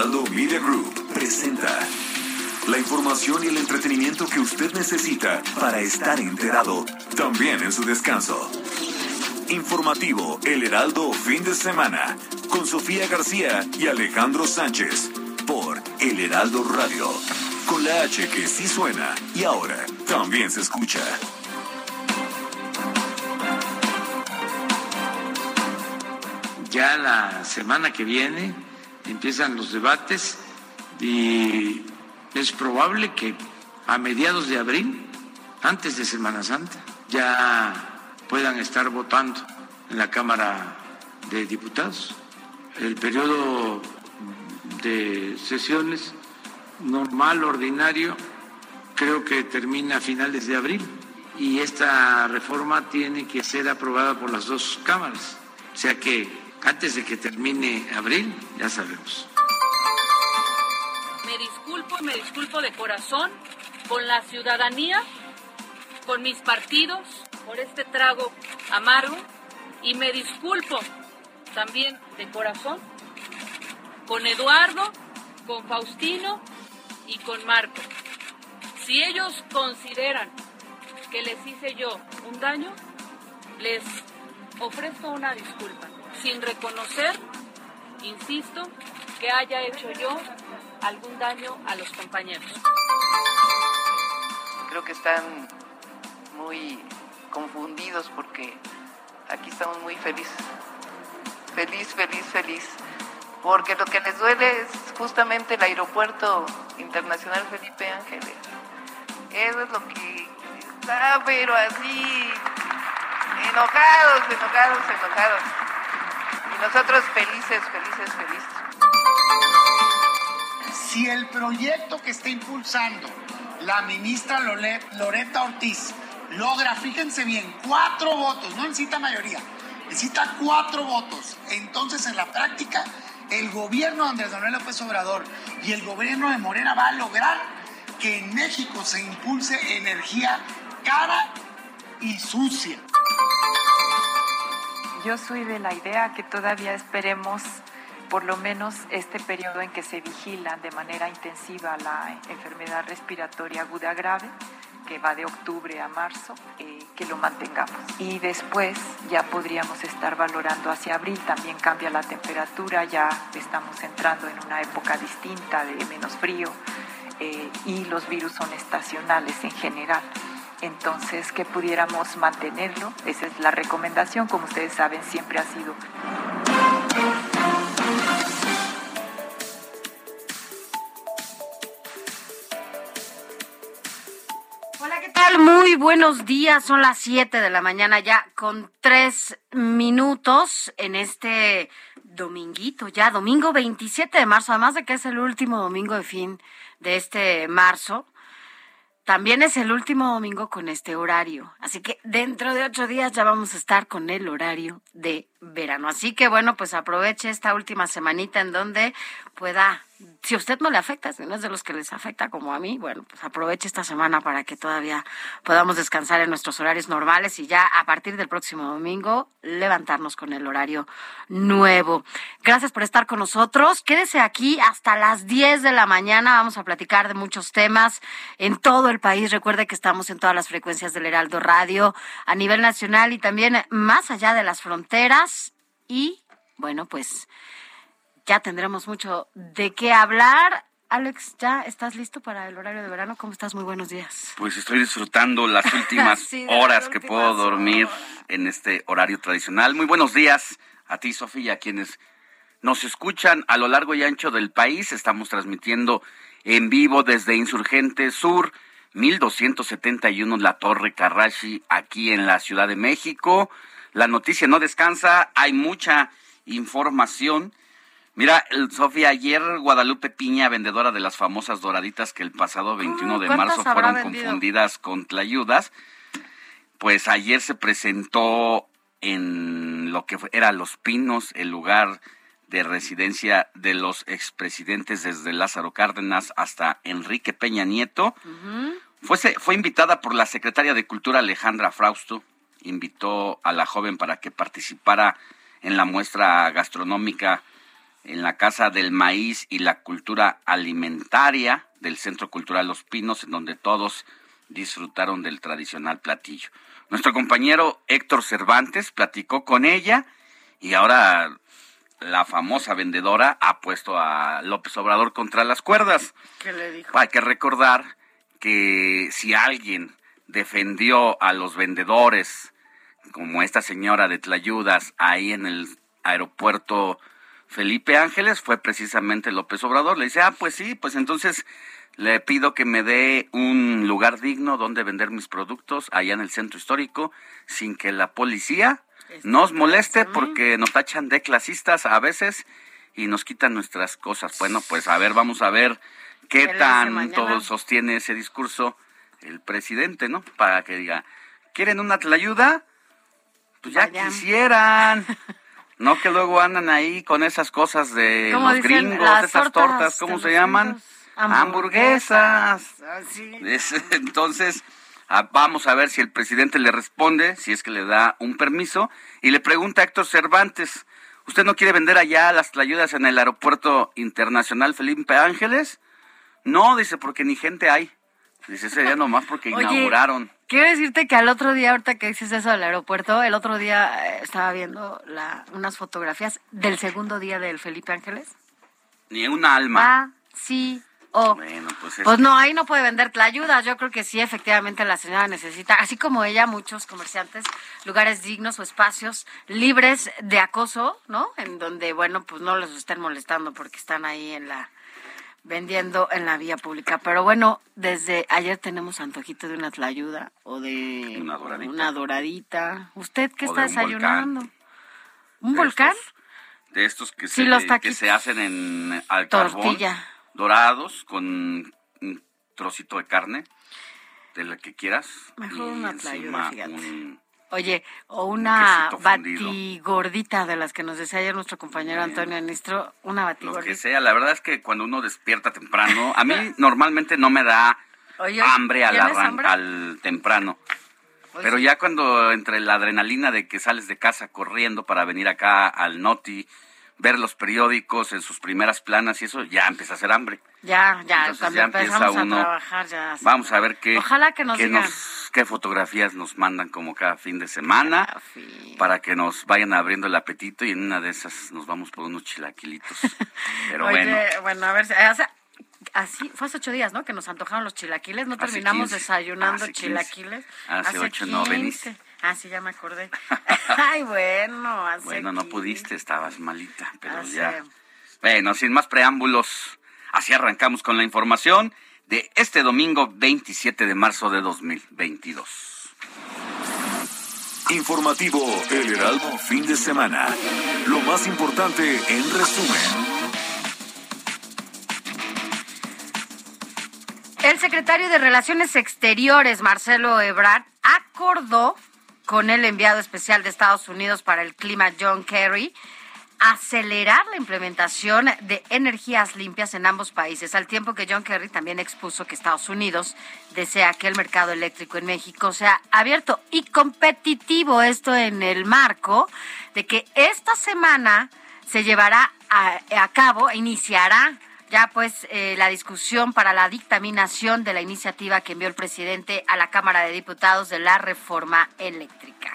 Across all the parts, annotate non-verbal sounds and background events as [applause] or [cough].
Heraldo Media Group presenta la información y el entretenimiento que usted necesita para estar enterado, también en su descanso. Informativo El Heraldo Fin de Semana, con Sofía García y Alejandro Sánchez, por El Heraldo Radio, con la H que sí suena y ahora también se escucha. Ya la semana que viene empiezan los debates y es probable que a mediados de abril, antes de Semana Santa, ya puedan estar votando en la Cámara de Diputados. El periodo de sesiones normal, ordinario, creo que termina a finales de abril y esta reforma tiene que ser aprobada por las dos cámaras. O sea que antes de que termine abril, ya sabemos. Me disculpo y me disculpo de corazón con la ciudadanía, con mis partidos, por este trago amargo y me disculpo también de corazón con Eduardo, con Faustino y con Marco. Si ellos consideran que les hice yo un daño, les ofrezco una disculpa, sin reconocer, insisto, que haya hecho yo algún daño a los compañeros. Creo que están muy confundidos porque aquí estamos muy felices. Feliz, feliz, feliz. Porque lo que les duele es justamente el aeropuerto internacional Felipe Ángeles. Eso es lo que está, pero así, enojados, enojados, enojados. Nosotros felices, felices, felices. Si el proyecto que está impulsando la ministra Loreta Ortiz logra, fíjense bien, cuatro votos, no necesita mayoría, necesita cuatro votos. Entonces, en la práctica, el gobierno de Andrés Manuel López Obrador y el gobierno de Morena va a lograr que en México se impulse energía cara y sucia. Yo soy de la idea que todavía esperemos por lo menos este periodo en que se vigila de manera intensiva la enfermedad respiratoria aguda grave, que va de octubre a marzo, eh, que lo mantengamos. Y después ya podríamos estar valorando hacia abril, también cambia la temperatura, ya estamos entrando en una época distinta de menos frío eh, y los virus son estacionales en general. Entonces, que pudiéramos mantenerlo, esa es la recomendación, como ustedes saben, siempre ha sido Hola, ¿qué tal? Muy buenos días. Son las 7 de la mañana ya con tres minutos en este dominguito, ya domingo 27 de marzo, además de que es el último domingo de fin de este marzo. También es el último domingo con este horario. Así que dentro de ocho días ya vamos a estar con el horario de verano. Así que bueno, pues aproveche esta última semanita en donde pueda, si a usted no le afecta, si no es de los que les afecta como a mí, bueno, pues aproveche esta semana para que todavía podamos descansar en nuestros horarios normales y ya a partir del próximo domingo levantarnos con el horario nuevo. Gracias por estar con nosotros. Quédese aquí hasta las 10 de la mañana. Vamos a platicar de muchos temas en todo el país. Recuerde que estamos en todas las frecuencias del Heraldo Radio a nivel nacional y también más allá de las fronteras. Y bueno, pues ya tendremos mucho de qué hablar. Alex, ¿ya estás listo para el horario de verano? ¿Cómo estás? Muy buenos días. Pues estoy disfrutando las [laughs] últimas Sí, de las horas que puedo dormir en este horario tradicional. Muy buenos días a ti, Sofía, a quienes nos escuchan a lo largo y ancho del país. Estamos transmitiendo en vivo desde Insurgente Sur, 1271 La Torre Carrashi, aquí en la Ciudad de México. La noticia no descansa, hay mucha información. Mira, Sofía, ayer Guadalupe Piña, vendedora de las famosas doraditas que el pasado 21 de marzo fueron confundidas con tlayudas, pues ayer se presentó en lo que era Los Pinos, el lugar de residencia de los expresidentes desde Lázaro Cárdenas hasta Enrique Peña Nieto. fue, fue invitada por la secretaria de Cultura Alejandra Frausto, invitó a la joven para que participara en la muestra gastronómica en la Casa del Maíz y la Cultura Alimentaria del Centro Cultural Los Pinos, en donde todos disfrutaron del tradicional platillo. Nuestro compañero Héctor Cervantes platicó con ella y ahora la famosa vendedora ha puesto a López Obrador contra las cuerdas. ¿Qué le dijo? Hay que recordar que si alguien defendió a los vendedores, como esta señora de Tlayudas, ahí en el aeropuerto Felipe Ángeles, fue precisamente López Obrador. Le dice, ah, pues sí, pues entonces le pido que me dé un lugar digno donde vender mis productos allá en el centro histórico, sin que la policía nos moleste porque nos tachan de clasistas a veces y nos quitan nuestras cosas. Bueno, pues a ver, vamos a ver qué tanto sostiene ese discurso el presidente, ¿no? Para que diga, ¿quieren una ayuda? Pues ya quisieran. [laughs] No que luego andan ahí con esas cosas de los gringos, esas tortas, ¿cómo se llaman? Hamburguesas. Ah, [laughs] entonces, vamos a ver si el presidente le responde, si es que le da un permiso, y le pregunta a Héctor Cervantes, ¿usted no quiere vender allá las tlayudas en el aeropuerto internacional Felipe Ángeles? No, dice, porque ni gente hay. Dice, ese día nomás porque inauguraron. Quiero decirte que al otro día, ahorita que dices eso del aeropuerto, el otro día eh, estaba viendo la, unas fotografías del segundo día del Felipe Ángeles. Ni un alma. Ah, sí, o, bueno, pues, pues no, ahí no puede vender la ayuda. Yo creo que sí, efectivamente, la señora necesita, así como ella, muchos comerciantes, lugares dignos o espacios libres de acoso, ¿no? En donde, bueno, pues no los estén molestando porque están ahí en la vendiendo en la vía pública. Pero bueno, desde ayer tenemos antojito de una tlayuda o de una doradita. ¿Usted qué está desayunando? ¿Un volcán? de estos que, se, que se hacen en al Tortilla. dorados con un trocito de carne de la que quieras. Mejor una tlayuda, Oye, o una batigordita de las que nos decía ayer nuestro compañero Antonio Anistro, una batigordita. Lo que sea, la verdad es que cuando uno despierta temprano, a mí [laughs] normalmente no me da hambre al, al temprano. Pero ya cuando entre la adrenalina de que sales de casa corriendo para venir acá al Noti, ver los periódicos en sus primeras planas y eso, ya empieza a hacer hambre. Ya, ya, ya empieza uno, a trabajar, ya. Vamos a ver qué, Ojalá que nos qué fotografías nos mandan como cada fin de semana para que nos vayan abriendo el apetito y en una de esas nos vamos por unos chilaquilitos. [laughs] Pero bueno. bueno, a ver, así fue hace ocho días, ¿no? Que nos antojaron los chilaquiles, no terminamos desayunando chilaquiles. Hace, ocho no veniste. Ah, sí, ya me acordé. [laughs] Ay, bueno, hace Bueno, no pudiste, estabas malita, pero ya. Bueno, sin más preámbulos, así arrancamos con la información de este domingo 27 de marzo de 2022. Informativo El Heraldo fin de semana. Lo más importante en resumen. El secretario de Relaciones Exteriores, Marcelo Ebrard, acordó con el enviado especial de Estados Unidos para el clima, John Kerry, acelerar la implementación de energías limpias en ambos países, al tiempo que John Kerry también expuso que Estados Unidos desea que el mercado eléctrico en México sea abierto y competitivo, esto en el marco de que esta semana se llevará a, a cabo, iniciará ya pues eh, la discusión para la dictaminación de la iniciativa que envió el presidente a la Cámara de Diputados de la reforma eléctrica.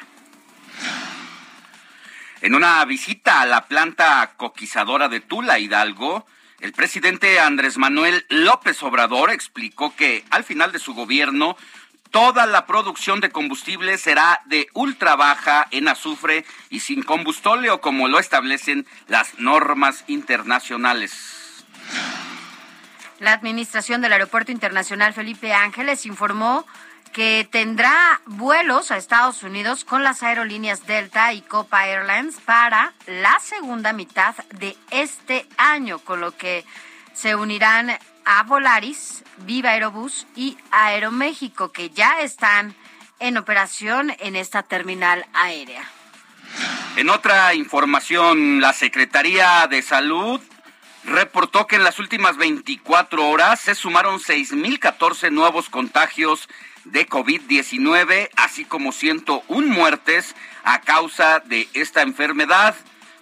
En una visita a la planta coquizadora de Tula Hidalgo, el presidente Andrés Manuel López Obrador explicó que al final de su gobierno toda la producción de combustible será de ultra baja en azufre y sin combustóleo como lo establecen las normas internacionales. La Administración del Aeropuerto Internacional Felipe Ángeles informó que tendrá vuelos a Estados Unidos con las aerolíneas Delta y Copa Airlines para la segunda mitad de este año, con lo que se unirán a Volaris, Viva Aerobús y Aeroméxico, que ya están en operación en esta terminal aérea. En otra información, la Secretaría de Salud reportó que en las últimas 24 horas se sumaron 6.014 nuevos contagios de COVID-19, así como 101 muertes a causa de esta enfermedad,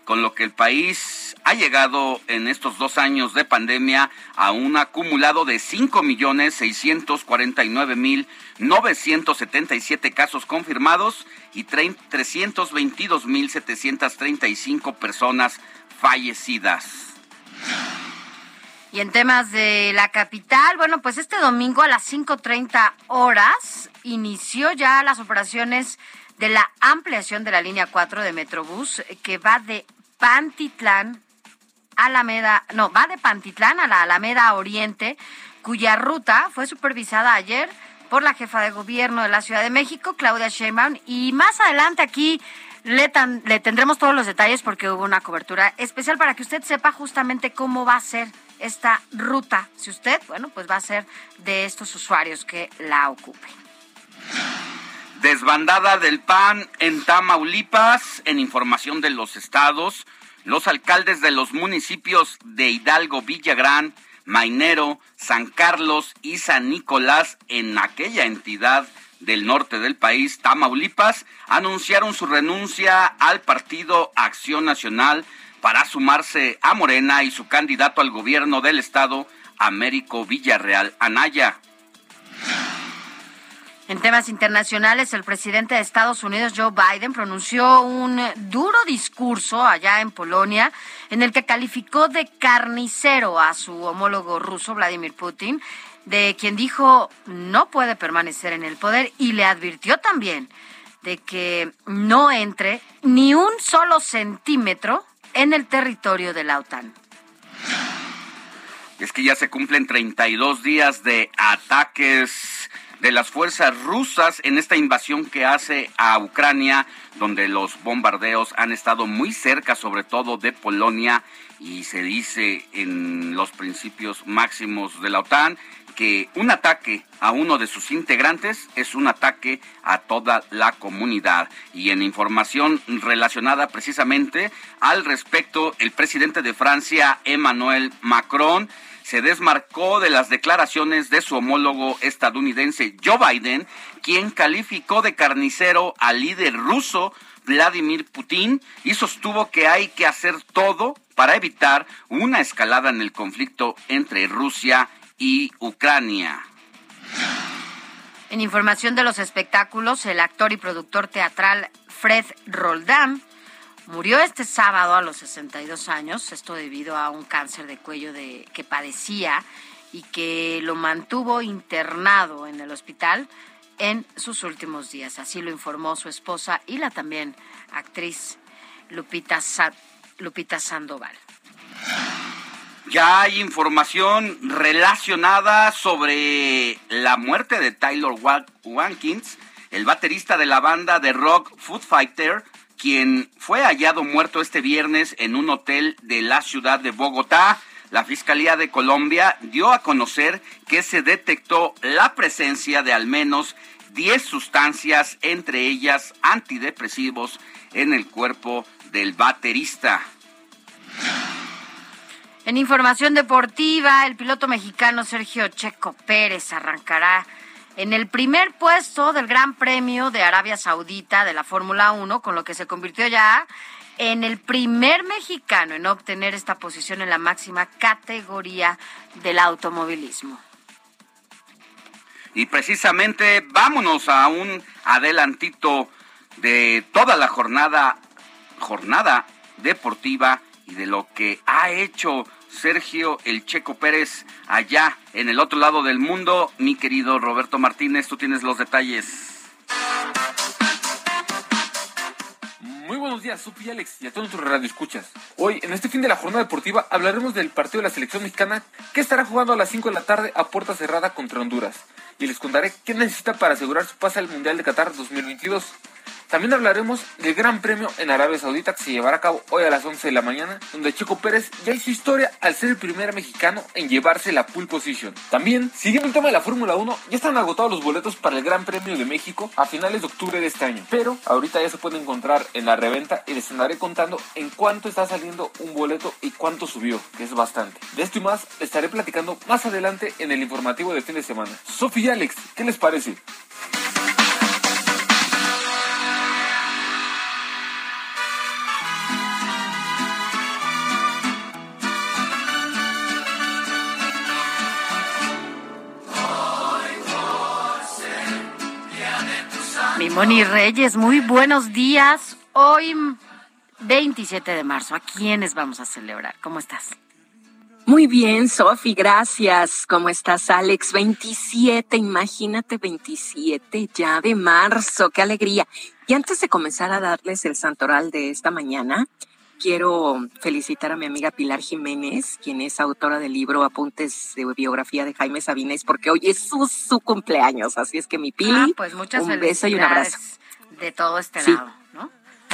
con lo que el país ha llegado en estos dos años de pandemia a un acumulado de 5.649.977 casos confirmados y 322.735 personas fallecidas. Y en temas de la capital, bueno, pues este domingo a las 5.30 horas inició ya las operaciones de la ampliación de la línea 4 de Metrobús que va de Pantitlán, Alameda, no, va de Pantitlán a la Alameda Oriente, cuya ruta fue supervisada ayer por la jefa de gobierno de la Ciudad de México, Claudia Sheinbaum, y más adelante aquí le, tendremos todos los detalles porque hubo una cobertura especial para que usted sepa justamente cómo va a ser esta ruta. Si usted, bueno, pues va a ser de estos usuarios que la ocupen. Desbandada del PAN en Tamaulipas, en información de los estados, los alcaldes de los municipios de Hidalgo, Villagrán, Mainero, San Carlos y San Nicolás en aquella entidad del norte del país, Tamaulipas, anunciaron su renuncia al partido Acción Nacional para sumarse a Morena y su candidato al gobierno del estado, Américo Villarreal Anaya. En temas internacionales, el presidente de Estados Unidos, Joe Biden, pronunció un duro discurso allá en Polonia en el que calificó de carnicero a su homólogo ruso, Vladimir Putin, de quien dijo no puede permanecer en el poder y le advirtió también de que no entre ni un solo centímetro en el territorio de la OTAN. Es que ya se cumplen 32 días de ataques de las fuerzas rusas en esta invasión que hace a Ucrania, donde los bombardeos han estado muy cerca, sobre todo de Polonia, y se dice en los principios máximos de la OTAN que un ataque a uno de sus integrantes es un ataque a toda la comunidad. Y en información relacionada precisamente al respecto, el presidente de Francia, Emmanuel Macron, se desmarcó de las declaraciones de su homólogo estadounidense Joe Biden, quien calificó de carnicero al líder ruso Vladimir Putin y sostuvo que hay que hacer todo para evitar una escalada en el conflicto entre Rusia y Ucrania. En información de los espectáculos, el actor y productor teatral Fred Roldán murió este sábado a los 62 años, esto debido a un cáncer de cuello de, que padecía y que lo mantuvo internado en el hospital en sus últimos días. Así lo informó su esposa y la también actriz Lupita, Lupita Sandoval. Ya hay información relacionada sobre la muerte de Taylor Watkins, el baterista de la banda de rock Food Fighter, quien fue hallado muerto este viernes en un hotel de la ciudad de Bogotá. La Fiscalía de Colombia dio a conocer que se detectó la presencia de al menos 10 sustancias, entre ellas antidepresivos, en el cuerpo del baterista. En información deportiva, el piloto mexicano Sergio Checo Pérez arrancará en el primer puesto del Gran Premio de Arabia Saudita de la Fórmula 1, con lo que se convirtió ya en el primer mexicano en obtener esta posición en la máxima categoría del automovilismo. Y precisamente vámonos a un adelantito de toda la jornada jornada deportiva y de lo que ha hecho Sergio El Checo Pérez allá en el otro lado del mundo. Mi querido Roberto Martínez, tú tienes los detalles. Muy buenos días, Sofi Alex y a todos nuestros radioescuchas. Hoy, en este fin de la jornada deportiva, hablaremos del partido de la selección mexicana que estará jugando a las 5 de la tarde a puerta cerrada contra Honduras. Y les contaré qué necesita para asegurar su pase al Mundial de Qatar 2022. También hablaremos del Gran Premio en Arabia Saudita que se llevará a cabo hoy a las 11 de la mañana, donde Chico Pérez ya hizo historia al ser el primer mexicano en llevarse la pole position. También, siguiendo el tema de la Fórmula 1, ya están agotados los boletos para el Gran Premio de México a finales de octubre de este año. Pero ahorita ya se pueden encontrar en la reventa y les andaré contando en cuánto está saliendo un boleto y cuánto subió, que es bastante. De esto y más estaré platicando más adelante en el informativo de fin de semana. Sofía Alex, ¿qué les parece? Mi Moni Reyes, muy buenos días. Hoy, 27 de marzo, ¿a quiénes vamos a celebrar? ¿Cómo estás? Muy bien, Sofi, gracias. ¿Cómo estás, Alex? 27, imagínate, 27 ya de marzo, qué alegría. Y antes de comenzar a darles el santoral de esta mañana, quiero felicitar a mi amiga Pilar Jiménez, quien es autora del libro Apuntes de Biografía de Jaime Sabines, porque hoy es su, su cumpleaños. Así es que mi Pili, Ah, pues muchas un beso y un abrazo. De todo este Sí. lado.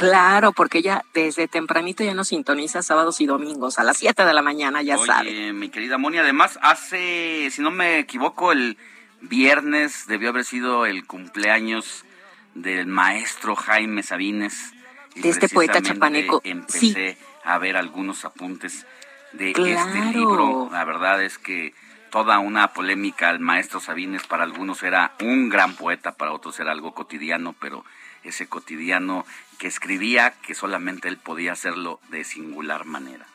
Claro, porque ella desde tempranito ya nos sintoniza sábados y domingos a las 7 de la mañana, ya Oye, sabe. mi querida Moni, además hace, si no me equivoco, el viernes debió haber sido el cumpleaños del maestro Jaime Sabines. Y De este poeta chapaneco, Empecé a ver algunos apuntes de este libro. La verdad es que toda una polémica al maestro Sabines para algunos era un gran poeta, para otros era algo cotidiano, pero ese cotidiano que escribía que solamente él podía hacerlo de singular manera.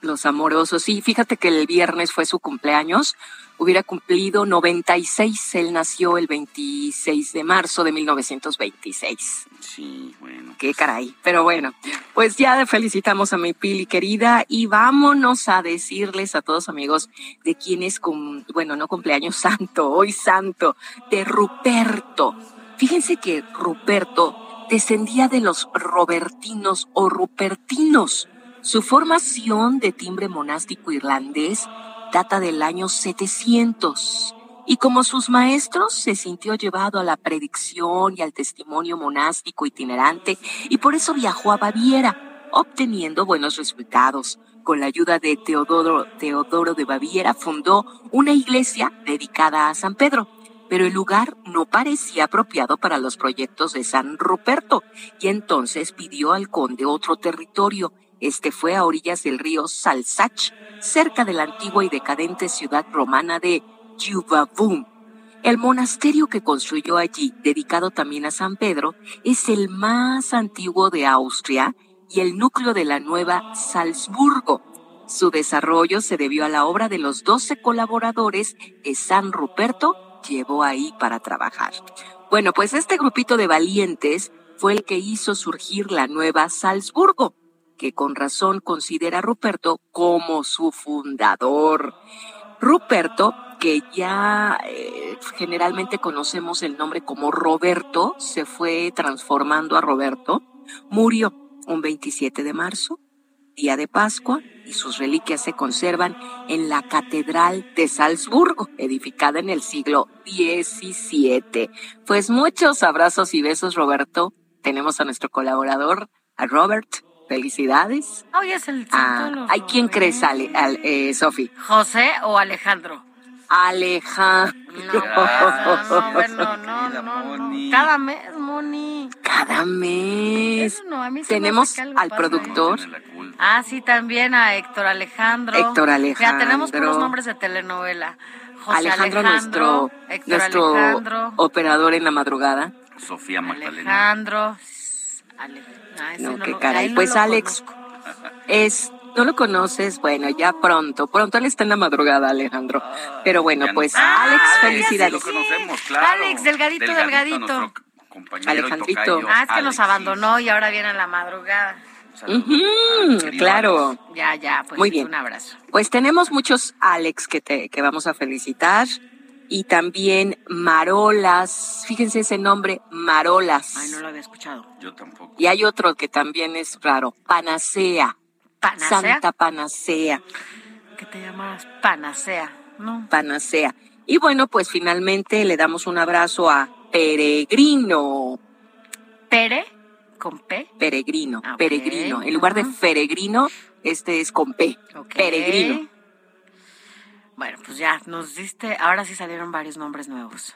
Los amorosos, sí, fíjate que el viernes fue su cumpleaños, hubiera cumplido 96, él nació el 26 de marzo de 1926. Sí, bueno. Qué caray, pero bueno, pues ya felicitamos a mi Pili querida y vámonos a decirles a todos amigos de quién es, cum- bueno, no cumpleaños [laughs] santo, hoy santo, de Ruperto. Fíjense que Ruperto descendía de los robertinos o rupertinos. Su formación de timbre monástico irlandés data del año 700 y como sus maestros se sintió llevado a la predicción y al testimonio monástico itinerante y por eso viajó a Baviera, obteniendo buenos resultados. Con la ayuda de Teodoro, Teodoro de Baviera fundó una iglesia dedicada a San Pedro, pero el lugar no parecía apropiado para los proyectos de San Ruperto y entonces pidió al conde otro territorio. Este fue a orillas del río Salsach, cerca de la antigua y decadente ciudad romana de Juvavum. El monasterio que construyó allí, dedicado también a San Pedro, es el más antiguo de Austria y el núcleo de la nueva Salzburgo. Su desarrollo se debió a la obra de los doce colaboradores que San Ruperto llevó ahí para trabajar. Bueno, pues este grupito de valientes fue el que hizo surgir la nueva Salzburgo, que con razón considera a Ruperto como su fundador. Ruperto, que ya eh, generalmente conocemos el nombre como Roberto, se fue transformando a Roberto, murió un 27 de marzo, día de Pascua, y sus reliquias se conservan en la Catedral de Salzburgo, edificada en el siglo XVII. Pues muchos abrazos y besos, Roberto. Tenemos a nuestro colaborador, a Robert. Felicidades. Hoy es el Ah, santo ¿Hay quién crees, Ale, al- eh, Sofi? ¿José o Alejandro? Alejandro. No, no, bueno, no, no, no. Cada mes, Moni. Cada mes. Eso no, a mí se me Tenemos hace que algo al productor. Ah, sí, también a Héctor Alejandro. Héctor Ya tenemos Alejandro. puros nombres de telenovela. José Alejandro, nuestro, Héctor nuestro Alejandro. operador en la madrugada. Sofía Magdalena. Alejandro. Ale- ah, No, no qué lo- caray. Pues Alex, es, ¿no lo conoces? Bueno, ya pronto. Pronto él está en la madrugada, Alejandro. Pero bueno, pues Alex, felicidades. Lo conocemos, claro. Alex, delgadito, delgadito. y Alejandrito. tocayo, Ah, es que nos abandonó y ahora viene en la madrugada. Claro. Ya, ya, pues Muy bien. un abrazo. Pues tenemos muchos Alex que, te, que vamos a felicitar. y también Marolas. Fíjense ese nombre, Marolas. Ay, no lo había escuchado. Yo tampoco. Y hay otro que también es raro, Panacea. ¿Panacea? Santa Panacea. ¿Qué te llamas? Panacea, ¿no? Panacea. Y bueno, pues finalmente le damos un abrazo a Peregrino. ¿Pere? ¿Con P? Peregrino, Ah, peregrino. En lugar de Ajá. feregrino, este es con P. Peregrino. Bueno, pues ya, nos diste, ahora sí salieron varios nombres nuevos.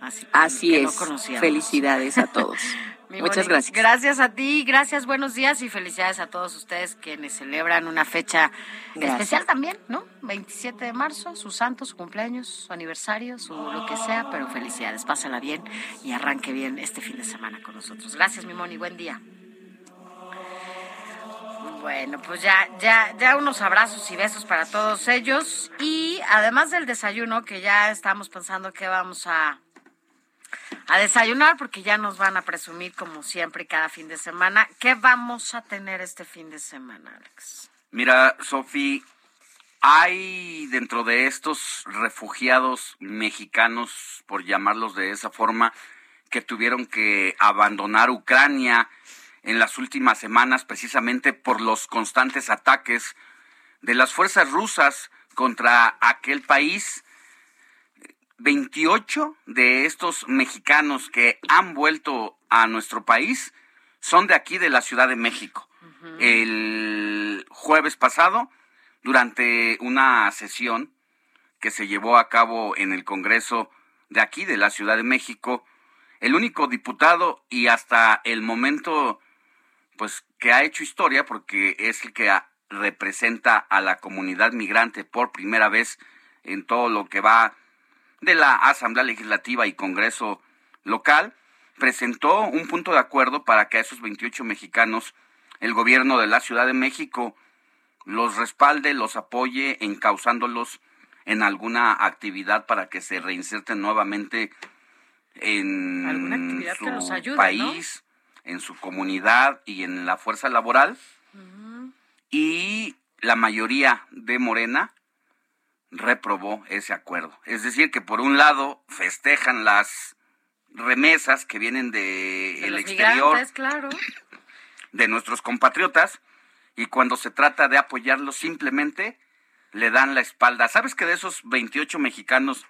Así, que- Así que es. Felicidades a todos. [laughs] Mi Muchas Moni, gracias. Gracias a ti, gracias, buenos días y felicidades a todos ustedes quienes celebran una fecha Gracias. especial también, ¿no? 27 de marzo, su santo, su cumpleaños, su aniversario, su lo que sea, pero felicidades, pásala bien y arranque bien este fin de semana con nosotros. Gracias, mi Moni, buen día. Bueno, pues ya, ya, ya unos abrazos y besos para todos ellos. Y además del desayuno, que ya estamos pensando que vamos a, a desayunar, porque ya nos van a presumir como siempre cada fin de semana. ¿Qué vamos a tener este fin de semana, Alex? Mira, Sofi, hay dentro de estos refugiados mexicanos, por llamarlos de esa forma, que tuvieron que abandonar Ucrania en las últimas semanas precisamente por los constantes ataques de las fuerzas rusas contra aquel país. 28 de estos mexicanos que han vuelto a nuestro país son de aquí, de la Ciudad de México. El jueves pasado, durante una sesión que se llevó a cabo en el Congreso de aquí, de la Ciudad de México, el único diputado y hasta el momento, pues, que ha hecho historia, porque es el que representa a la comunidad migrante por primera vez en todo lo que va de la Asamblea Legislativa y Congreso local, presentó un punto de acuerdo para que a esos 28 mexicanos el gobierno de la Ciudad de México los respalde, los apoye, encauzándolos en alguna actividad para que se reinserten nuevamente en su que los ayude, ¿no? país, en su comunidad y en la fuerza laboral. Y la mayoría de Morena reprobó ese acuerdo. Es decir, que por un lado festejan las remesas que vienen de, De el los exterior claro. de nuestros compatriotas y cuando se trata de apoyarlos simplemente le dan la espalda. ¿Sabes que de esos 28 mexicanos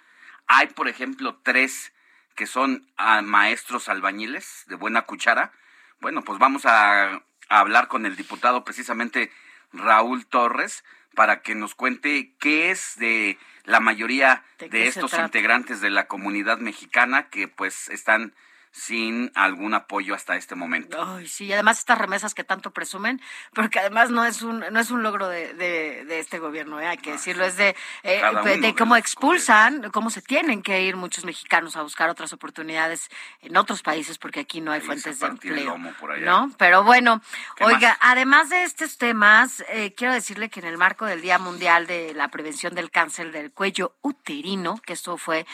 hay, por ejemplo, tres que son ah, maestros albañiles de buena cuchara? Bueno, pues vamos a, a hablar con el diputado precisamente Raúl Torres para que nos cuente qué es de la mayoría ¿De de, estos integrantes de la comunidad mexicana que pues están sin algún apoyo hasta este momento. Ay, sí, y además estas remesas que tanto presumen, porque además no es un no es un logro de, de, de este gobierno, ¿eh? hay que decirlo, es de, eh, de, cómo expulsan, cómo se tienen que ir muchos mexicanos a buscar otras oportunidades en otros países, porque aquí no hay Ahí fuentes de empleo. por allá. ¿no? Pero bueno, ¿Qué oiga, más? además de estos temas, eh, quiero decirle que en el marco del Día Mundial de la Prevención del Cáncer del Cuello Uterino, que esto fue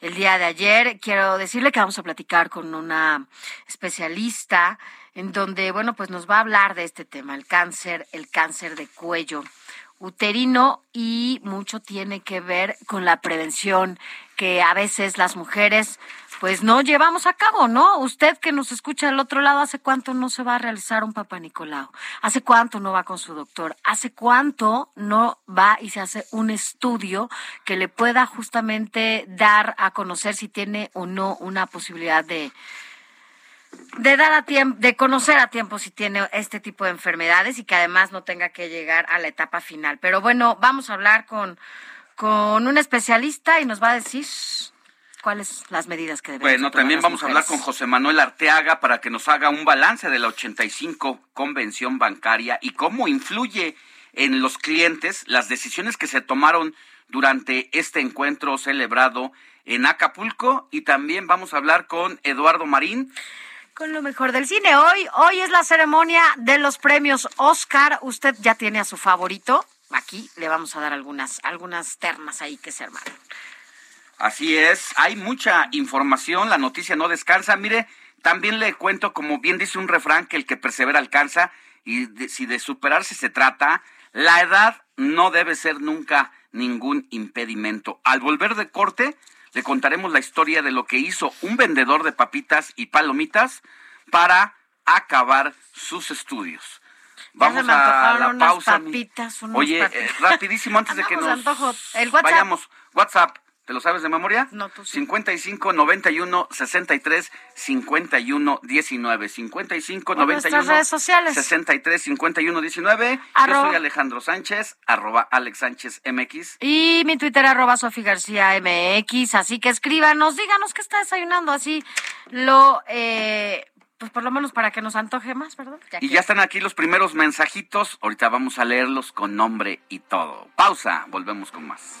el día de ayer, quiero decirle que vamos a platicar con una especialista en donde, bueno, pues nos va a hablar de este tema, el cáncer, el cáncer de cuello uterino y mucho tiene que ver con la prevención que a veces las mujeres pues no llevamos a cabo, ¿no? Usted que nos escucha del otro lado, ¿hace cuánto no se va a realizar un papá Nicolau? ¿Hace cuánto no va con su doctor? ¿Hace cuánto no va y se hace un estudio que le pueda justamente dar a conocer si tiene o no una posibilidad de, de dar a tiempo, de conocer a tiempo si tiene este tipo de enfermedades y que además no tenga que llegar a la etapa final. Pero bueno, vamos a hablar con, con un especialista y nos va a decir cuáles las medidas que debemos Bueno, también vamos a hablar con. José Manuel Arteaga para que nos haga un balance de la 85 convención bancaria y cómo influye en los clientes las decisiones que se tomaron durante este encuentro celebrado en Acapulco y también vamos a hablar con Eduardo Marín. Con lo mejor del cine. Hoy, hoy es la ceremonia de los premios Oscar. Usted ya tiene a su favorito. Aquí le vamos a dar algunas, algunas ternas ahí que se armaron. Así es, hay mucha información, la noticia no descansa. Mire, también le cuento, como bien dice un refrán, que el que persevera alcanza, y de- si de superarse se trata, la edad no debe ser nunca ningún impedimento. Al volver de corte, le contaremos la historia de lo que hizo un vendedor de papitas y palomitas para acabar sus estudios. Vamos a la pausa. Papitas, Oye, eh, rapidísimo antes de [laughs] que nos El WhatsApp. vayamos. WhatsApp. ¿Te lo sabes de memoria? No, tú sí. 55 91 63 51 19. 55 O nuestras redes sociales. 63 51 19. Yo soy Alejandro Sánchez, arroba Alex Sánchez MX. Y mi Twitter arroba Sofía García MX, así que escríbanos, díganos qué está desayunando, así lo, eh, pues por lo menos para que nos antoje más, ¿verdad? Y ya están aquí los primeros mensajitos. Ahorita vamos a leerlos con nombre y todo. Pausa, volvemos con más.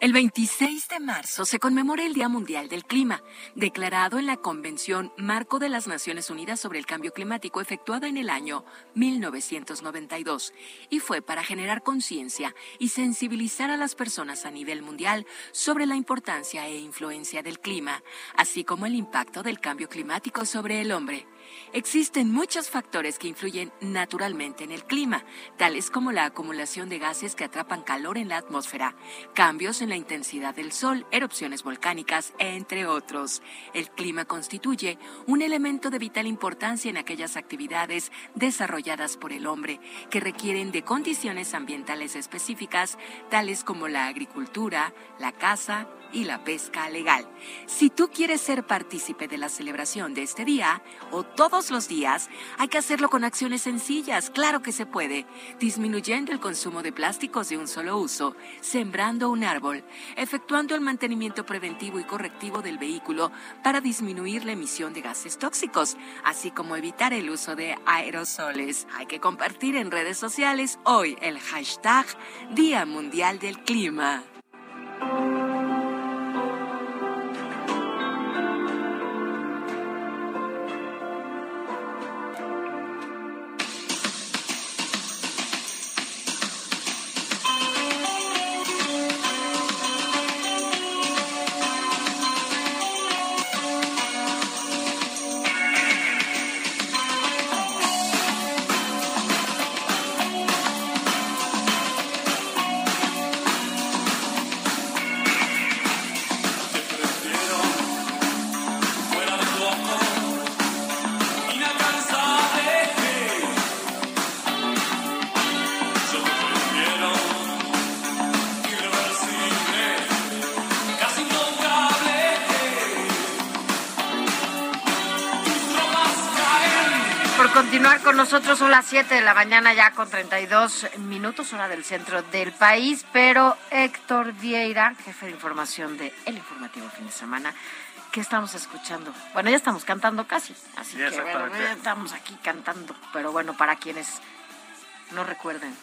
El 26 de marzo se conmemora el Día Mundial del Clima, declarado en la Convención Marco de las Naciones Unidas sobre el Cambio Climático efectuada en el año 1992, y fue para generar conciencia y sensibilizar a las personas a nivel mundial sobre la importancia e influencia del clima, así como el impacto del cambio climático sobre el hombre. Existen muchos factores que influyen naturalmente en el clima, tales como la acumulación de gases que atrapan calor en la atmósfera, cambios en la intensidad del sol, erupciones volcánicas, entre otros. El clima constituye un elemento de vital importancia en aquellas actividades desarrolladas por el hombre que requieren de condiciones ambientales específicas, tales como la agricultura, la caza, y la pesca legal. Si tú quieres ser partícipe de la celebración de este día o todos los días, hay que hacerlo con acciones sencillas, claro que se puede, disminuyendo el consumo de plásticos de un solo uso, sembrando un árbol, efectuando el mantenimiento preventivo y correctivo del vehículo para disminuir la emisión de gases tóxicos, así como evitar el uso de aerosoles. Hay que compartir en redes sociales hoy el hashtag Día Mundial del Clima. Nosotros. Son las 7 de la mañana ya con 32 minutos, hora del centro del país. Pero Héctor Vieira, jefe de información de El Informativo Fin de Semana, ¿qué estamos escuchando? Bueno, ya estamos cantando casi, así Sí, que bueno, ya estamos aquí cantando. Pero bueno, para quienes no recuerden.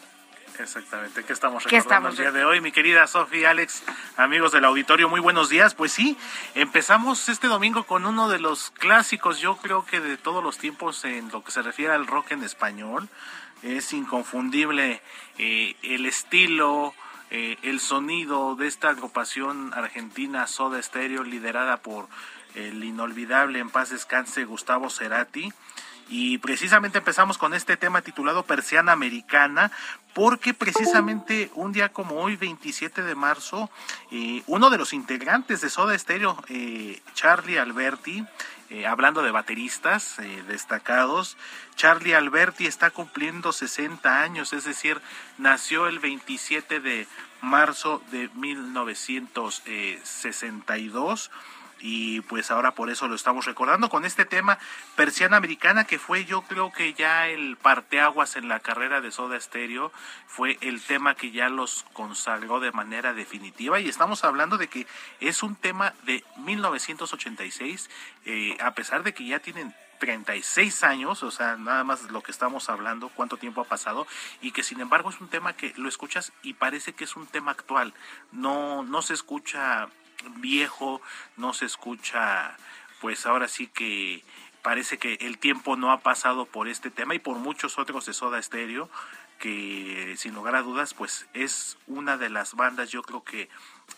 Exactamente, ¿qué estamos ¿Qué recordando estamos el día de hoy? Mi querida Sofía, Alex, amigos del auditorio, muy buenos días. Pues sí, empezamos este domingo con uno de los clásicos, yo creo que de todos los tiempos en lo que se refiere al rock en español. Es inconfundible eh, el estilo, eh, el sonido de esta agrupación argentina Soda Stereo, liderada por el inolvidable, en paz descanse, Gustavo Cerati. Y precisamente empezamos con este tema titulado Persiana Americana, porque precisamente un día como hoy, 27 de marzo, eh, uno de los integrantes de Soda Stereo, eh, Charlie Alberti, eh, hablando de bateristas eh, destacados, Charlie Alberti está cumpliendo 60 años, es decir, nació el 27 de marzo de 1962 y pues ahora por eso lo estamos recordando con este tema Persiana Americana que fue yo creo que ya el parteaguas en la carrera de Soda Stereo fue el tema que ya los consagró de manera definitiva. Y estamos hablando de que es un tema de 1986 eh, a pesar de que ya tienen 36 años, o sea, nada más lo que estamos hablando, cuánto tiempo ha pasado, y que sin embargo es un tema que lo escuchas y parece que es un tema actual, no, no se escucha viejo, no se escucha pues ahora sí que parece que el tiempo no ha pasado por este tema y por muchos otros de Soda Stereo que sin lugar a dudas pues es una de las bandas yo creo que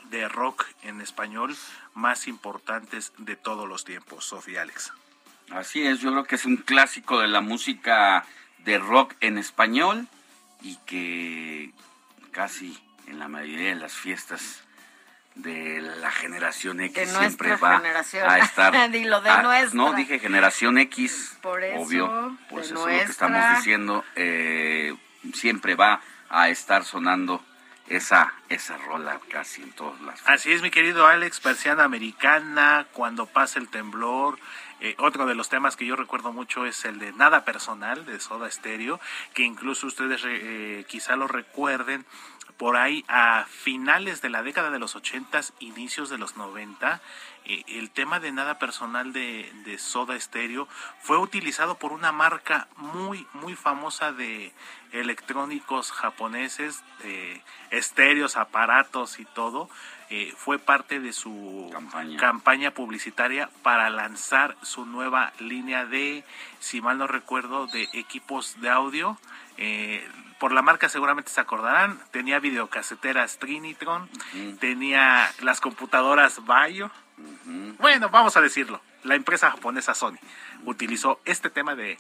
de rock en español más importantes de todos los tiempos, Sofía Alex. Así es, yo creo que es un clásico de la música de rock en español y que casi en la mayoría de las fiestas de la generación X siempre va a estar. [laughs] Dilo, de No, dije generación X. Por eso, obvio, pues eso es lo que estamos diciendo. Eh, siempre va a estar sonando esa, esa rola casi en todas las. Así es, mi querido Alex, persiana americana, cuando pasa el temblor. Eh, otro de los temas que yo recuerdo mucho es el de Nada Personal de Soda Stereo, que incluso ustedes eh, quizá lo recuerden por ahí a finales de la década de los 80, inicios de los 90, eh, el tema de nada personal de, de, Soda Stereo fue utilizado por una marca muy, muy famosa de electrónicos japoneses, de estéreos, aparatos y todo. Eh, fue parte de su campaña. publicitaria para lanzar su nueva línea de, si mal no recuerdo, de equipos de audio. Eh, por la marca seguramente se acordarán, tenía videocaseteras Trinitron, tenía las computadoras Bayo. Bueno, vamos a decirlo, la empresa japonesa Sony utilizó este tema de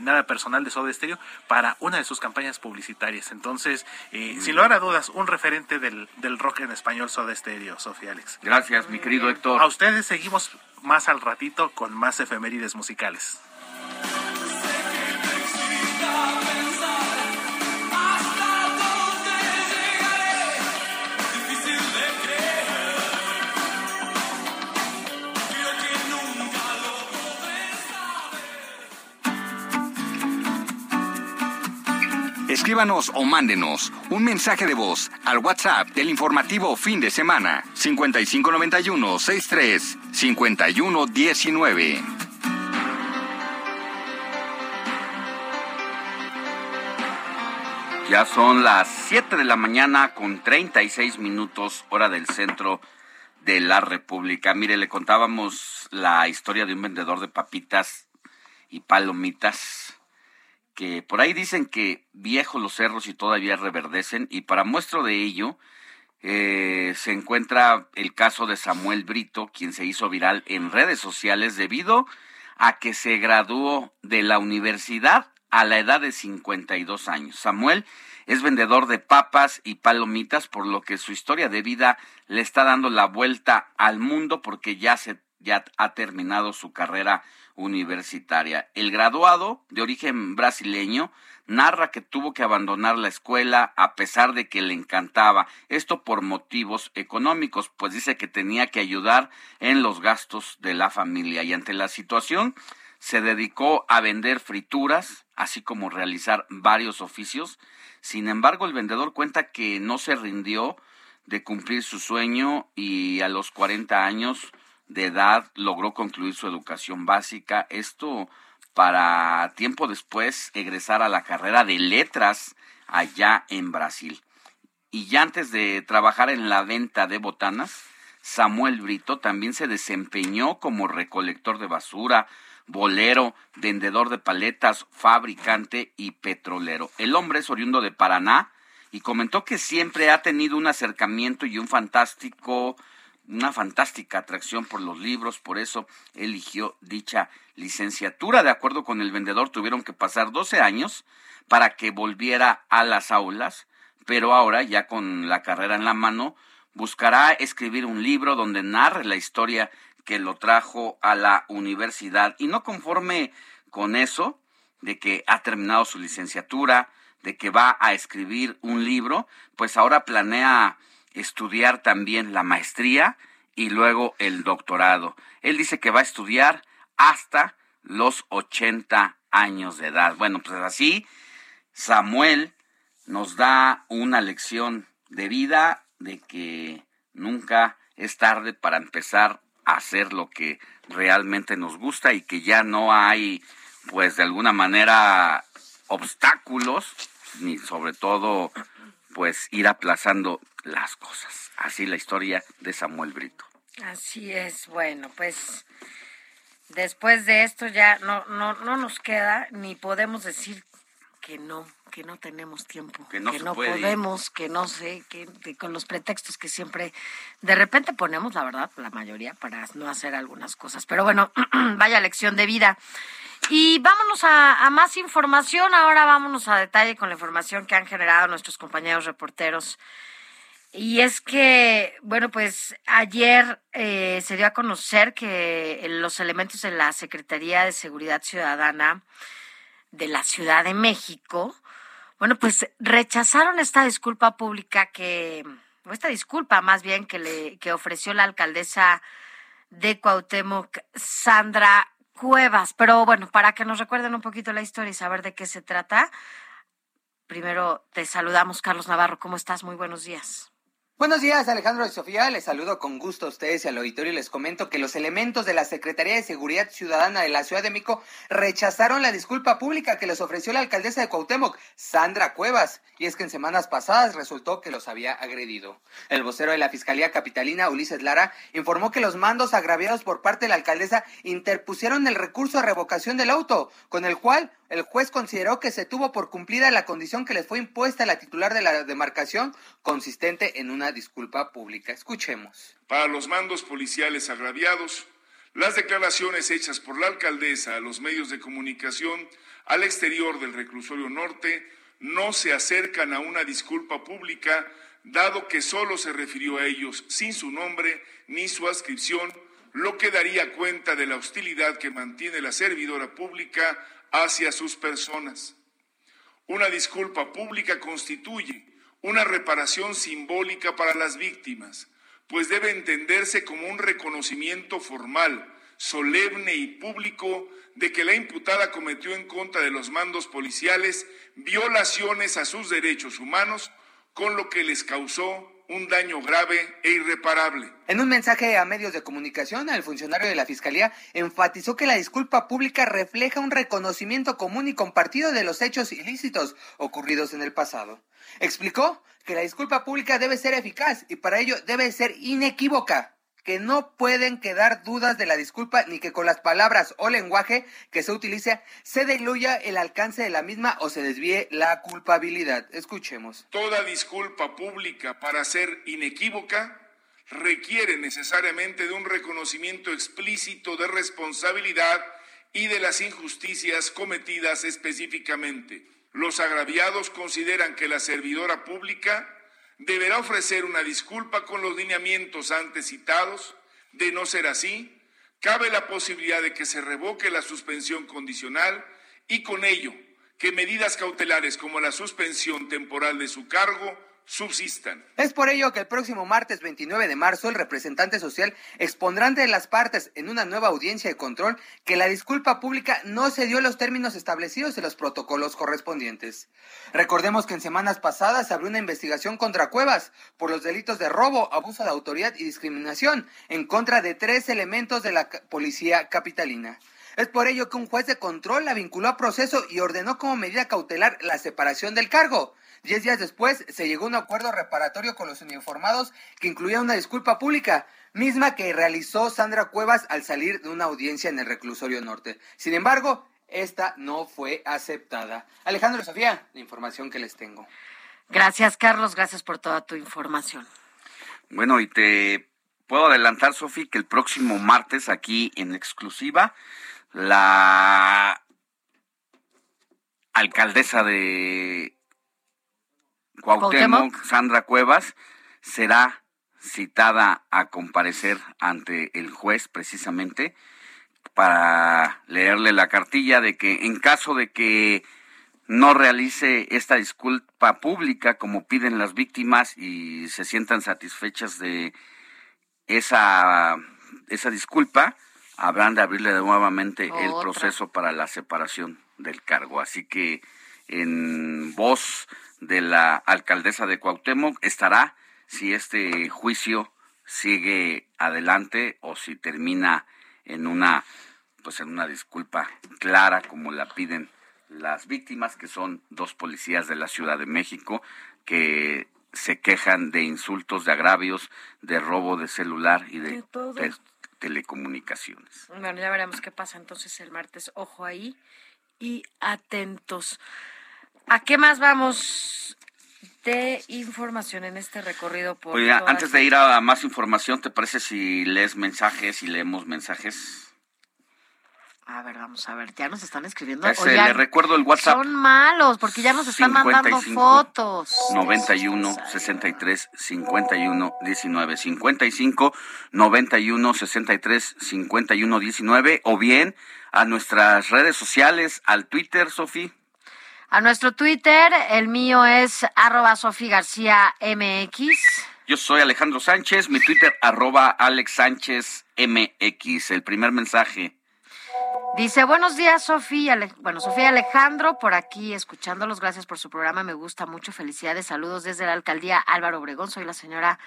nada personal de Soda Stereo para una de sus campañas publicitarias. Entonces, eh, sin lugar a dudas, un referente del, del rock en español Soda Stereo, Sofía Alex. Gracias, mi querido Héctor. A ustedes seguimos más al ratito con más efemérides musicales. Escríbanos o mándenos un mensaje de voz al WhatsApp del informativo fin de semana 5591 63 5119. Ya son las 7 de la mañana con 36 minutos hora del centro de la República. Mire, le contábamos la historia de un vendedor de papitas y palomitas que por ahí dicen que viejos los cerros y todavía reverdecen, y para muestro de ello eh, se encuentra el caso de Samuel Brito, quien se hizo viral en redes sociales debido a que se graduó de la universidad a la edad de 52 años. Samuel es vendedor de papas y palomitas, por lo que su historia de vida le está dando la vuelta al mundo porque ya se ya ha terminado su carrera universitaria. El graduado, de origen brasileño, narra que tuvo que abandonar la escuela a pesar de que le encantaba, esto por motivos económicos, pues dice que tenía que ayudar en los gastos de la familia y ante la situación se dedicó a vender frituras, así como realizar varios oficios. Sin embargo, el vendedor cuenta que no se rindió de cumplir su sueño y a los 40 años de edad logró concluir su educación básica. Esto para tiempo después egresar a la carrera de letras allá en Brasil. Y ya antes de trabajar en la venta de botanas, Samuel Brito también se desempeñó como recolector de basura, bolero, vendedor de paletas, fabricante y petrolero. El hombre es oriundo de Paraná y comentó que siempre ha tenido un acercamiento y un fantástico una fantástica atracción por los libros, por eso eligió dicha licenciatura. De acuerdo con el vendedor, tuvieron que pasar 12 años para que volviera a las aulas, pero ahora, ya con la carrera en la mano, buscará escribir un libro donde narre la historia que lo trajo a la universidad. Y no conforme con eso, de que ha terminado su licenciatura, de que va a escribir un libro, pues ahora planea estudiar también la maestría y luego el doctorado. Él dice que va a estudiar hasta los 80 años de edad. Bueno, pues así Samuel nos da una lección de vida de que nunca es tarde para empezar a hacer lo que realmente nos gusta y que ya no hay, pues de alguna manera, obstáculos, ni sobre todo, pues ir aplazando las cosas. Así la historia de Samuel Brito. Así es, bueno, pues después de esto ya no, no, no nos queda ni podemos decir que no, que no tenemos tiempo, que no, podemos, que no sé, que, con los pretextos que siempre de repente ponemos, la verdad, la mayoría para no hacer algunas cosas. Pero bueno, [clears throat] vaya lección de vida. Y vámonos a, más información. Ahora vámonos a detalle con la información que han generado nuestros compañeros reporteros. Y es que, bueno, pues ayer eh, se dio a conocer que los elementos de la Secretaría de Seguridad Ciudadana de la Ciudad de México bueno, pues rechazaron esta disculpa pública que, o esta disculpa más bien que le que ofreció la alcaldesa de Cuauhtémoc, Sandra Cuevas. Pero bueno, para que nos recuerden un poquito la historia y saber de qué se trata, primero te saludamos, Carlos Navarro. ¿Cómo estás? Muy buenos días. Buenos días, Alejandro y Sofía. Les saludo con gusto a ustedes y al auditorio y les comento que los elementos de la Secretaría de Seguridad Ciudadana de la Ciudad de México rechazaron la disculpa pública que les ofreció la alcaldesa de Cuauhtémoc, Sandra Cuevas, y es que en semanas pasadas resultó que los había agredido. El vocero de la Fiscalía Capitalina, Ulises Lara, informó que los mandos agraviados por parte de la alcaldesa interpusieron el recurso de revocación del auto, con el cual el juez consideró que se tuvo por cumplida la condición que les fue impuesta a la titular de la demarcación, consistente en una disculpa pública. Escuchemos. Para los mandos policiales agraviados, las declaraciones hechas por la alcaldesa a los medios de comunicación al exterior del reclusorio norte no se acercan a una disculpa pública, dado que solo se refirió a ellos sin su nombre ni su adscripción, lo que daría cuenta de la hostilidad que mantiene la servidora pública hacia sus personas. Una disculpa pública constituye una reparación simbólica para las víctimas, pues debe entenderse como un reconocimiento formal, solemne y público de que la imputada cometió en contra de los mandos policiales violaciones a sus derechos humanos, con lo que les causó un daño grave e irreparable. En un mensaje a medios de comunicación, el funcionario de la Fiscalía enfatizó que la disculpa pública refleja un reconocimiento común y compartido de los hechos ilícitos ocurridos en el pasado. Explicó que la disculpa pública debe ser eficaz y para ello debe ser inequívoca que no pueden quedar dudas de la disculpa ni que con las palabras o lenguaje que se utilice se diluya el alcance de la misma o se desvíe la culpabilidad. Escuchemos. Toda disculpa pública para ser inequívoca requiere necesariamente de un reconocimiento explícito de responsabilidad y de las injusticias cometidas específicamente. Los agraviados consideran que la servidora pública deberá ofrecer una disculpa con los lineamientos antes citados. De no ser así, cabe la posibilidad de que se revoque la suspensión condicional y con ello que medidas cautelares como la suspensión temporal de su cargo subsistan. Es por ello que el próximo martes 29 de marzo el representante social expondrá ante las partes en una nueva audiencia de control que la disculpa pública no se dio los términos establecidos en los protocolos correspondientes. Recordemos que en semanas pasadas se abrió una investigación contra Cuevas por los delitos de robo, abuso de autoridad y discriminación en contra de tres elementos de la policía capitalina. Es por ello que un juez de control la vinculó a proceso y ordenó como medida cautelar la separación del cargo. Diez días después se llegó a un acuerdo reparatorio con los uniformados que incluía una disculpa pública, misma que realizó Sandra Cuevas al salir de una audiencia en el reclusorio norte. Sin embargo, esta no fue aceptada. Alejandro Sofía, la información que les tengo. Gracias, Carlos. Gracias por toda tu información. Bueno, y te puedo adelantar, Sofía, que el próximo martes aquí en exclusiva, la alcaldesa de Cuauhtémoc, Sandra Cuevas, será citada a comparecer ante el juez precisamente para leerle la cartilla de que en caso de que no realice esta disculpa pública como piden las víctimas y se sientan satisfechas de esa, esa disculpa, habrán de abrirle nuevamente el proceso para la separación del cargo. Así que en voz de la alcaldesa de Cuauhtémoc estará si este juicio sigue adelante o si termina en una pues en una disculpa clara como la piden las víctimas que son dos policías de la Ciudad de México que se quejan de insultos, de agravios, de robo de celular y de Telecomunicaciones. Bueno, ya veremos qué pasa entonces el martes. Ojo ahí y atentos. ¿A qué más vamos de información en este recorrido por antes de ir a más información, ¿te parece si lees mensajes y leemos mensajes? A ver, vamos a ver, ya nos están escribiendo. Ese, Oigan, le recuerdo el WhatsApp. Son malos porque ya nos están mandando 55, fotos. 91 63 51 19 55 91 63 51 19 o bien a nuestras redes sociales, al Twitter, Sofi. A nuestro Twitter, el mío es arroba Sofi García MX. Yo soy Alejandro Sánchez, mi Twitter arroba Alex Sánchez MX. El primer mensaje. Dice, buenos días, Sofía. Bueno, Sofía Alejandro, por aquí escuchándolos. Gracias por su programa. Me gusta mucho. Felicidades. Saludos desde la alcaldía Álvaro Obregón. Soy la señora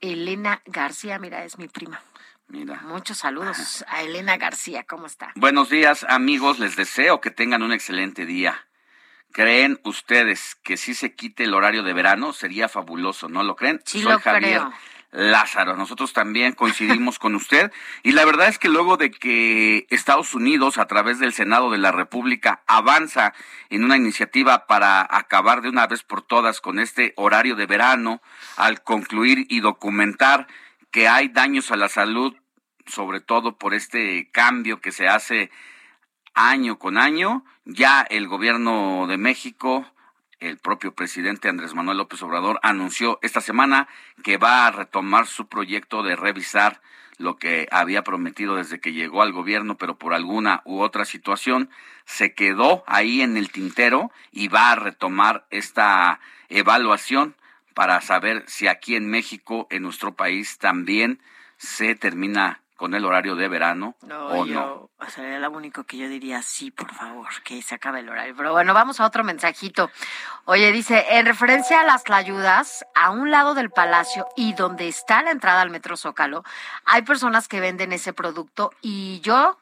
Elena García. Mira, es mi prima. Mira. Muchos saludos a Elena García. ¿Cómo está? Buenos días, amigos. Les deseo que tengan un excelente día. ¿Creen ustedes que si se quite el horario de verano sería fabuloso? ¿No lo creen? Sí Soy lo Javier creo. Lázaro. Nosotros también coincidimos con usted. Y la verdad es que luego de que Estados Unidos, a través del Senado de la República, avanza en una iniciativa para acabar de una vez por todas con este horario de verano, al concluir y documentar que hay daños a la salud, sobre todo por este cambio que se hace año con año, ya el gobierno de México, el propio presidente Andrés Manuel López Obrador anunció esta semana que va a retomar su proyecto de revisar lo que había prometido desde que llegó al gobierno, pero por alguna u otra situación se quedó ahí en el tintero y va a retomar esta evaluación para saber si aquí en México, en nuestro país, también se termina con el horario de verano No, o yo, no. o sea, era lo único que yo diría, sí, por favor, que se acabe el horario. Pero bueno, vamos a otro mensajito. Oye, dice, en referencia a las tlayudas, a un lado del palacio y donde está la entrada al Metro Zócalo, hay personas que venden ese producto y yo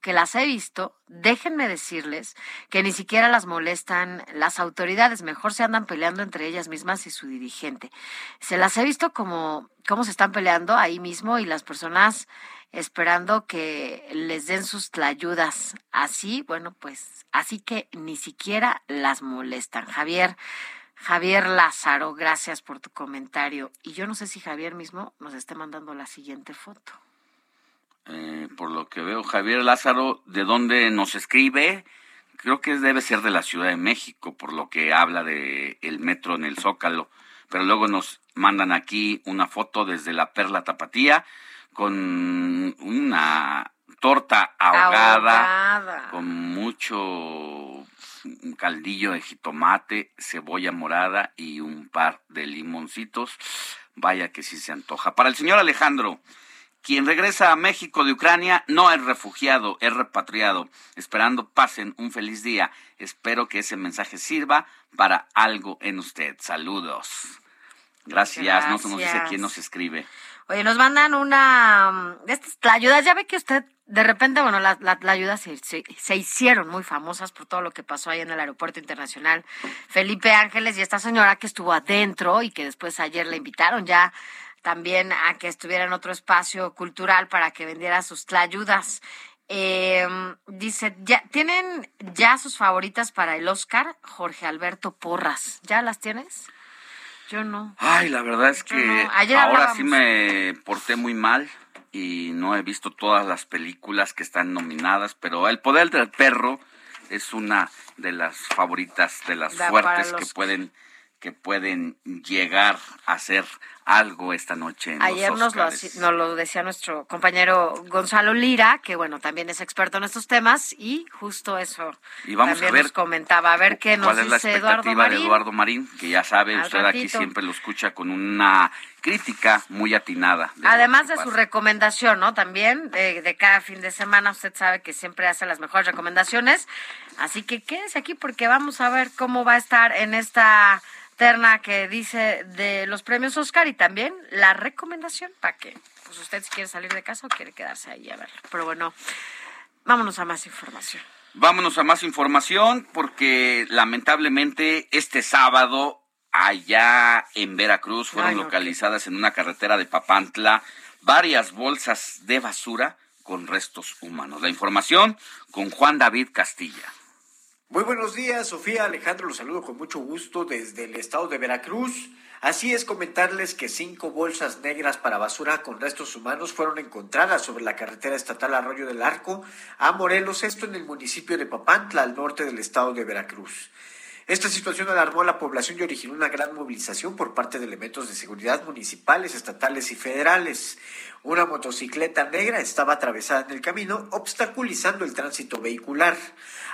que las he visto, déjenme decirles que ni siquiera las molestan las autoridades, mejor se andan peleando entre ellas mismas y su dirigente. Se las he visto como cómo se están peleando ahí mismo y las personas esperando que les den sus tlayudas. Así, bueno, pues así que ni siquiera las molestan. Javier, Javier Lázaro, gracias por tu comentario. Y yo no sé si Javier mismo nos esté mandando la siguiente foto. Eh, por lo que veo, Javier Lázaro, ¿de dónde nos escribe? Creo que debe ser de la Ciudad de México, por lo que habla de el metro en el Zócalo. Pero luego nos mandan aquí una foto desde la Perla Tapatía con una torta ahogada, Ahogada. con mucho caldillo de jitomate, cebolla morada y un par de limoncitos. Vaya que sí se antoja. Para el señor Alejandro, quien regresa a México de Ucrania no es refugiado, es repatriado. Esperando pasen un feliz día. Espero que ese mensaje sirva para algo en usted. Saludos. Gracias. No se nos dice Gracias. quién nos escribe. Oye, nos mandan una mm, estas tlayudas. Ya ve que usted, de repente, bueno, las la, tlayudas se, se, hicieron muy famosas por todo lo que pasó ahí en el Aeropuerto Internacional Felipe Ángeles y esta señora que estuvo adentro y que después ayer le invitaron ya también a que estuviera en otro espacio cultural para que vendiera sus tlayudas. Eh, dice, ya, ¿tienen ya sus favoritas para el Oscar? Jorge Alberto Porras. ¿Ya las tienes? Yo no. Ay, la verdad es que no. Ayer ahora sí me porté muy mal y no he visto todas las películas que están nominadas, pero El Poder del Perro es una de las favoritas, de las Da fuertes los- que pueden que pueden llegar a hacer algo esta noche en Ayer los nos lo, nos lo decía nuestro compañero Gonzalo Lira, que bueno, también es experto en estos temas y justo eso Y vamos también a ver nos comentaba. A ver qué nos ¿Cuál es la dice Eduardo expectativa de Marín. Eduardo Marín? Que ya sabe, Al usted aquí siempre lo escucha con una crítica muy atinada. de Además de su recomendación, ¿no? También de, de cada fin de semana, usted sabe que siempre hace las mejores recomendaciones. Así que quédese aquí porque vamos a ver cómo va a estar en esta terna que dice de los premios Oscar y también la recomendación para que, pues usted si quiere salir de casa o quiere quedarse ahí a ver. Pero bueno, vámonos a más información. Vámonos a más información porque lamentablemente este sábado allá en Veracruz fueron Ay, no, localizadas en una carretera de Papantla varias bolsas de basura con restos humanos. La información con Juan David Castilla. Muy buenos días, Sofía Alejandro, los saludo con mucho gusto desde el estado de Veracruz. Así es comentarles que cinco bolsas negras para basura con restos humanos fueron encontradas sobre la carretera estatal Arroyo del Arco a Morelos, esto en el municipio de Papantla, al norte del estado de Veracruz. Esta situación alarmó a la población y originó una gran movilización por parte de elementos de seguridad municipales, estatales y federales. Una motocicleta negra estaba atravesada en el camino, obstaculizando el tránsito vehicular.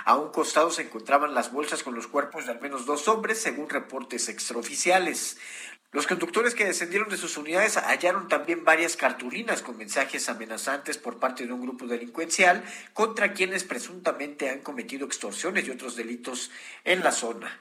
A un costado se encontraban las bolsas con los cuerpos de al menos dos hombres, según reportes extraoficiales. Los conductores que descendieron de sus unidades hallaron también varias cartulinas con mensajes amenazantes por parte de un grupo delincuencial contra quienes presuntamente han cometido extorsiones y otros delitos en la zona.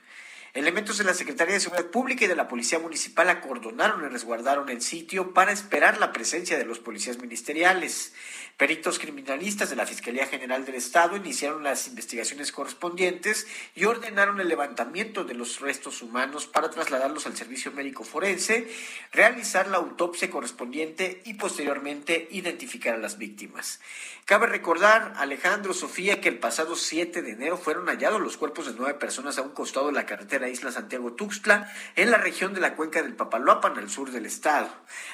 Elementos de la Secretaría de Seguridad Pública y de la Policía Municipal acordonaron y resguardaron el sitio para esperar la presencia de los policías ministeriales. Peritos criminalistas de la Fiscalía General del Estado iniciaron las investigaciones correspondientes y ordenaron el levantamiento de los restos humanos para trasladarlos al servicio médico forense, realizar la autopsia correspondiente y posteriormente identificar a las víctimas. Cabe recordar, Alejandro, Sofía, que el pasado 7 de enero fueron hallados los cuerpos de nueve personas a un costado de la carretera Isla Santiago-Tuxtla, en la región de la cuenca del Papaloapan, al sur del estado.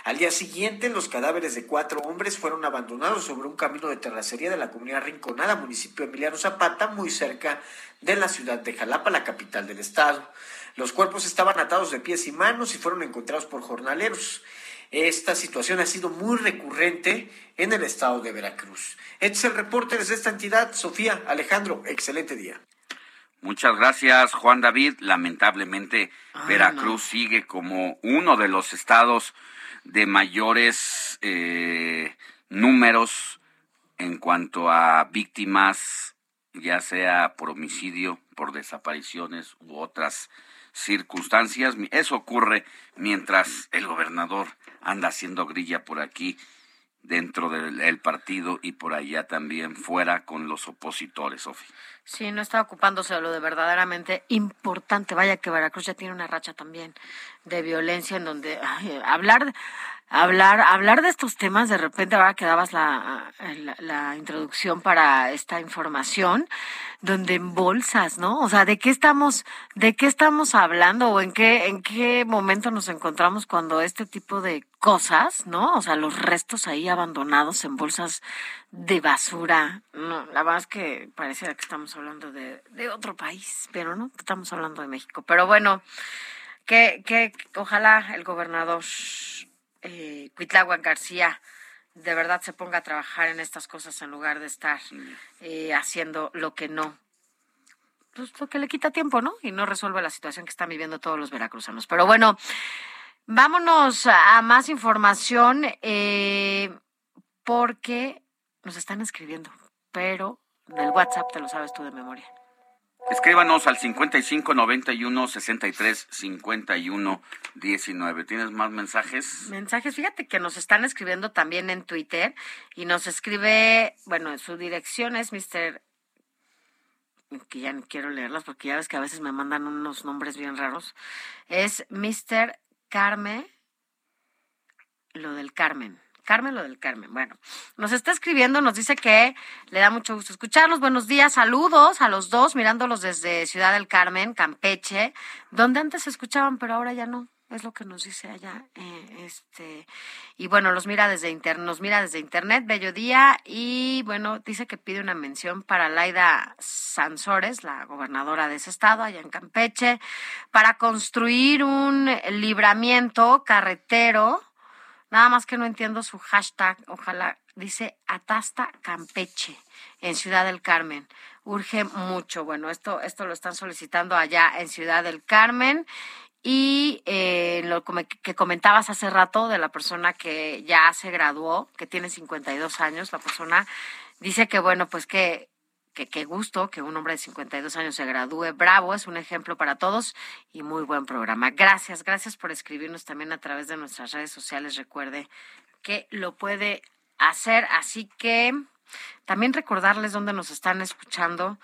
Al día siguiente, los cadáveres de cuatro hombres fueron abandonados sobre un camino de terracería de la comunidad Rinconada, municipio Emiliano Zapata, muy cerca de la ciudad de Jalapa, la capital del estado. Los cuerpos estaban atados de pies y manos y fueron encontrados por jornaleros. Esta situación ha sido muy recurrente en el estado de Veracruz. Este es el reporte desde esta entidad. Sofía, Alejandro, excelente día. Muchas gracias, Juan David. Lamentablemente, Veracruz sigue como uno de los estados de mayores eh, números en cuanto a víctimas, ya sea por homicidio, por desapariciones u otras circunstancias. Eso ocurre mientras el gobernador anda haciendo grilla por aquí dentro del partido y por allá también fuera con los opositores, Sofía. Sí, no está ocupándose de lo de verdaderamente importante. Vaya que Veracruz ya tiene una racha también de violencia en donde hablar hablar hablar de estos temas de repente ahora que dabas la, la, introducción para esta información donde en bolsas no o sea de qué estamos de qué estamos hablando o en qué en qué momento nos encontramos cuando este tipo de cosas no o sea los restos ahí abandonados en bolsas de basura. No la verdad es que pareciera que estamos hablando de, de otro país pero no estamos hablando de México. Pero bueno que que ojalá el gobernador eh, García de verdad se ponga a trabajar en estas cosas en lugar de estar eh, haciendo lo que no, pues lo que le quita tiempo, ¿no? Y no resuelve la situación que están viviendo todos los veracruzanos. Pero bueno, vámonos a más información eh, porque nos están escribiendo, pero del WhatsApp te lo sabes tú de memoria. Escríbanos al 55 91 63 51 19. ¿Tienes más mensajes? Mensajes, fíjate que nos están escribiendo también en Twitter y nos escribe, bueno, su dirección es Mr. que ya no quiero leerlas porque ya ves que a veces me mandan unos nombres bien raros. Es Mr. Carmen, lo del Carmen. Carmen, lo del Carmen. Bueno, nos está escribiendo, nos dice que le da mucho gusto escucharlos. Buenos días, saludos a los dos, mirándolos desde Ciudad del Carmen, Campeche, donde antes se escuchaban, pero ahora ya no. Es lo que nos dice allá. Eh, este, y bueno, los mira desde internet, nos mira desde internet, bello día. Y bueno, dice que pide una mención para Laida Sansores, la gobernadora de ese estado, allá en Campeche, para construir un libramiento carretero Nada más que no entiendo su hashtag, ojalá, dice Atasta Campeche en Ciudad del Carmen. Urge mucho. Bueno, esto, esto lo están solicitando allá en Ciudad del Carmen. Y eh, lo que comentabas hace rato de la persona que ya se graduó, que tiene 52 años, la persona dice que, bueno, pues que que gusto que un hombre de 52 años se gradúe. Bravo, es un ejemplo para todos y muy buen programa. Gracias, gracias por escribirnos también a través de nuestras redes sociales. Recuerde que lo puede hacer, así que también recordarles dónde nos están escuchando.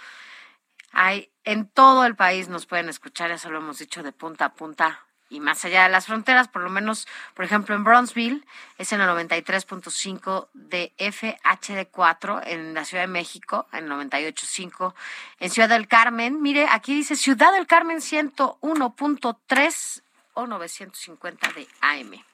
Hay en todo el país nos pueden escuchar, eso lo hemos dicho de punta a punta y más allá de las fronteras, por lo menos, por ejemplo, en Bronzeville es en el 93.5 de FHD4, en la Ciudad de México, en 98.5, en Ciudad del Carmen, mire, aquí dice Ciudad del Carmen 101.3 o 950 de AM.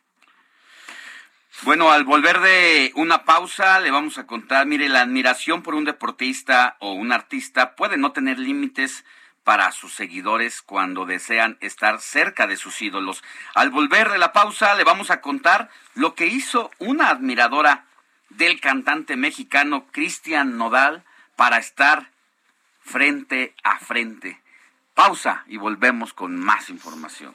Bueno, al volver de una pausa, le vamos a contar, mire, la admiración por un deportista o un artista puede no tener límites para sus seguidores cuando desean estar cerca de sus ídolos. Al volver de la pausa, le vamos a contar lo que hizo una admiradora del cantante mexicano Cristian Nodal para estar frente a frente. Pausa y volvemos con más información.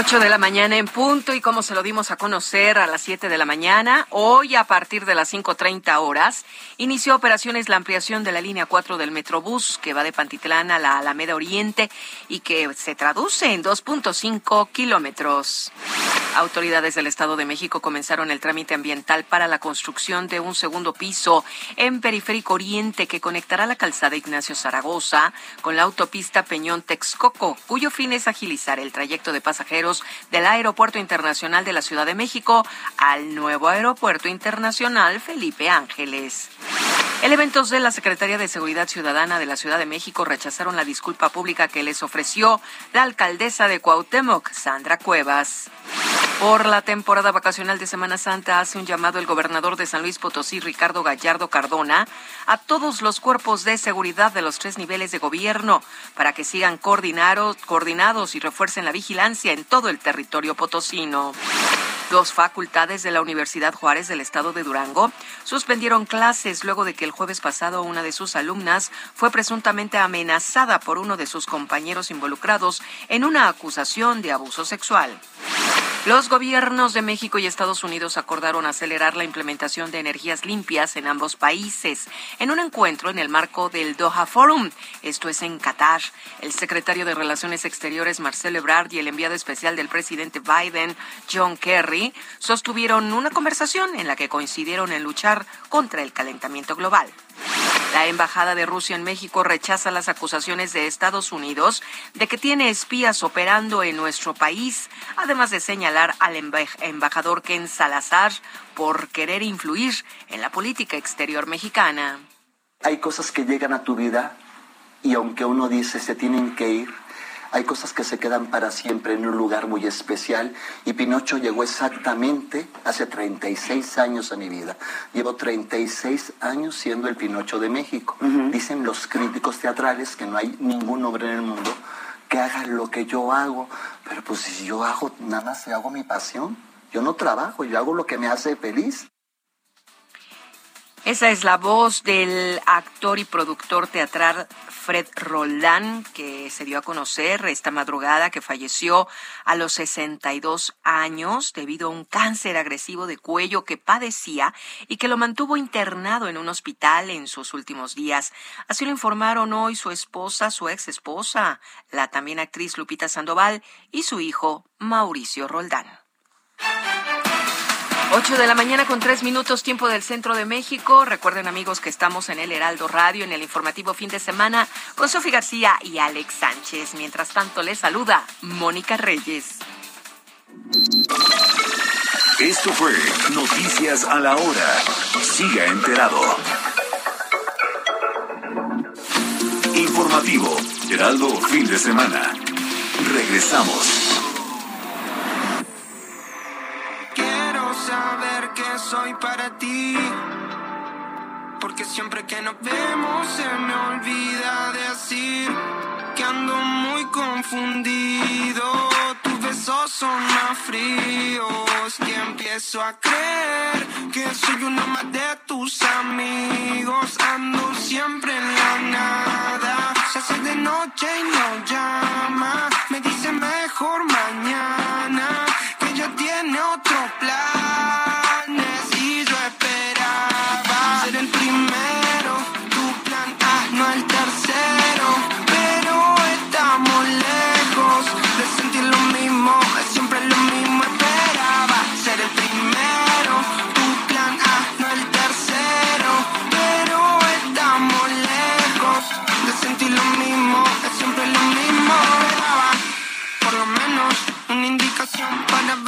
8 de la mañana en punto y como se lo dimos a conocer a las 7 de la mañana, hoy a partir de las 5.30 horas inició operaciones la ampliación de la línea 4 del Metrobús que va de Pantitlán a la Alameda Oriente y que se traduce en 2.5 kilómetros. Autoridades del Estado de México comenzaron el trámite ambiental para la construcción de un segundo piso en Periférico Oriente que conectará la calzada Ignacio Zaragoza con la autopista Peñón Texcoco, cuyo fin es agilizar el trayecto de pasajeros del Aeropuerto Internacional de la Ciudad de México al nuevo Aeropuerto Internacional Felipe Ángeles. Elementos de la Secretaría de Seguridad Ciudadana de la Ciudad de México rechazaron la disculpa pública que les ofreció la alcaldesa de Cuauhtémoc, Sandra Cuevas. Por la temporada vacacional de Semana Santa hace un llamado el gobernador de San Luis Potosí, Ricardo Gallardo Cardona, a todos los cuerpos de seguridad de los tres niveles de gobierno para que sigan coordinados y refuercen la vigilancia en todo el territorio potosino. Dos facultades de la Universidad Juárez del Estado de Durango suspendieron clases luego de que el jueves pasado una de sus alumnas fue presuntamente amenazada por uno de sus compañeros involucrados en una acusación de abuso sexual. Los gobiernos de México y Estados Unidos acordaron acelerar la implementación de energías limpias en ambos países en un encuentro en el marco del Doha Forum. Esto es en Qatar. El secretario de Relaciones Exteriores, Marcelo Ebrard, y el enviado especial del presidente Biden, John Kerry, sostuvieron una conversación en la que coincidieron en luchar contra el calentamiento global. La Embajada de Rusia en México rechaza las acusaciones de Estados Unidos de que tiene espías operando en nuestro país, además de señalar al embajador Ken Salazar por querer influir en la política exterior mexicana. Hay cosas que llegan a tu vida y aunque uno dice se tienen que ir, hay cosas que se quedan para siempre en un lugar muy especial y Pinocho llegó exactamente hace 36 años a mi vida. Llevo 36 años siendo el Pinocho de México. Dicen los críticos teatrales que no hay ningún hombre en el mundo que haga lo que yo hago, pero pues si yo hago, nada más hago mi pasión. Yo no trabajo, yo hago lo que me hace feliz. Esa es la voz del actor y productor teatral Fred Roldán, que se dio a conocer esta madrugada, que falleció a los 62 años debido a un cáncer agresivo de cuello que padecía y que lo mantuvo internado en un hospital en sus últimos días. Así lo informaron hoy su esposa, su ex esposa, la también actriz Lupita Sandoval, y su hijo Mauricio Roldán. 8 de la mañana con tres minutos tiempo del centro de México. Recuerden amigos que estamos en el Heraldo Radio en el informativo fin de semana con Sofía García y Alex Sánchez. Mientras tanto les saluda Mónica Reyes. Esto fue Noticias a la Hora. Siga enterado. Informativo Heraldo fin de semana. Regresamos. Soy para ti. Porque siempre que nos vemos se me olvida decir que ando muy confundido. Tu beso besos son más fríos y empiezo a creer que soy uno más de tus amigos. Ando siempre en la nada, se hace de noche y no llama. Me dice mejor mañana que ya tiene otro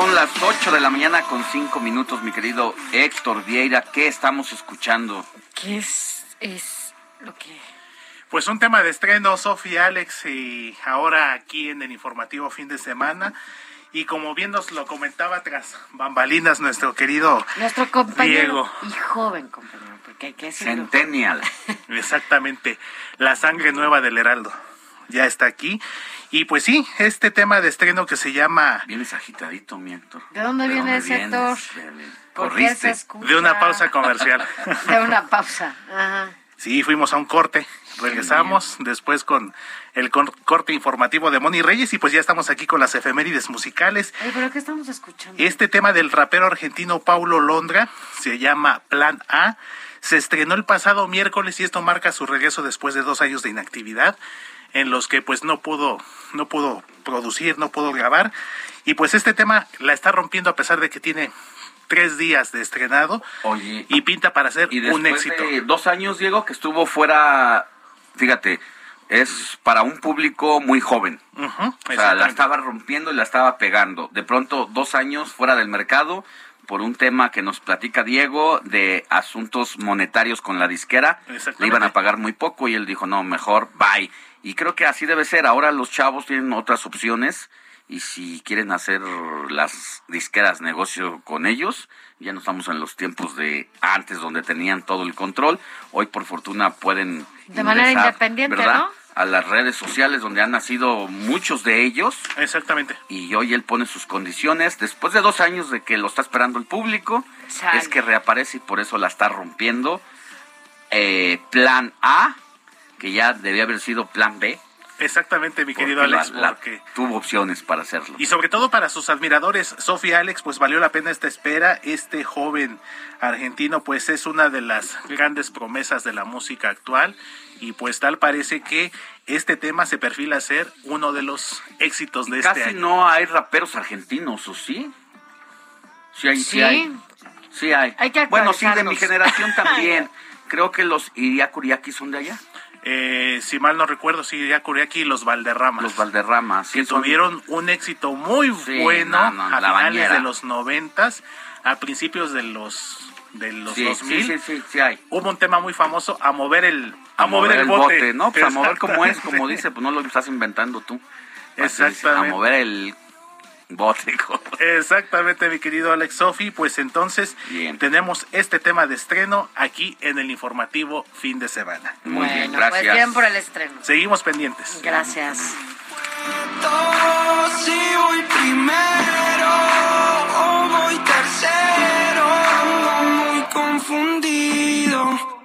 son las 8 de la mañana con 5 minutos, mi querido Héctor Vieira. ¿Qué estamos escuchando? ¿Qué es, es lo que... Pues un tema de estreno, Sofía Alex, y ahora aquí en el informativo fin de semana. Y como bien nos lo comentaba tras bambalinas nuestro querido Nuestro compañero Diego. y joven compañero, porque hay que decirlo. Centennial. Exactamente, la sangre nueva del Heraldo. Ya está aquí. Y pues sí, este tema de estreno que se llama... Vienes agitadito, mi Héctor. ¿De dónde viene ese escucha? De una pausa comercial. [laughs] De una pausa. Ajá. Sí, fuimos a un corte. Regresamos después con el corte informativo de Moni Reyes y pues ya estamos aquí con las efemérides musicales. Oye, ¿pero qué estamos escuchando? Este tema del rapero argentino Paulo Londra se llama Plan A. Se estrenó el pasado miércoles y esto marca su regreso después de dos años de inactividad en los que pues no pudo, no pudo producir, no pudo grabar. Y pues este tema la está rompiendo a pesar de que tiene tres días de estrenado Oye, y pinta para ser y un éxito. de dos años, Diego, que estuvo fuera, fíjate, es para un público muy joven. O sea, la estaba rompiendo y la estaba pegando. De pronto, dos años fuera del mercado por un tema que nos platica Diego de asuntos monetarios con la disquera. Le iban a pagar muy poco y él dijo, no, mejor bye. Y creo que así debe ser. Ahora los chavos tienen otras opciones y si quieren hacer las disqueras negocio con ellos, ya no estamos en los tiempos de antes donde tenían todo el control. Hoy por fortuna pueden De manera ingresar, independiente, ¿verdad? ¿no? A las redes sociales donde han nacido muchos de ellos. Exactamente. Y hoy él pone sus condiciones. Después de dos años de que lo está esperando el público, es que reaparece y por eso la está rompiendo. Eh, plan A, que ya debía haber sido plan B. Exactamente, mi querido porque Alex, la- la- porque tuvo opciones para hacerlo. Y sobre todo para sus admiradores, Sofía Alex, pues valió la pena esta espera. Este joven argentino, pues es una de las grandes promesas de la música actual. Y pues tal parece que este tema se perfila a ser uno de los éxitos de este Casi año. no hay raperos argentinos, ¿o sí? Sí hay, sí, Sí. hay. Sí hay. Hay que bueno, sí, de mi generación [laughs] también. Creo que los Iriakuriaki son de allá. Eh, si mal no recuerdo, sí, ya Kuriaki y los Valderramas. Los Valderramas. que sí, son- tuvieron un éxito muy Sí, bueno no, no, a la finales bañera. de los noventas, a principios de los de los Sí, 2000. sí, sí, sí, sí hay. Hubo un tema muy famoso, a mover el a, mover, el bote. ¿no? Pues a mover como es, como dice, pues no lo estás inventando tú. Exactamente. A mover el bote. Exactamente, mi querido Alex Sofi. Pues entonces tenemos este tema de estreno aquí en el informativo fin de semana. Muy bien, Bueno, pues bien por el estreno. Seguimos pendientes. Gracias. Si voy primero o voy tercero, muy confundido.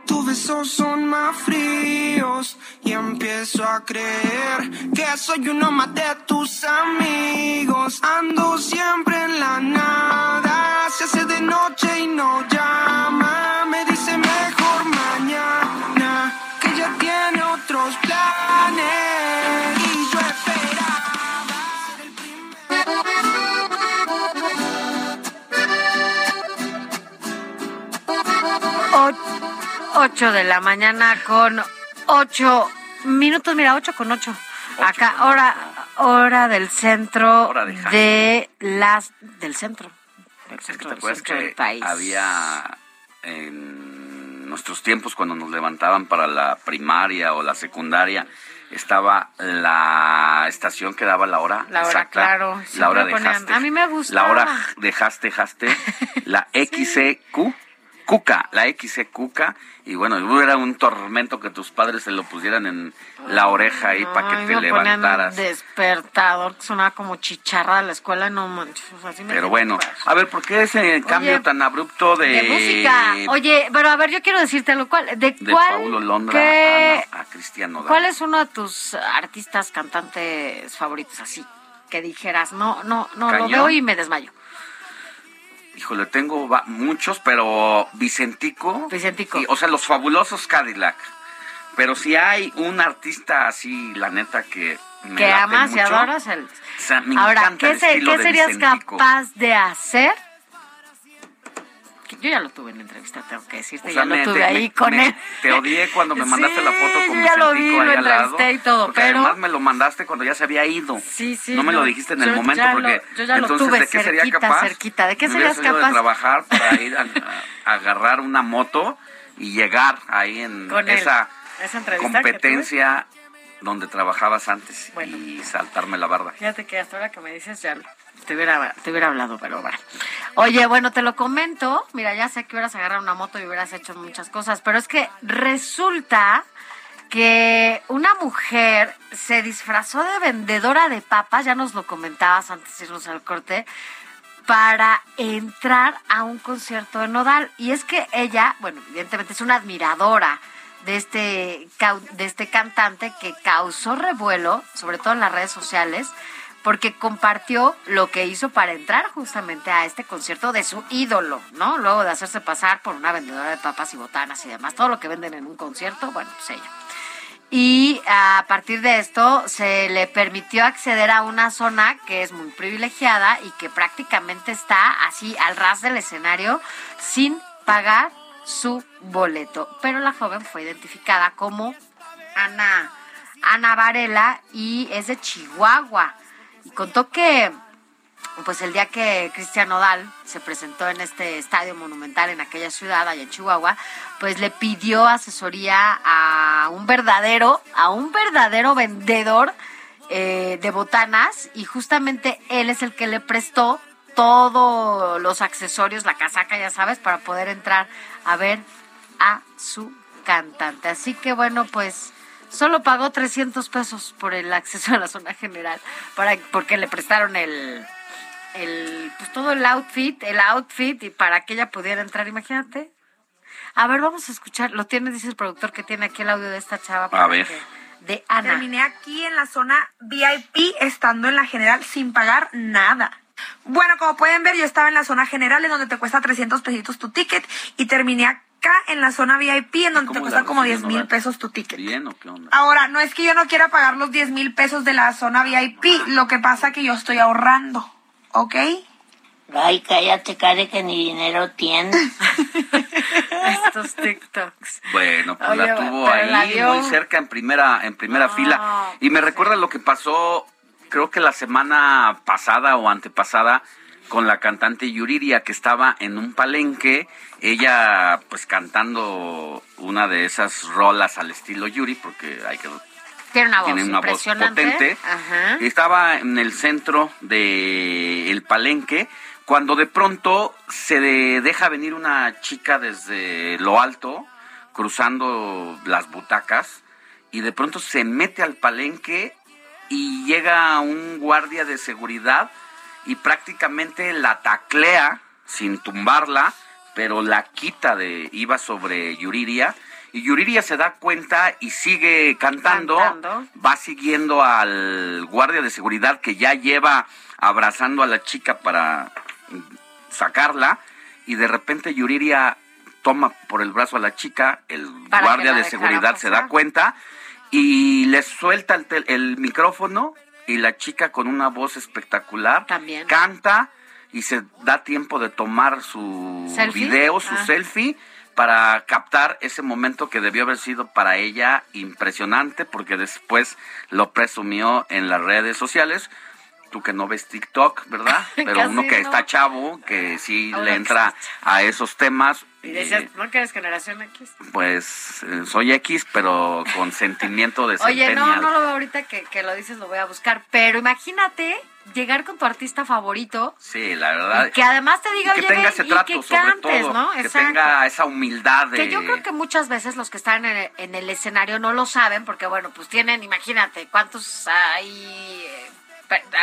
Tus besos son más fríos y empiezo a creer que soy uno más de tus amigos. Ando siempre en la nada, se hace de noche y no llama. Me dice mejor mañana que ya tiene otros planes. Y yo esperaba ser el primer... 8 de la mañana con 8 minutos, mira, 8 con 8. 8 Acá, hora, hora del centro hora de, las del centro. Del centro, que del país. Había en nuestros tiempos cuando nos levantaban para la primaria o la secundaria estaba la estación que daba la hora. La hora, exacta, claro. La hora de A mí me gusta. La hora dejaste, dejaste. la [laughs] XCQ. Cuca, la XC Cuca, y bueno, era un tormento que tus padres se lo pusieran en la oreja ahí para que te me levantaras. despertador que sonaba como chicharra de la escuela, no manches. así me Pero bueno, a ver, ¿por qué ese cambio tan abrupto de, de música. Oye, pero a ver, yo quiero decirte lo cual, ¿de, de cuál? Paulo Londra a, a Cristian Nodal? ¿Cuál es uno de tus artistas cantantes favoritos así? Que dijeras, no, no, no, lo veo y me desmayo. Híjole, tengo muchos, pero Vicentico. Vicentico. y- o sea, los fabulosos Cadillac. Pero si hay un artista así, la neta, que me que amas y mucho, adoras el... o sea, me Ahora, encanta ¿qué, el se- qué serías Vicentico. capaz de hacer? Yo ya lo tuve en la entrevista, tengo que decirte, O sea, ya lo tuve ahí me- con él. Te odié cuando me [laughs] mandaste la foto con ya lo vi, ahí lo al lado. entrevisté y todo, porque pero- además me lo mandaste cuando ya se había ido. Sí, sí. no me lo dijiste en el momento ya porque lo- yo ya lo entonces tuve de qué sería cerquita, capaz cerquita. ¿De qué serías capaz? de trabajar para [laughs] ir a, a agarrar una moto y llegar ahí en Con él. esa que competencia donde trabajabas antes y saltarme la barda. Fíjate que hasta ahora que me dices ya te hubiera, te hubiera hablado, pero bueno. Oye, bueno, te lo comento. Mira, ya sé que hubieras agarrado una moto y hubieras hecho muchas cosas, pero es que resulta que una mujer se disfrazó de vendedora de papas, ya nos lo comentabas antes de irnos al corte, para entrar a un concierto de Nodal. Y es que ella, bueno, evidentemente es una admiradora de este, de este cantante que causó revuelo, sobre todo en las redes sociales, porque compartió lo que hizo para entrar justamente a este concierto de su ídolo, ¿no? Luego de hacerse pasar por una vendedora de papas y botanas y demás, todo lo que venden en un concierto, bueno, pues ella. Y a partir de esto se le permitió acceder a una zona que es muy privilegiada y que prácticamente está así al ras del escenario sin pagar su boleto. Pero la joven fue identificada como Ana, Ana Varela y es de Chihuahua. Y contó que pues el día que Cristian Nodal se presentó en este estadio monumental en aquella ciudad, allá en Chihuahua, pues le pidió asesoría a un verdadero, a un verdadero vendedor eh, de botanas y justamente él es el que le prestó todos los accesorios, la casaca, ya sabes, para poder entrar a ver a su cantante. Así que bueno, pues solo pagó 300 pesos por el acceso a la zona general, para, porque le prestaron el, el, pues todo el outfit, el outfit y para que ella pudiera entrar, imagínate. A ver, vamos a escuchar, lo tiene, dice el productor que tiene aquí el audio de esta chava. para ver. que- de Ana. Terminé aquí en la zona VIP, estando en la general sin pagar nada. Bueno, como pueden ver, yo estaba en la zona general, en donde te cuesta 300 pesitos tu ticket, y terminé acá en la zona VIP, en donde te ¿Cómo cuesta como recibió 10 mil pesos tu ticket. ¿Bien o qué onda? Ahora, no es que yo no quiera pagar los 10 mil pesos de la zona VIP, lo que pasa que yo estoy ahorrando, ¿ok? Ay, cállate, Care, que ni dinero tienes. [laughs] Estos TikToks. Bueno, pues Oye, la tuvo la ahí muy cerca en primera en primera fila y me recuerda lo que pasó creo que la semana pasada o antepasada con la cantante Yuriria que estaba en un palenque, ella pues cantando una de esas rolas al estilo Yuri porque hay que Tiene una voz tiene una voz potente. Ajá. Estaba en el centro de el palenque cuando de pronto se de- deja venir una chica desde lo alto cruzando las butacas y de pronto se mete al palenque y llega un guardia de seguridad y prácticamente la taclea sin tumbarla, pero la quita de iba sobre Yuriria y Yuriria se da cuenta y sigue cantando, Cantando. va siguiendo al guardia de seguridad que ya lleva abrazando a la chica para sacarla y de repente Yuriria toma por el brazo a la chica, el Para guardia de seguridad se da cuenta y le suelta el, tel- el micrófono y la chica con una voz espectacular canta y se da tiempo de tomar su ¿Selfie? video, su Ah. selfie, para captar ese momento que debió haber sido para ella impresionante, porque después lo presumió en las redes sociales. Tú que no ves TikTok, ¿verdad? [laughs] Pero uno que no. está chavo, que sí Ahora le entra a esos temas, Y decías, eh, ¿no que eres generación X? pues eh, soy X, pero con [laughs] sentimiento de Oye, no, no lo veo ahorita que, que lo dices, lo voy a buscar. Pero imagínate llegar con tu artista favorito Sí, la verdad. y que además te diga, Y que oye, tenga ese y trato, que sobre todo, ¿no? que tenga esa humildad de... Que yo creo que muchas veces los que están en el, en el escenario no lo saben porque, bueno, pues tienen, imagínate, cuántos hay eh,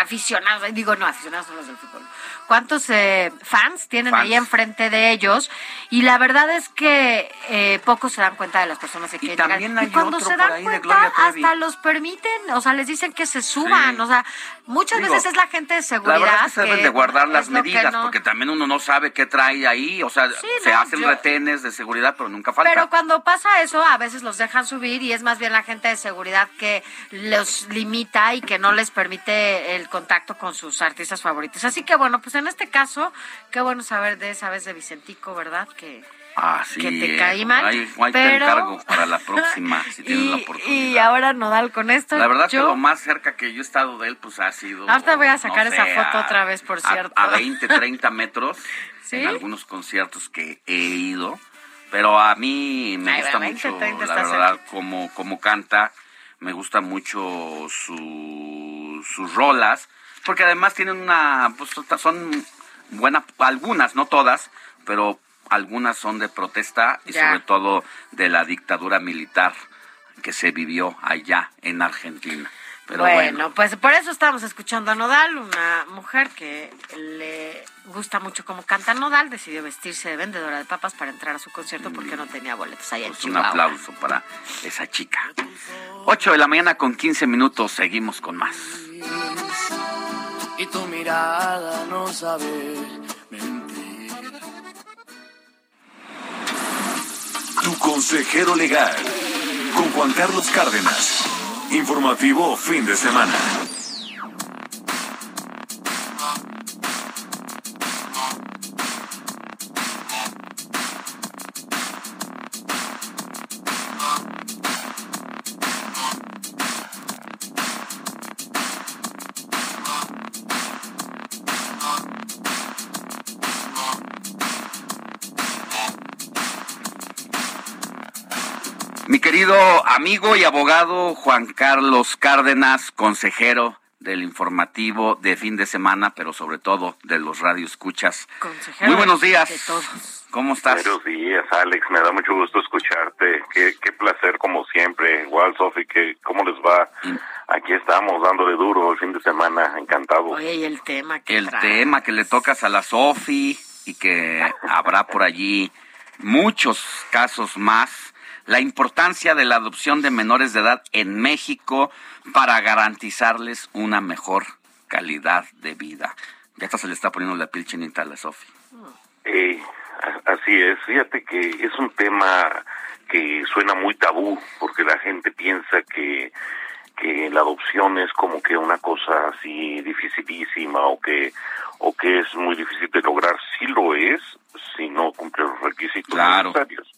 aficionados, digo, no, aficionados son los del fútbol. ¿Cuántos eh, fans tienen Fans. ahí enfrente de ellos? Y la verdad es que eh, pocos se dan cuenta de las personas que quieren llegar. también hay Y cuando otro se por dan ahí cuenta, hasta los permiten, o sea, les dicen que se suban. Sí. O sea, muchas Digo, veces es la gente de La seguridad. verdad es que se deben de guardar las que medidas, no- porque también uno no sabe qué trae ahí, o sea, se no, hacen yo- retenes de seguridad, pero nunca falta. Pero cuando pasa eso, a veces los dejan subir y es más bien la gente de seguridad que los limita y que no les permite el contacto con sus artistas favoritos. Así que bueno, pues en este caso, qué bueno saber de esa vez de Vicentico, ¿verdad? Que Ah, sí, que te eh, caí mal, Ahí, ahí te pero- encargo para la próxima, [laughs] si tienes la y, oportunidad. y ahora Nodal con esto. La verdad que yo, lo más cerca que yo he estado de él, pues ha sido... Ahorita voy a sacar no esa sé, foto a- otra vez, por a- cierto. A, 20, 30 metros, [laughs] ¿Sí? en algunos conciertos que he ido. Pero a mí me Ay, gusta 20, mucho, 30 la verdad, cómo, cómo canta. Me gusta mucho su- sus rolas, porque además tienen una... Pues son buenas, algunas, no todas, pero algunas son de protesta y Ya. sobre todo de la dictadura militar que se vivió allá en Argentina. Pero bueno, bueno, pues por eso estamos escuchando a Nodal, una mujer que le gusta mucho cómo canta Nodal, decidió vestirse de vendedora de papas para entrar a su concierto porque no tenía boletos allá en pues un Chihuahua. aplauso para esa chica. 8 de la mañana con 15 minutos, seguimos con más. Y tu mirada no sabe mentir. Tu consejero legal. Con Juan Carlos Cárdenas. Informativo fin de semana. Querido amigo y abogado Juan Carlos Cárdenas, consejero del informativo de fin de semana, pero sobre todo de los radioescuchas. Consejero Muy buenos días. de todos. ¿Cómo estás? Buenos días, Alex. Me da mucho gusto escucharte. Qué, qué placer, como siempre. Igual, Sofi, que, ¿cómo les va? Aquí estamos, dándole duro el fin de semana. Encantado. Oye, y el tema que el trae. tema que le tocas a la Sofi y que habrá por allí muchos casos más. La importancia de la adopción de menores de edad en México para garantizarles una mejor calidad de vida. Ya hasta se le está poniendo la piel chinita a la Sofi. Eh, así es. Fíjate que es un tema que suena muy tabú porque la gente piensa que que la adopción es como que una cosa así dificilísima o que o que es muy difícil de lograr. Sí lo es si no cumple los requisitos Claro. necesarios.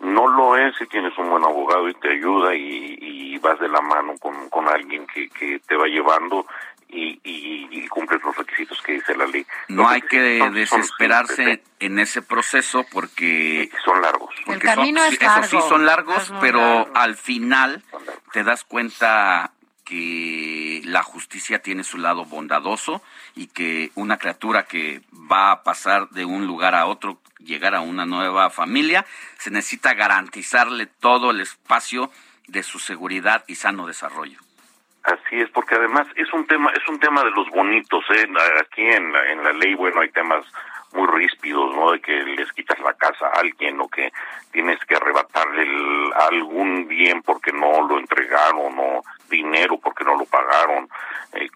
No lo es si tienes un buen abogado y te ayuda y, y vas de la mano con, con alguien que, que te va llevando y, y, y cumples los requisitos que dice la ley. No Los hay que son desesperarse simples, en ese proceso porque son largos. Porque camino son, es eso sí largo, son largos, pero largo. al final te das cuenta que la justicia tiene su lado bondadoso y que una criatura que va a pasar de un lugar a otro, llegar a una nueva familia, se necesita garantizarle todo el espacio de su seguridad y sano desarrollo. Así es, porque además es un tema, es un tema de los bonitos, ¿eh? Aquí en la, en la ley, bueno, hay temas muy ríspidos, ¿no? De que les quitas la casa a alguien o que tienes que arrebatarle algún bien porque no lo entregaron o dinero porque no lo pagaron, eh,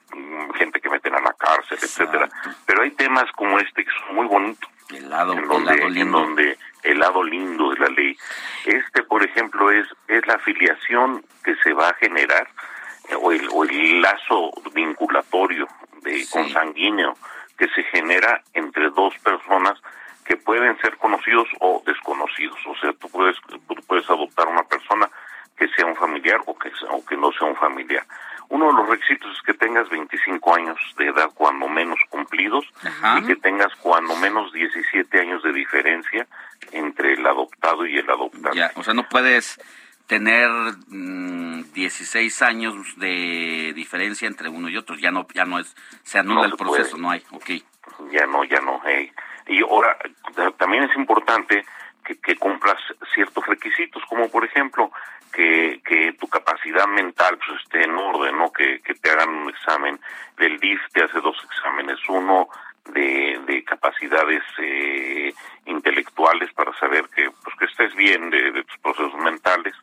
gente que meten a la cárcel, etcétera. Pero hay temas como este que son muy bonitos. El lado, en el lado en lindo. donde el lado lindo de la ley. Este, por ejemplo, es, es la afiliación que se va a generar eh, o el, o el lazo vinculatorio de consanguíneo que se genera entre dos personas que pueden ser conocidos o desconocidos que sea un familiar o que, o que no sea un familiar. Uno de los requisitos es que tengas 25 años de edad cuando menos cumplidos Ajá. y que tengas cuando menos 17 años de diferencia entre el adoptado y el adoptado. Ya, o sea, no puedes tener mmm, 16 años de diferencia entre uno y otro, ya no ya no es se anula no el proceso, puede. no hay. Okay. Ya no, ya no. Hey. Y ahora también es importante que, que cumplas ciertos requisitos, como por ejemplo que, que tu capacidad mental pues, esté en orden, ¿no? Que, que te hagan un examen. Del DIF te hace dos exámenes, uno de, de capacidades eh, intelectuales para saber que pues que estés bien de, de tus procesos mentales,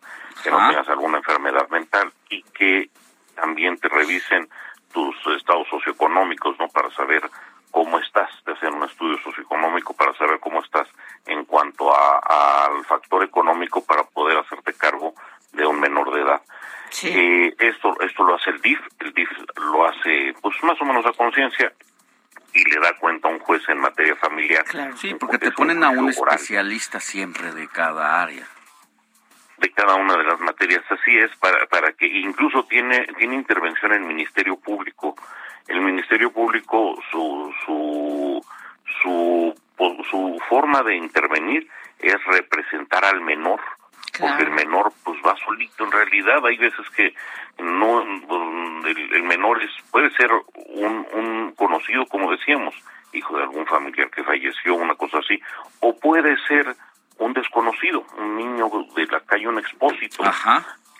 que no tengas alguna enfermedad mental y que también te revisen tus estados socioeconómicos, ¿no? Para saber cómo estás, te hacen un estudio socioeconómico para saber cómo estás en cuanto a- al factor económico para poder hacerte cargo de un menor de edad. Eh, esto, esto lo hace el DIF, el DIF lo hace pues más o menos a conciencia y le da cuenta a un juez en materia familiar. Sí, porque te ponen a un especialista siempre de cada área. de cada una de las materias. Así es, para, para que incluso tiene, tiene intervención el Ministerio Público. El Ministerio Público, su, su, su forma de intervenir es representar al menor. Porque el menor pues va solito en realidad. Hay veces que no el, el menor es, puede ser un, un conocido, como decíamos, hijo de algún familiar que falleció, una cosa así, o puede ser un desconocido, un niño de la calle, un expósito,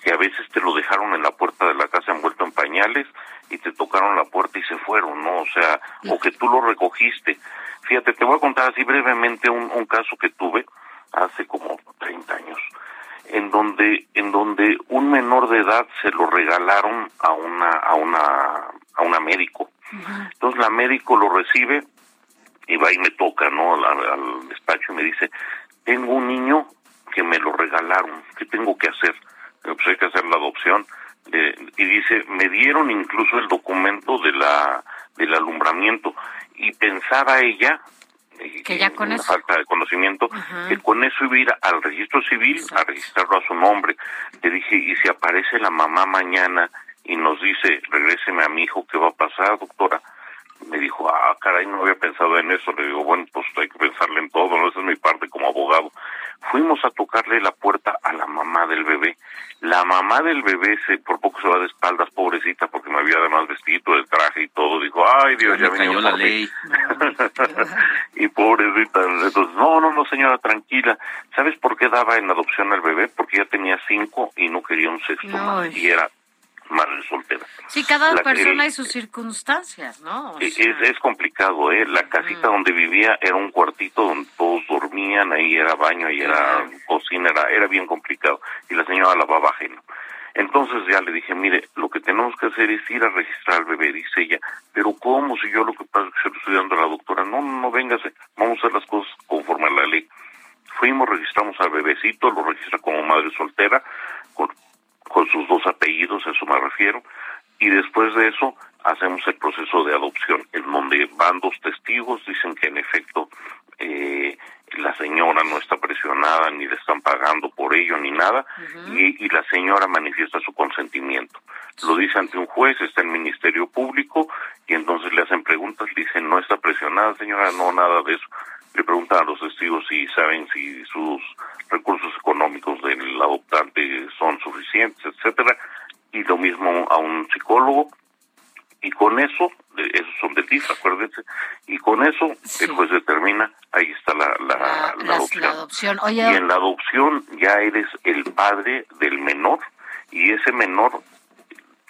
que a veces te lo dejaron en la puerta de la casa envuelto en pañales y te tocaron la puerta y se fueron, ¿no? O sea, o que tú lo recogiste. Fíjate, te voy a contar así brevemente un, un caso que tuve hace como 30 años, en donde, en donde un menor de edad se lo regalaron a una, a una, a una médico. Entonces la médico lo recibe y va y me toca, ¿no? Al, al despacho y me dice, tengo un niño que me lo regalaron, ¿qué tengo que hacer? Pues hay que hacer la adopción. Eh, y dice, me dieron incluso el documento de la del alumbramiento y pensaba ella Que ya con una eso. falta de conocimiento, que con eso iba a ir al registro civil a registrarlo a su nombre. Le dije, y si aparece la mamá mañana y nos dice, regréseme a mi hijo, ¿qué va a pasar, doctora? Me dijo, ah, caray, no había pensado en eso. Le digo, bueno, pues hay que pensarle en todo, ¿no? Esa es mi parte como abogado. Fuimos a tocarle la puerta a la mamá del bebé. La mamá del bebé se, por poco se va de espaldas, pobrecita, porque me había además vestido el traje y todo. Dijo, ay Dios, ya Me cayó venía la por mí". ley. [laughs] y pobrecita, entonces, no, no, no, señora, tranquila. ¿Sabes por qué daba en adopción al bebé? Porque ya tenía cinco y no quería un sexto más. Ay. Y era madre soltera. Sí, cada La- persona el- y sus circunstancias, ¿no? O es, sea, es complicado, ¿eh? La casita donde vivía era un cuartito donde todos dormían, ahí era baño, ahí era cocina, era, era bien complicado. Y la señora lavaba ajeno. Entonces ya le dije, mire, lo que tenemos que hacer es ir a registrar al bebé, dice ella. Pero ¿cómo? Si yo lo que pasa es que se lo estoy dando a la doctora. No, no, no, véngase, vamos a hacer las cosas conforme a la ley. Fuimos, registramos al bebecito, lo registra como madre soltera, con, con sus dos apellidos, a eso me refiero, y después de eso hacemos el proceso de adopción, en donde van dos testigos, dicen que en efecto eh, la señora no está presionada, ni le están pagando por ello, ni nada, y, y la señora manifiesta su consentimiento. Lo dice ante un juez, está el Ministerio Público, y entonces le hacen preguntas, le dicen, no está presionada, señora, no, nada de eso. Le preguntan a los testigos si saben si sus recursos económicos del adoptante son suficientes, etcétera, y lo mismo a un psicólogo, y con eso, de- esos son del DIF, acuérdense, y con eso el juez determina, ahí está la, la, la adopción. Oye, Y en la adopción ya eres el padre del menor y ese menor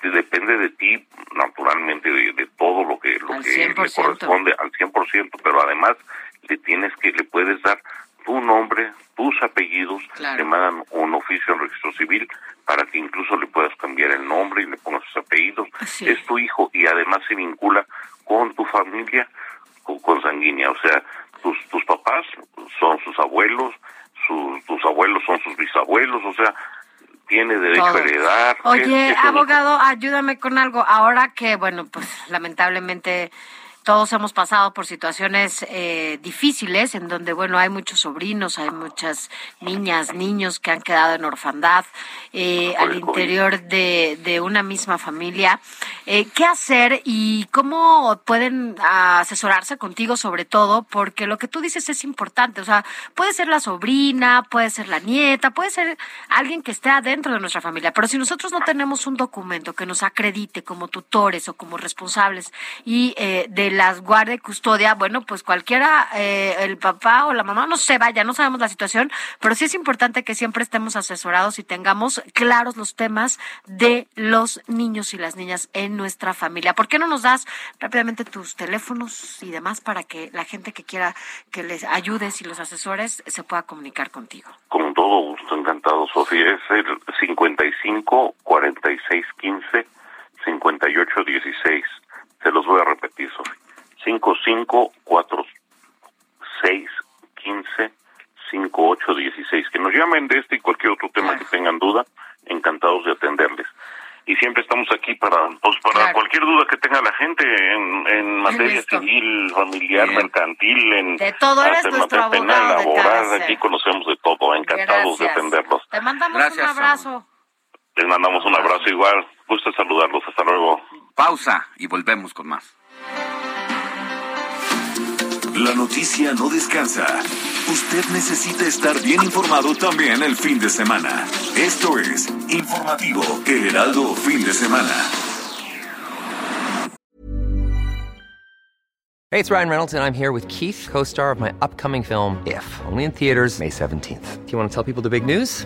depende de ti naturalmente de, de todo lo que lo que le 100%. corresponde al 100%, pero además le tienes que le puedes dar tu nombre, tus apellidos, Claro. le mandan un oficio al registro civil para que incluso le puedas cambiar el nombre y le pongas sus apellidos. Sí. Es tu hijo y además se vincula con tu familia con, consanguínea, o sea, tus tus papás son sus abuelos, sus tus abuelos son sus bisabuelos, o sea, tiene derecho a heredar. Oye, abogado, ayúdame con algo. Ahora que, bueno, pues lamentablemente todos hemos pasado por situaciones eh, difíciles en donde, bueno, hay muchos sobrinos, hay muchas niñas, niños que han quedado en orfandad eh, al interior de, de una misma familia. Eh, ¿Qué hacer y cómo pueden asesorarse contigo sobre todo? Porque lo que tú dices es importante. O sea, puede ser la sobrina, puede ser la nieta, puede ser alguien que esté adentro de nuestra familia. Pero si nosotros no tenemos un documento que nos acredite como tutores o como responsables y eh, de las guardia y custodia, bueno, pues cualquiera, eh, el papá o la mamá, no se vaya, no sabemos la situación, pero sí es importante que siempre estemos asesorados y tengamos claros los temas de los niños y las niñas en nuestra familia. ¿Por qué no nos das rápidamente tus teléfonos y demás para que la gente que quiera que les ayudes y los asesores se pueda comunicar contigo? Con todo gusto, encantado, Sofía. Es el 55 46 15 58 16. Se los voy a repetir, Sofía. 55 46 15 58 16. Que nos llamen de este y cualquier otro tema que tengan duda, encantados de atenderles. Y siempre estamos aquí para pues para cualquier duda que tenga la gente en, en materia civil, familiar, mercantil, en de todo eres en materia penal, laboral, aquí conocemos de todo, encantados de atenderlos. Te mandamos Gracias, un abrazo. Les mandamos un abrazo igual, gusto saludarlos, hasta luego. Pausa y volvemos con más. La noticia no descansa. Usted necesita estar bien informado también el fin de semana. Esto es Informativo El Heraldo Fin de Semana. Hey, it's Ryan Reynolds, and I'm here with Keith, co star of my upcoming film, If, only in theaters, May 17th. Do you want to tell people the big news?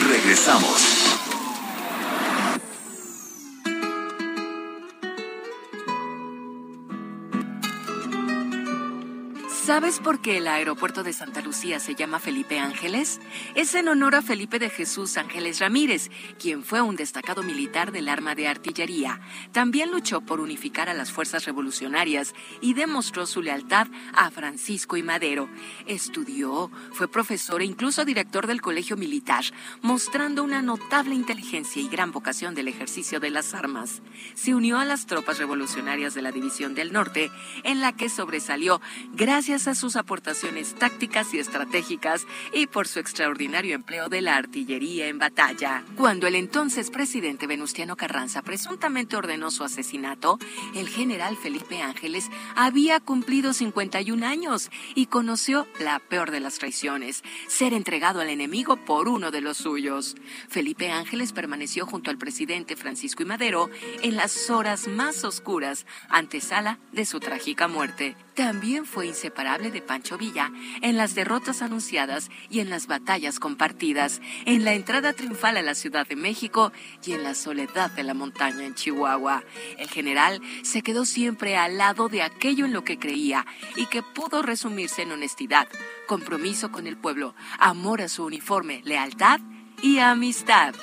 Regresamos. ¿Sabes por qué el aeropuerto de Santa Lucía se llama Felipe Ángeles? Es en honor a Felipe de Jesús Ángeles Ramírez, quien fue un destacado militar del arma de artillería. También luchó por unificar a las fuerzas revolucionarias y demostró su lealtad a Francisco y Madero. Estudió, fue profesor e incluso director del Colegio Militar, mostrando una notable inteligencia y gran vocación del ejercicio de las armas. Se unió a las tropas revolucionarias de la División del Norte, en la que sobresalió gracias a sus aportaciones tácticas y estratégicas y por su extraordinario empleo de la artillería en batalla. Cuando el entonces presidente Venustiano Carranza presuntamente ordenó su asesinato, el general Felipe Ángeles había cumplido 51 años y conoció la peor de las traiciones, ser entregado al enemigo por uno de los suyos. Felipe Ángeles permaneció junto al presidente Francisco y Madero en las horas más oscuras, antesala de su trágica muerte. También fue inseparable de Pancho Villa en las derrotas anunciadas y en las batallas compartidas, en la entrada triunfal a la Ciudad de México y en la soledad de la montaña en Chihuahua. El general se quedó siempre al lado de aquello en lo que creía y que pudo resumirse en honestidad, compromiso con el pueblo, amor a su uniforme, lealtad y amistad.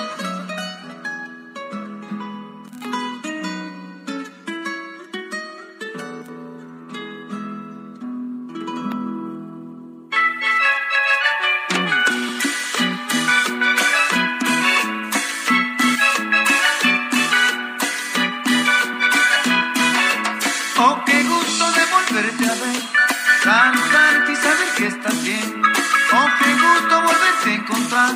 Estás bien. Oh, qué gusto volverte a encontrar,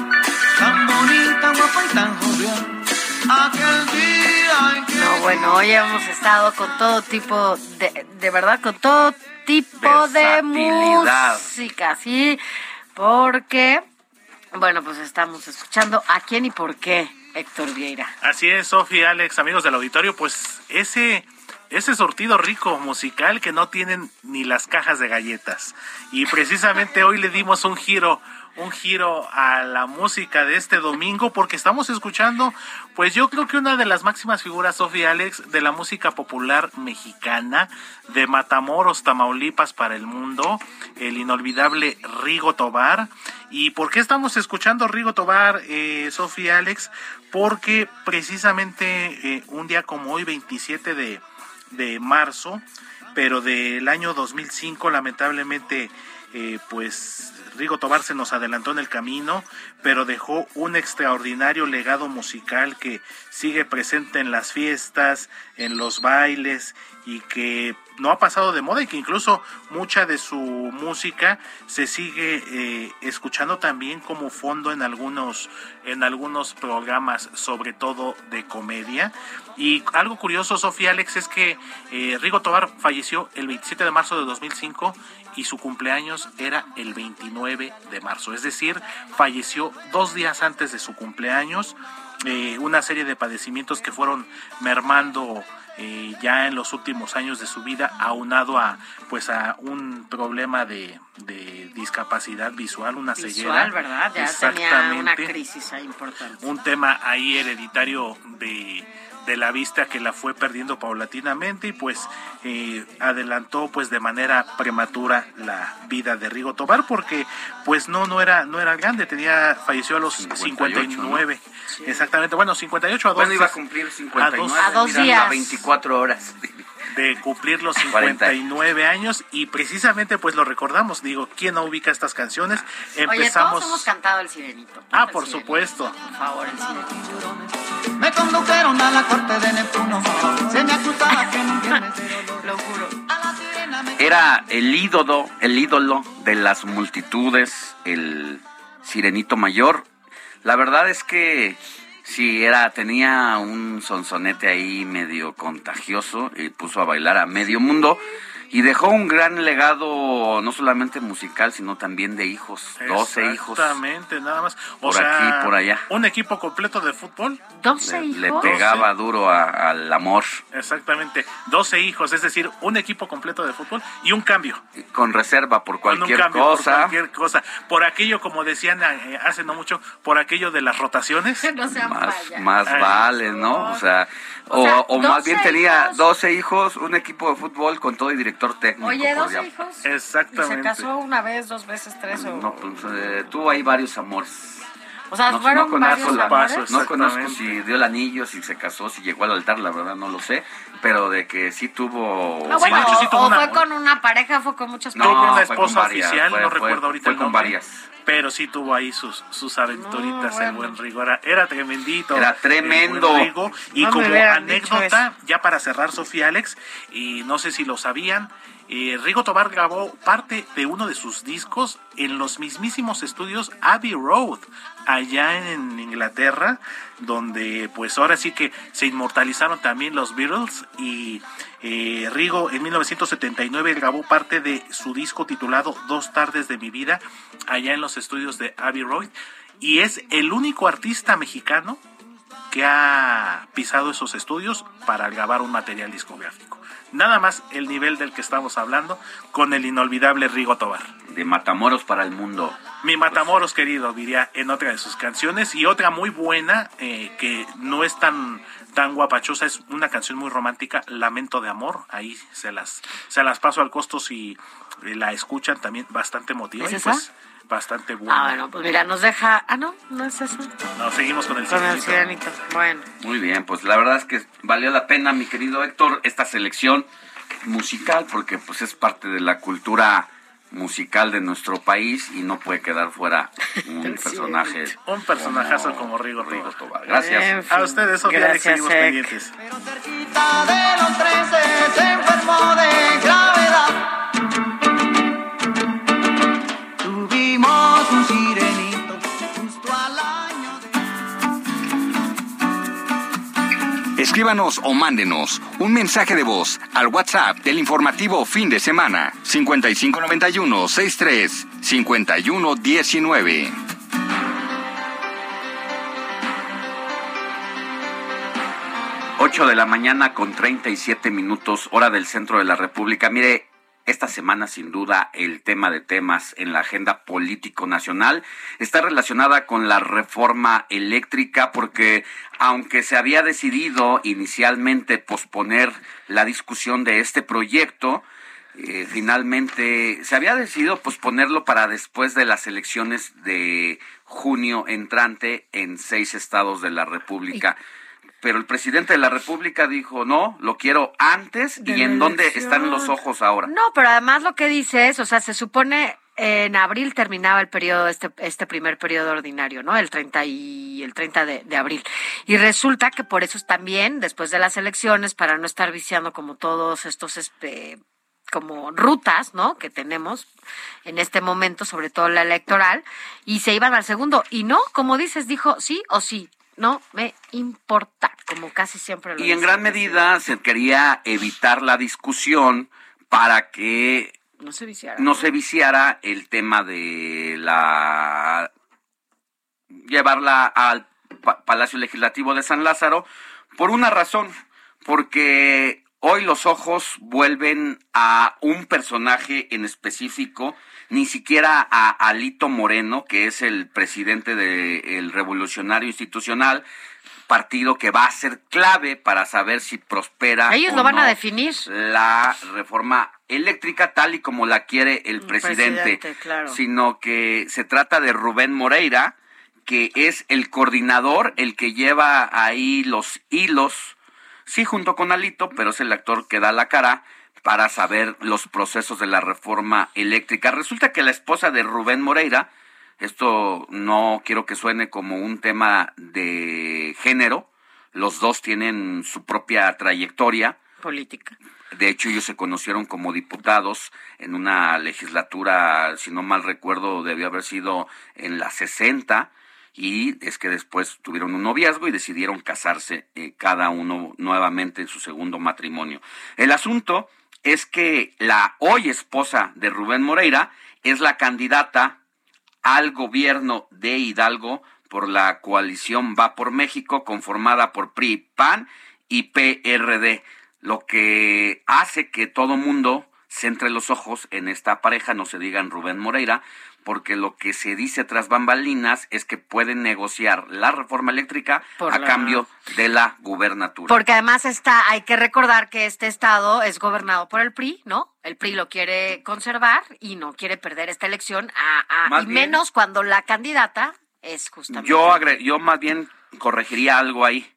tan bonita, guapa y tan jovial. Aquel día en que... No, bueno, hoy hemos estado con todo tipo de, de verdad, con todo tipo de música, sí, porque, bueno, pues estamos escuchando a quién y por qué, Héctor Vieira. Así es, Sofía, Alex, amigos del auditorio, pues ese ese sortido rico musical que no tienen ni las cajas de galletas. Y precisamente hoy le dimos un giro un giro a la música de este domingo porque estamos escuchando, pues yo creo que una de las máximas figuras, Sofía Alex, de la música popular mexicana, de Matamoros, Tamaulipas para el mundo, el inolvidable Rigo Tobar. ¿Y por qué estamos escuchando Rigo Tobar, eh, Sofía Alex? Porque precisamente eh, un día como hoy, 27 de, de marzo, pero del año 2005, lamentablemente, eh, pues Rigo Tobar se nos adelantó en el camino, pero dejó un extraordinario legado musical que sigue presente en las fiestas, en los bailes y que no ha pasado de moda y que incluso mucha de su música se sigue eh, escuchando también como fondo en algunos en algunos programas sobre todo de comedia. Y algo curioso Sofía Alex es que eh, Rigo Tobar falleció el 27 de marzo de 2005 y su cumpleaños era el 29 de marzo. Es decir falleció dos días antes de su cumpleaños. Eh, una serie de padecimientos que fueron mermando eh, ya en los últimos años de su vida aunado a pues a un problema de, de discapacidad visual una Visual, ceguera ¿verdad? Ya tenía Exactamente. una crisis ahí importante. un tema ahí hereditario de, de la vista que la fue perdiendo paulatinamente y pues eh, adelantó pues de manera prematura la vida de Rigo Tobar porque pues no no era no era grande tenía falleció a los 59 exactamente bueno 58 a dos Bueno, iba a cumplir 59. a dos, mira, días. a 24 horas. De cumplir los 40. 59 años y precisamente pues lo recordamos digo quién no ubica estas canciones Oye, todos empezamos hemos cantado el sirenito. ah por supuesto Por favor, el sirenito. Me condujeron a la corte de Neptuno. Se me acusaba que no. [laughs] Lo juro. Era el ídolo, el ídolo de las multitudes, el sirenito mayor. La verdad es que sí era, tenía un sonsonete ahí medio contagioso y puso a bailar a medio mundo y dejó un gran legado no solamente musical sino también de hijos, 12 hijos. Exactamente, nada más. O Por sea, aquí, por allá. Un equipo completo de fútbol. 12 Le, le pegaba duro a- al amor Exactamente, 12 hijos, es decir, un equipo completo de fútbol y un cambio. con reserva por Con un cualquier cambio por cosa. cualquier cosa. Por aquello, como decían eh, hace no mucho, por aquello de las rotaciones. [laughs] No sean más, más vale, ¿no? O sea, o, O sea, o más 12 bien tenía hijos. 12 hijos, un equipo de fútbol con todo y director técnico. Oye, por dos diablo. hijos. ¿Y se Exactamente. casó una vez, dos veces, tres o...? No, pues eh, tuvo ahí varios amores. O sea, no, fueron no varios conozco, la- amores. no conozco si dio el anillo, si se casó, si llegó al altar, la verdad no lo sé, pero de que sí tuvo... No, bueno, de hecho, sí o- tuvo o una- fue con una pareja, fue con muchas No, Tuvo parejas. una fue con esposa varias, oficial, fue- no fue- recuerdo ahorita fue el con nombre. varias. Pero sí tuvo ahí sus, sus aventuritas, No, bueno. el buen Rigo. Era, era tremendito. Era el tremendo. buen Rigo. Y No como anécdota, ya para cerrar, Sofía Alex, y no sé si lo sabían, eh, Rigo Tobar grabó parte de uno de sus discos en los mismísimos estudios Abbey Road, allá en Inglaterra, donde pues ahora sí que se inmortalizaron también los Beatles y eh, Rigo en 1979 grabó parte de su disco titulado Dos tardes de mi vida allá en los estudios de Abbey Road y es el único artista mexicano que ha pisado esos estudios para grabar un material discográfico. Nada más el nivel del que estamos hablando con el inolvidable Rigo Tobar. De Matamoros para el mundo. Mi Matamoros querido, diría en otra de sus canciones. Y otra muy buena, eh, que no es tan, tan guapachosa, es una canción muy romántica, Lamento de Amor. Ahí se las, se las paso al costo si eh, la escuchan también bastante emotiva. ¿Es y esa? pues bastante buena. Ah, bueno, pues mira, nos deja... Ah, no, no es eso. No, seguimos con el Con el sirenito. sirenito. Bueno. Muy bien, pues la verdad es que valió la pena, mi querido Héctor, esta selección musical, porque pues es parte de la cultura musical de nuestro país y no puede quedar fuera un [laughs] personaje. Un personajazo como como Rigo Tobar. Rigo Tobar. Gracias. En fin, A ustedes, Sofía, gracias, seguimos pendientes. de los 13 se enfermó de gravedad. Escríbanos o mándenos un mensaje de voz al WhatsApp del informativo fin de semana 5591 63 51 19. Ocho de la mañana con 37 minutos, hora del centro de la República. Mire, esta semana, sin duda, el tema de temas en la agenda político nacional está relacionada con la reforma eléctrica, porque aunque se había decidido inicialmente posponer la discusión de este proyecto, eh, finalmente se había decidido posponerlo para después de las elecciones de junio entrante en seis estados de la República pero el presidente de la República dijo, no, lo quiero antes y en dónde están los ojos ahora. No, pero además lo que dice es, o sea, se supone en abril terminaba el periodo, este, este primer periodo ordinario, ¿no? El 30 y el 30 de, de, abril. Y resulta que por eso también, después de las elecciones, para no estar viciando como todos estos este, como rutas, ¿no? Que tenemos en este momento, sobre todo la electoral, y se iban al segundo. Y no, como dices, dijo sí o sí no me importa, como casi siempre lo Y en gran medida se quería evitar la discusión para que no se viciara, no se viciara el tema de la llevarla al Palacio Legislativo de San Lázaro por una razón, porque hoy los ojos vuelven a un personaje en específico ni siquiera a Alito Moreno, que es el presidente del Revolucionario Institucional, partido que va a ser clave para saber si prospera. Ellos lo van a definir. La reforma eléctrica tal y como la quiere el, presidente, sino que se trata de Rubén Moreira, que es el coordinador, el que lleva ahí los hilos, sí, junto con Alito, pero es el actor que da la cara para saber los procesos de la reforma eléctrica. Resulta que la esposa de Rubén Moreira, esto no quiero que suene como un tema de género, los dos tienen su propia trayectoria política. De hecho, ellos se conocieron como diputados en una legislatura, si no mal recuerdo, debió haber sido en la 60, y es que después tuvieron un noviazgo y decidieron casarse eh, cada uno nuevamente en su segundo matrimonio. El asunto es que la hoy esposa de Rubén Moreira es la candidata al gobierno de Hidalgo por la coalición Va por México, conformada por PRI, PAN y PRD, lo que hace que todo mundo centre los ojos en esta pareja, no se digan Rubén Moreira, porque lo que se dice tras bambalinas es que pueden negociar la reforma eléctrica a cambio de la gubernatura. Porque además está, hay que recordar que este estado es gobernado por el PRI, ¿no? El PRI lo quiere conservar y no quiere perder esta elección, a, y menos cuando la candidata es justamente. Yo, yo más bien corregiría algo ahí.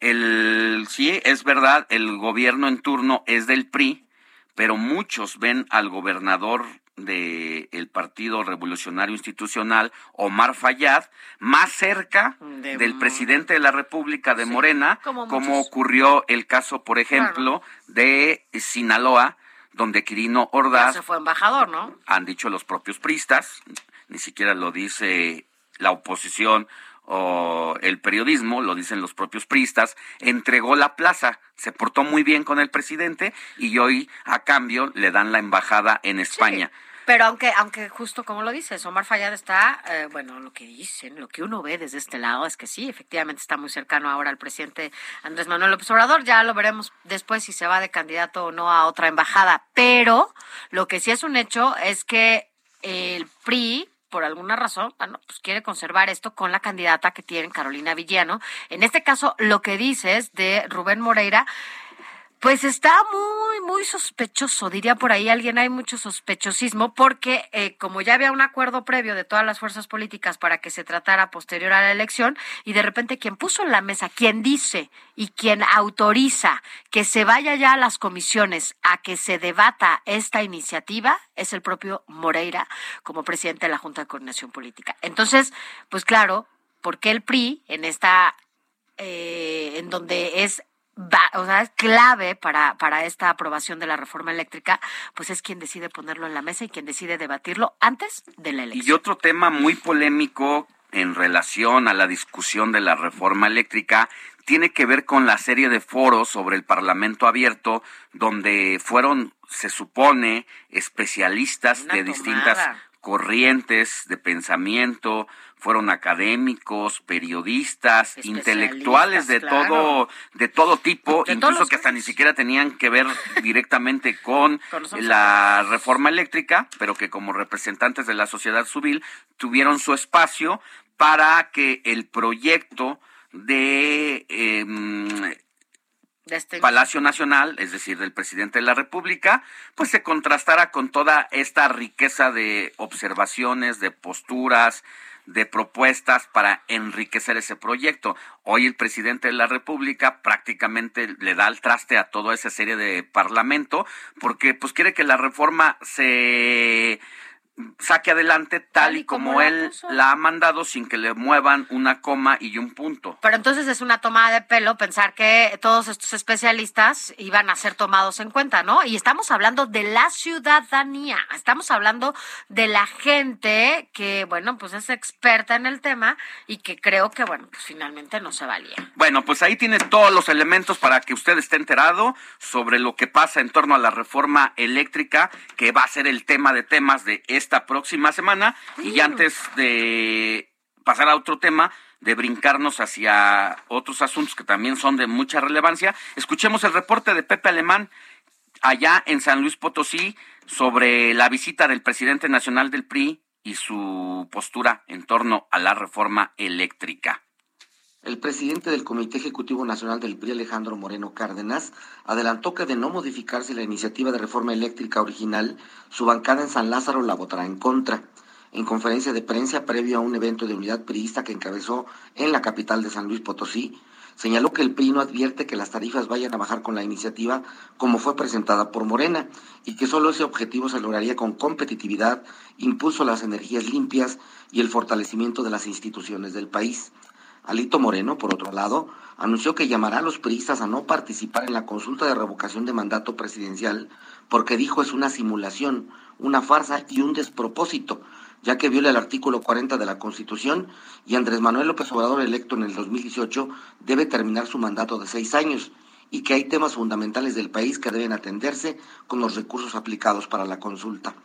El, sí, es verdad, el gobierno en turno es del PRI, pero muchos ven al gobernador del Partido Revolucionario Institucional, Omar Fayad, más cerca del presidente de la República de Morena, como, ocurrió el caso, por ejemplo, de Sinaloa, donde Quirino Ordaz... se fue embajador, ¿no? Han dicho los propios pristas, ni siquiera lo dice la oposición o el periodismo, lo dicen los propios pristas, entregó la plaza, se portó muy bien con el presidente y hoy a cambio le dan la embajada en España. Pero aunque, aunque justo como lo dices, Omar Fayad está, eh, bueno, lo que dicen, lo que uno ve desde este lado es que sí, efectivamente está muy cercano ahora al presidente Andrés Manuel López Obrador. Ya lo veremos después si se va de candidato o no a otra embajada. Pero lo que sí es un hecho es que el PRI por alguna razón, bueno, pues quiere conservar esto con la candidata que tiene Carolina Villano. En este caso, lo que dices de Rubén Moreira pues está muy, muy sospechoso, diría por ahí alguien, hay mucho sospechosismo, porque eh, como ya había un acuerdo previo de todas las fuerzas políticas para que se tratara posterior a la elección, y de repente quien puso en la mesa, quien dice y quien autoriza que se vaya ya a las comisiones a que se debata esta iniciativa, es el propio Moreira como presidente de la Junta de Coordinación Política. Entonces, pues claro, ¿por qué el PRI en esta eh, en donde es o sea, es clave para, para esta aprobación de la reforma eléctrica, pues es quien decide ponerlo en la mesa y quien decide debatirlo antes de la elección. Y otro tema muy polémico en relación a la discusión de la reforma eléctrica tiene que ver con la serie de foros sobre el Parlamento abierto donde fueron, se supone, especialistas de distintas corrientes de pensamiento, fueron académicos, periodistas, intelectuales de claro. todo de todo tipo, De incluso que hasta ni siquiera tenían que ver [laughs] directamente con la reforma eléctrica, pero que como representantes de la sociedad civil tuvieron su espacio para que el proyecto de De este- Palacio Nacional, es decir, del presidente de la República, pues se contrastara con toda esta riqueza de observaciones, de posturas, de propuestas para enriquecer ese proyecto. Hoy el presidente de la República prácticamente le da el traste a toda esa serie de parlamento porque pues quiere que la reforma se saque adelante tal, y como, él puso. la ha mandado sin que le muevan una coma y un punto. Pero entonces es una tomada de pelo pensar que todos estos especialistas iban a ser tomados en cuenta, ¿no? Y estamos hablando de la ciudadanía, estamos hablando de la gente que, bueno, pues es experta en el tema y que creo que, bueno, pues finalmente no se valía. Bueno, pues ahí tiene todos los elementos para que usted esté enterado sobre lo que pasa en torno a la reforma eléctrica, que va a ser el tema de temas de esta próxima semana. Y antes de pasar a otro tema, de brincarnos hacia otros asuntos que también son de mucha relevancia, escuchemos el reporte de Pepe Alemán allá en San Luis Potosí sobre la visita del presidente nacional del PRI y su postura en torno a la reforma eléctrica. El presidente del Comité Ejecutivo Nacional del PRI, Alejandro Moreno Cárdenas, adelantó que de no modificarse la iniciativa de reforma eléctrica original, su bancada en San Lázaro la votará en contra. En conferencia de prensa previo a un evento de unidad priista que encabezó en la capital de San Luis Potosí, señaló que el PRI no advierte que las tarifas vayan a bajar con la iniciativa como fue presentada por Morena y que solo ese objetivo se lograría con competitividad, impulso a las energías limpias y el fortalecimiento de las instituciones del país. Alito Moreno, por otro lado, anunció que llamará a los priistas a no participar en la consulta de revocación de mandato presidencial porque dijo es una simulación, una farsa y un despropósito, ya que viola el artículo 40 de la Constitución y Andrés Manuel López Obrador, electo en el 2018, debe terminar su mandato de seis años y que hay temas fundamentales del país que deben atenderse con los recursos aplicados para la consulta.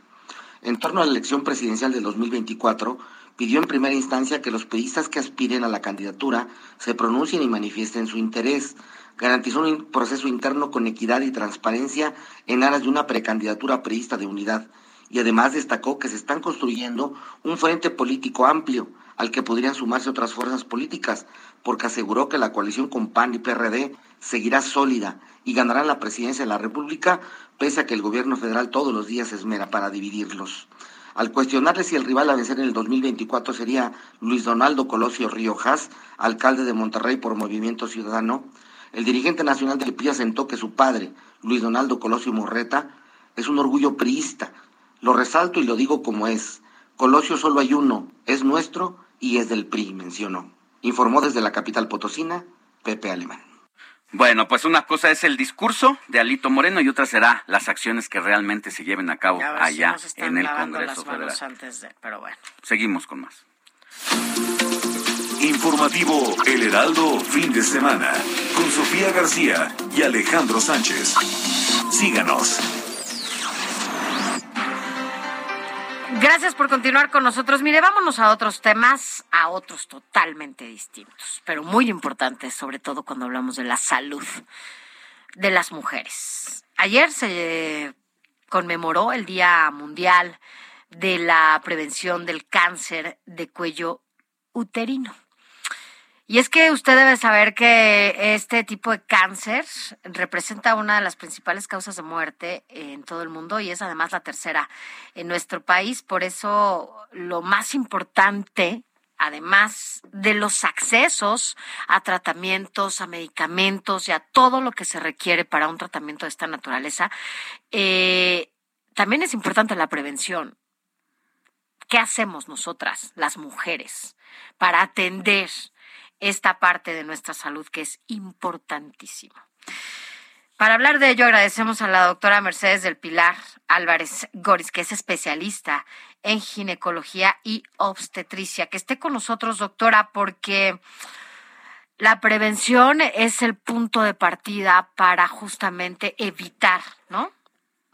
En torno a la elección presidencial del 2024, pidió en primera instancia que los periodistas que aspiren a la candidatura se pronuncien y manifiesten su interés. Garantizó un proceso interno con equidad y transparencia en aras de una precandidatura periodista de unidad. Y además destacó que se están construyendo un frente político amplio al que podrían sumarse otras fuerzas políticas, porque aseguró que la coalición con PAN y PRD seguirá sólida y ganarán la presidencia de la República, pese a que el gobierno federal todos los días se esmera para dividirlos. Al cuestionarle si el rival a vencer en el 2024 sería Luis Donaldo Colosio Riojas, alcalde de Monterrey por Movimiento Ciudadano, el dirigente nacional del PRI asentó que su padre, Luis Donaldo Colosio Morreta, es un orgullo priista. Lo resalto y lo digo como es. Colosio solo hay uno, es nuestro y es del PRI, mencionó. Informó desde la capital potosina, Pepe Alemán. Bueno, pues una cosa es el discurso de Alito Moreno y otra será las acciones que realmente se lleven a cabo allá nos están en el Congreso las manos Federal. antes de, pero bueno. Seguimos con más. Informativo El Heraldo, fin de semana, con Sofía García y Alejandro Sánchez. Síganos. Gracias por continuar con nosotros. Mire, vámonos a otros temas, a otros totalmente distintos, pero muy importantes, sobre todo cuando hablamos de la salud de las mujeres. Ayer se conmemoró el Día Mundial de la Prevención del Cáncer de Cuello Uterino. Y es que usted debe saber que este tipo de cáncer representa una de las principales causas de muerte en todo el mundo y es además la tercera en nuestro país. Por eso lo más importante, además de los accesos a tratamientos, a medicamentos y a todo lo que se requiere para un tratamiento de esta naturaleza, eh, también es importante la prevención. ¿Qué hacemos nosotras, las mujeres, para atender esta parte de nuestra salud que es importantísima? Para hablar de ello, agradecemos a la doctora Mercedes del Pilar Álvarez Goris, que es especialista en ginecología y obstetricia. Que esté con nosotros, doctora, porque la prevención es el punto de partida para justamente evitar, ¿no?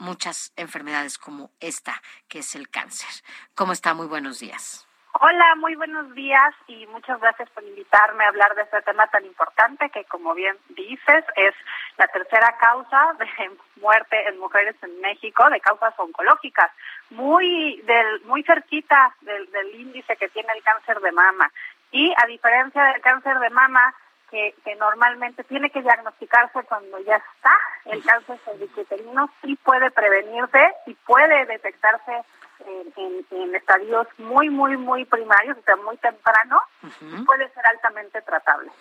muchas enfermedades como esta, que es el cáncer. ¿Cómo está? Muy buenos días. Hola, muy buenos días y muchas gracias por invitarme a hablar de este tema tan importante que, como bien dices, es la tercera causa de [laughs] muerte en mujeres en México de causas oncológicas, muy del muy cerquita del, del índice que tiene el cáncer de mama. Y a diferencia del cáncer de mama, que, que, normalmente tiene que diagnosticarse cuando ya está el cáncer cervicuterino, sí puede prevenirse y puede detectarse en, en, estadios muy, muy, muy primarios, o sea, muy temprano, puede ser altamente tratable.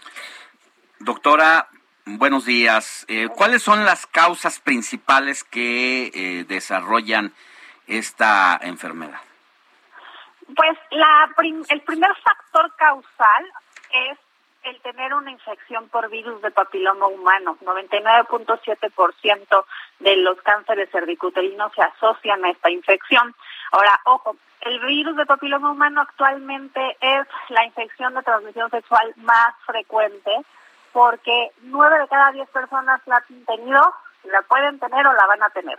Doctora, buenos días. Eh, ¿Cuáles son las causas principales que eh, desarrollan esta enfermedad? Pues la el primer factor causal es el tener una infección por virus de papiloma humano. 99.7% de los cánceres cervicuterinos se asocian a esta infección. Ahora, ojo, el virus de papiloma humano actualmente es la infección de transmisión sexual más frecuente porque nueve de cada diez personas la han tenido, la pueden tener o la van a tener.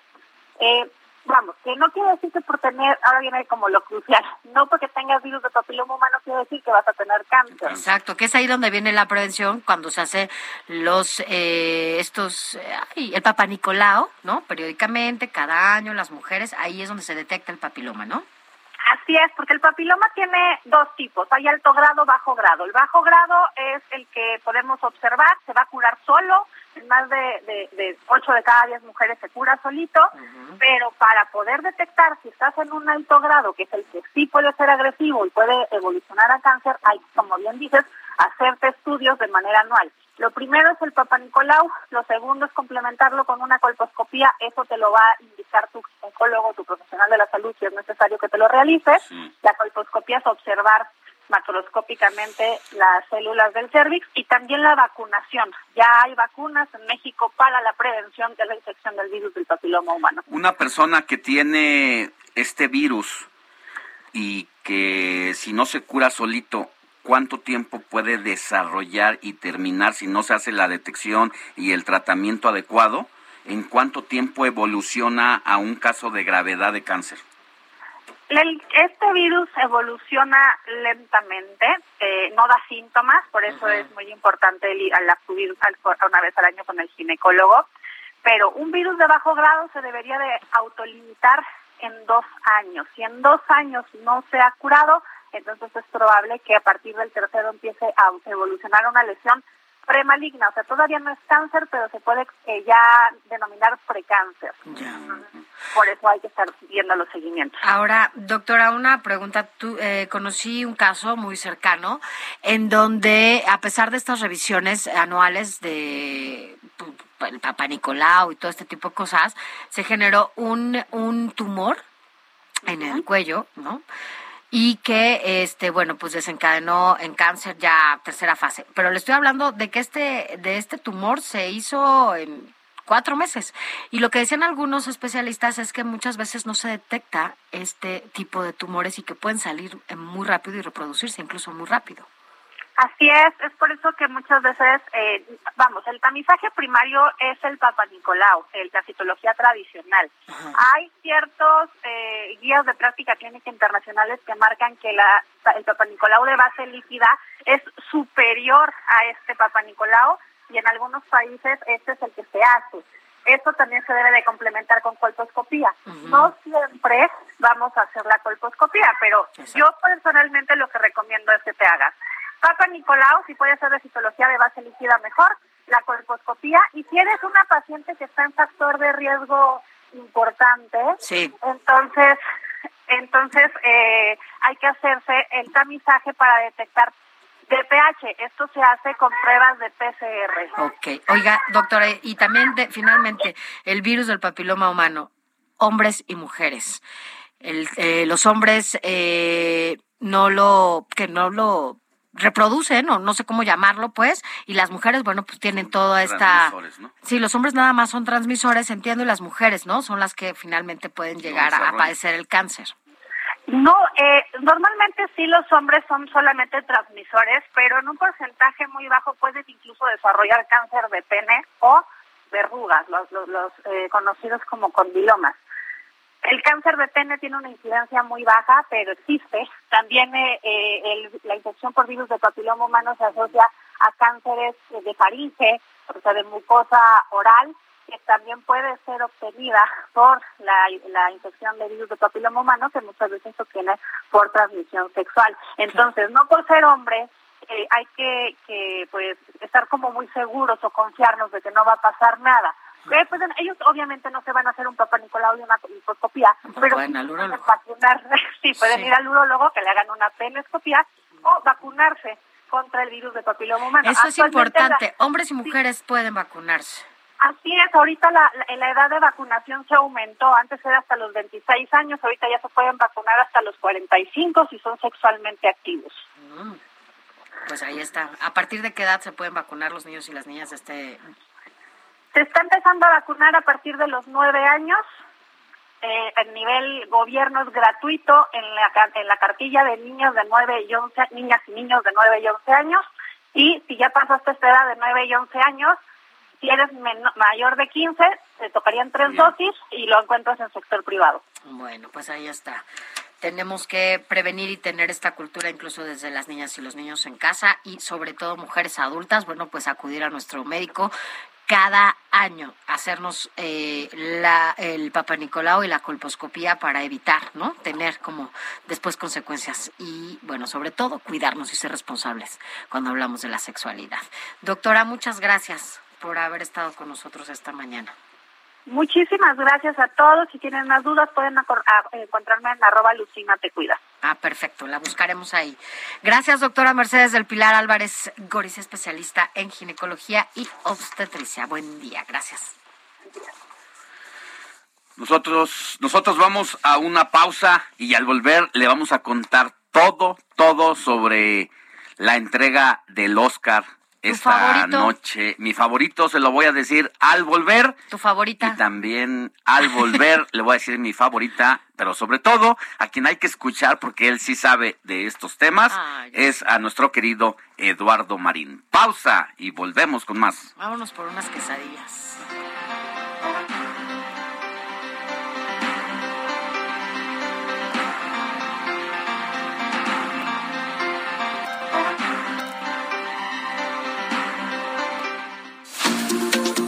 Eh, vamos, que no quiere decir que por tener, ahora viene como lo crucial, no porque tengas virus de papiloma humano quiere decir que vas a tener cáncer. Exacto, que es ahí donde viene la prevención cuando se hace los, eh, estos, el Papa Nicolau, ¿no? Periódicamente, cada año, las mujeres, ahí es donde se detecta el papiloma, ¿no? Así es, porque el papiloma tiene dos tipos, hay alto grado, bajo grado. El bajo grado es el que podemos observar, se va a curar solo, más de, de, de 8 de cada 10 mujeres se cura solito, pero para poder detectar si estás en un alto grado, que es el que sí puede ser agresivo y puede evolucionar a cáncer, hay, como bien dices, hacerte estudios de manera anual. Lo primero es el Papa Nicolau, lo segundo es complementarlo con una colposcopía, eso te lo va a indicar tu oncólogo, tu profesional de la salud, si es necesario que te lo realice. La colposcopía es observar macroscópicamente las células del cervix y también la vacunación. Ya hay vacunas en México para la prevención de la infección del virus del papiloma humano. Una persona que tiene este virus y que si no se cura solito, ¿cuánto tiempo puede desarrollar y terminar si no se hace la detección y el tratamiento adecuado? ¿En cuánto tiempo evoluciona a un caso de gravedad de cáncer? Este virus evoluciona lentamente, eh, no da síntomas, por eso es muy importante el ir al acudir una vez al año con el ginecólogo, pero un virus de bajo grado se debería de autolimitar en dos años. Si en dos años no se ha curado, entonces es probable que a partir del tercero empiece a evolucionar una lesión premaligna, o sea, todavía no es cáncer, pero se puede eh, ya denominar precáncer. Por eso hay que estar viendo los seguimientos. Ahora, doctora, una pregunta. Tú, eh, conocí un caso muy cercano en donde, a pesar de estas revisiones anuales de el Papa Nicolau y todo este tipo de cosas, se generó un, un tumor en el cuello, ¿no? Y que este bueno pues desencadenó en cáncer ya tercera fase. Pero le estoy hablando de que este de este tumor se hizo en cuatro meses. Y lo que decían algunos especialistas es que muchas veces no se detecta este tipo de tumores y que pueden salir muy rápido y reproducirse incluso muy rápido Así es, es por eso que muchas veces, eh, vamos, el tamizaje primario es el Papa Nicolau, el, la citología tradicional. Hay ciertos eh, guías de práctica clínica internacionales que marcan que la, el Papa Nicolau de base líquida es superior a este Papa Nicolau y en algunos países este es el que se hace. Esto también se debe de complementar con colposcopía. No siempre vamos a hacer la colposcopía, pero yo personalmente lo que recomiendo es que te hagas Papa Nicolau, si puede ser de citología de base líquida mejor, la colposcopía, y si eres una paciente que está en factor de riesgo importante, entonces, entonces eh, hay que hacerse el tamizaje para detectar DPH. Esto se hace con pruebas de PCR. Ok. Oiga, doctora, y también finalmente el virus del papiloma humano, hombres y mujeres. El, eh, los hombres eh, no lo, que no lo reproducen o no sé cómo llamarlo pues y las mujeres bueno pues tienen toda esta sí los hombres nada más son transmisores entiendo y las mujeres no son las que finalmente pueden llegar a, padecer el cáncer. No eh, normalmente sí los hombres son solamente transmisores pero en un porcentaje muy bajo pueden incluso desarrollar cáncer de pene o verrugas, los, los, los eh, conocidos como condilomas. El cáncer de pene tiene una incidencia muy baja, pero existe. También eh, eh, el- la infección por virus de papiloma humano se asocia a cánceres de faringe, o sea, de mucosa oral, que también puede ser obtenida por la, infección de virus de papiloma humano, que muchas veces se obtiene por transmisión sexual. Entonces, no por ser hombre, eh, hay que, que pues estar como muy seguros o confiarnos de que no va a pasar nada. Eh, pues, ellos obviamente no se van a hacer un papá Nicolau y una colposcopía, pero pueden al pueden vacunar, [laughs] sí, pueden Sí. ir al urólogo que le hagan una penescopía o vacunarse contra el virus de papiloma humano. Eso es la- importante. Hombres y mujeres pueden vacunarse. Así es, ahorita la, la, la edad de vacunación se aumentó, antes era hasta los 26 años, ahorita ya se pueden vacunar hasta los 45 si son sexualmente activos. Mm. Pues ahí está. ¿A partir de qué edad se pueden vacunar los niños y las niñas de este Se está empezando a vacunar a partir de los 9 años, eh, el nivel gobierno es gratuito en la, en la cartilla de niños de 9 y 11, niñas y niños de 9 y 11 años, y si ya pasaste esta edad de 9 y 11 años, si eres mayor de 15, te tocarían tres dosis y lo encuentras en sector privado. Bueno, pues ahí está. Tenemos que prevenir y tener esta cultura incluso desde las niñas y los niños en casa y sobre todo mujeres adultas, bueno, pues acudir a nuestro médico cada año, hacernos eh, la, el Papa Nicolau y la colposcopía para evitar, ¿no? Tener como después consecuencias y, bueno, sobre todo cuidarnos y ser responsables cuando hablamos de la sexualidad. Doctora, muchas gracias por haber estado con nosotros esta mañana. Muchísimas gracias a todos. Si tienen más dudas, pueden a- encontrarme en arroba Lucina Te Cuida. Ah, perfecto, la buscaremos ahí. Gracias, doctora Mercedes del Pilar Álvarez Goris, especialista en ginecología y obstetricia. Buen día, gracias. Nosotros, nosotros vamos a una pausa y al volver le vamos a contar todo, todo sobre la entrega del Oscar esta favorito? noche. Mi favorito se lo voy a decir al volver. ¿Tu favorita? Y también al volver [laughs] le voy a decir mi favorita, pero sobre todo a quien hay que escuchar porque él sí sabe de estos temas Ay, es a nuestro querido Eduardo Marín. Pausa y volvemos con más. Vámonos por unas quesadillas.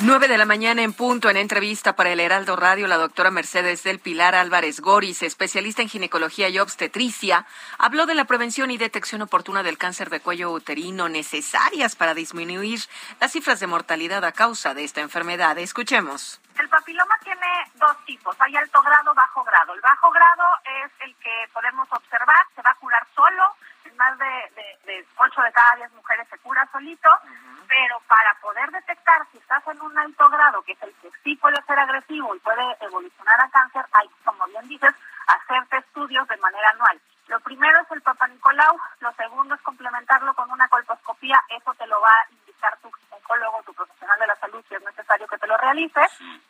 9 de la mañana en punto, en entrevista para el Heraldo Radio, la doctora Mercedes del Pilar Álvarez Goris, especialista en ginecología y obstetricia, habló de la prevención y detección oportuna del cáncer de cuello uterino necesarias para disminuir las cifras de mortalidad a causa de esta enfermedad. Escuchemos. El papiloma tiene dos tipos, hay alto grado, bajo grado. El bajo grado es el que podemos observar, se va a curar solo, más de, de, de 8 de cada 10 mujeres se cura solito, pero para poder detectar si estás en un alto grado, que es el que sí puede ser agresivo y puede evolucionar a cáncer, hay, como bien dices, hacerte estudios de manera anual. Lo primero es el Papa Nicolau, lo segundo es complementarlo con una colposcopía, eso te lo va a indicar tu oncólogo, tu profesional de la salud, si es necesario que te lo realice.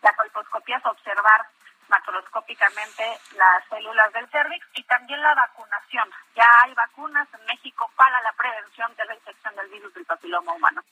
La colposcopía es observar macroscópicamente las células del cervix y también la vacunación. Ya hay vacunas en México para la prevención de la infección del virus del papiloma humano.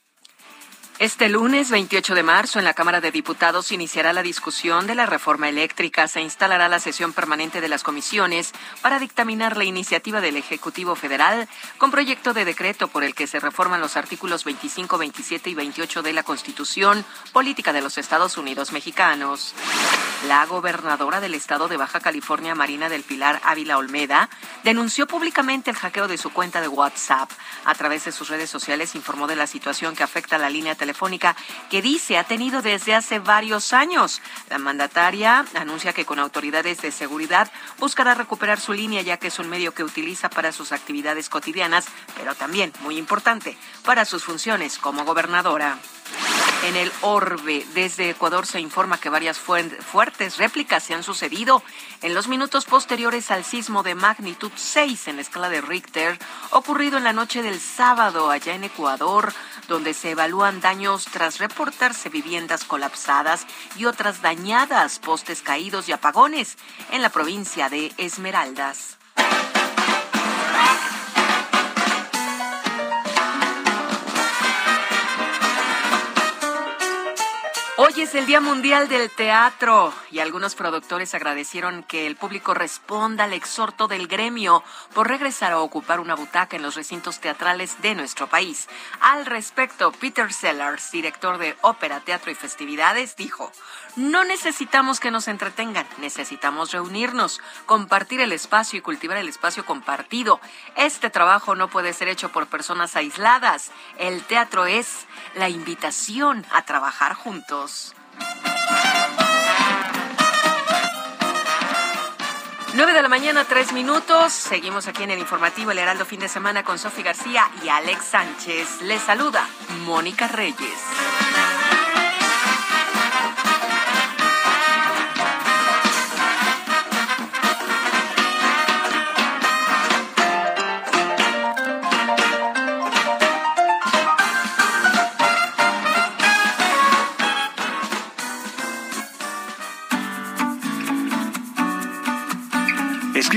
Este lunes 28 de marzo en la Cámara de Diputados iniciará la discusión de la reforma eléctrica. Se instalará la sesión permanente de las comisiones para dictaminar la iniciativa del Ejecutivo Federal con proyecto de decreto por el que se reforman los artículos 25, 27 y 28 de la Constitución Política de los Estados Unidos Mexicanos. La gobernadora del estado de Baja California, Marina del Pilar Ávila Olmeda, denunció públicamente el hackeo de su cuenta de WhatsApp. A través de sus redes sociales informó de la situación que afecta a la línea telefónica que dice ha tenido desde hace varios años. La mandataria anuncia que con autoridades de seguridad buscará recuperar su línea ya que es un medio que utiliza para sus actividades cotidianas, pero también, muy importante, para sus funciones como gobernadora. En el orbe. Desde Ecuador se informa que varias fuertes réplicas se han sucedido en los minutos posteriores al sismo de magnitud 6 en la escala de Richter, ocurrido en la noche del sábado allá en Ecuador, donde se evalúan daños tras reportarse viviendas colapsadas y otras dañadas, postes caídos y apagones en la provincia de Esmeraldas. Hoy es el Día Mundial del Teatro y algunos productores agradecieron que el público responda al exhorto del gremio por regresar a ocupar una butaca en los recintos teatrales de nuestro país. Al respecto, Peter Sellers, director de Ópera, Teatro y Festividades, dijo, no necesitamos que nos entretengan, necesitamos reunirnos, compartir el espacio y cultivar el espacio compartido. Este trabajo no puede ser hecho por personas aisladas. El teatro es la invitación a trabajar juntos. 9 de la mañana, tres minutos. Seguimos aquí en el informativo El Heraldo Fin de Semana con Sofi García y Alex Sánchez. Les saluda Mónica Reyes.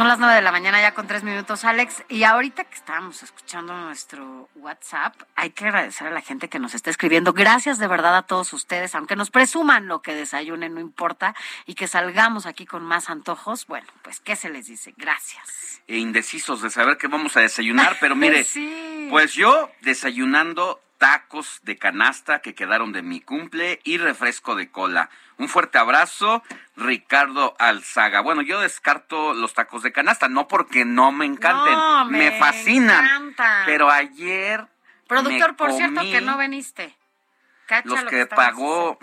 Son las nueve de la mañana ya con tres minutos, Alex. Y ahorita que estábamos escuchando nuestro WhatsApp, hay que agradecer a la gente que nos está escribiendo. Gracias de verdad a todos ustedes, aunque nos presuman lo que desayunen, no importa, y que salgamos aquí con más antojos. Bueno, pues, ¿qué se les dice? Gracias. E indecisos de saber qué vamos a desayunar, pero mire, [laughs] pues yo desayunando tacos de canasta que quedaron de mi cumple y refresco de cola. Un fuerte abrazo, Ricardo Alzaga. Bueno, yo descarto los tacos de canasta, no porque no me encanten, me, fascinan. Pero ayer. Productor, por cierto, que no veniste. los que, pagó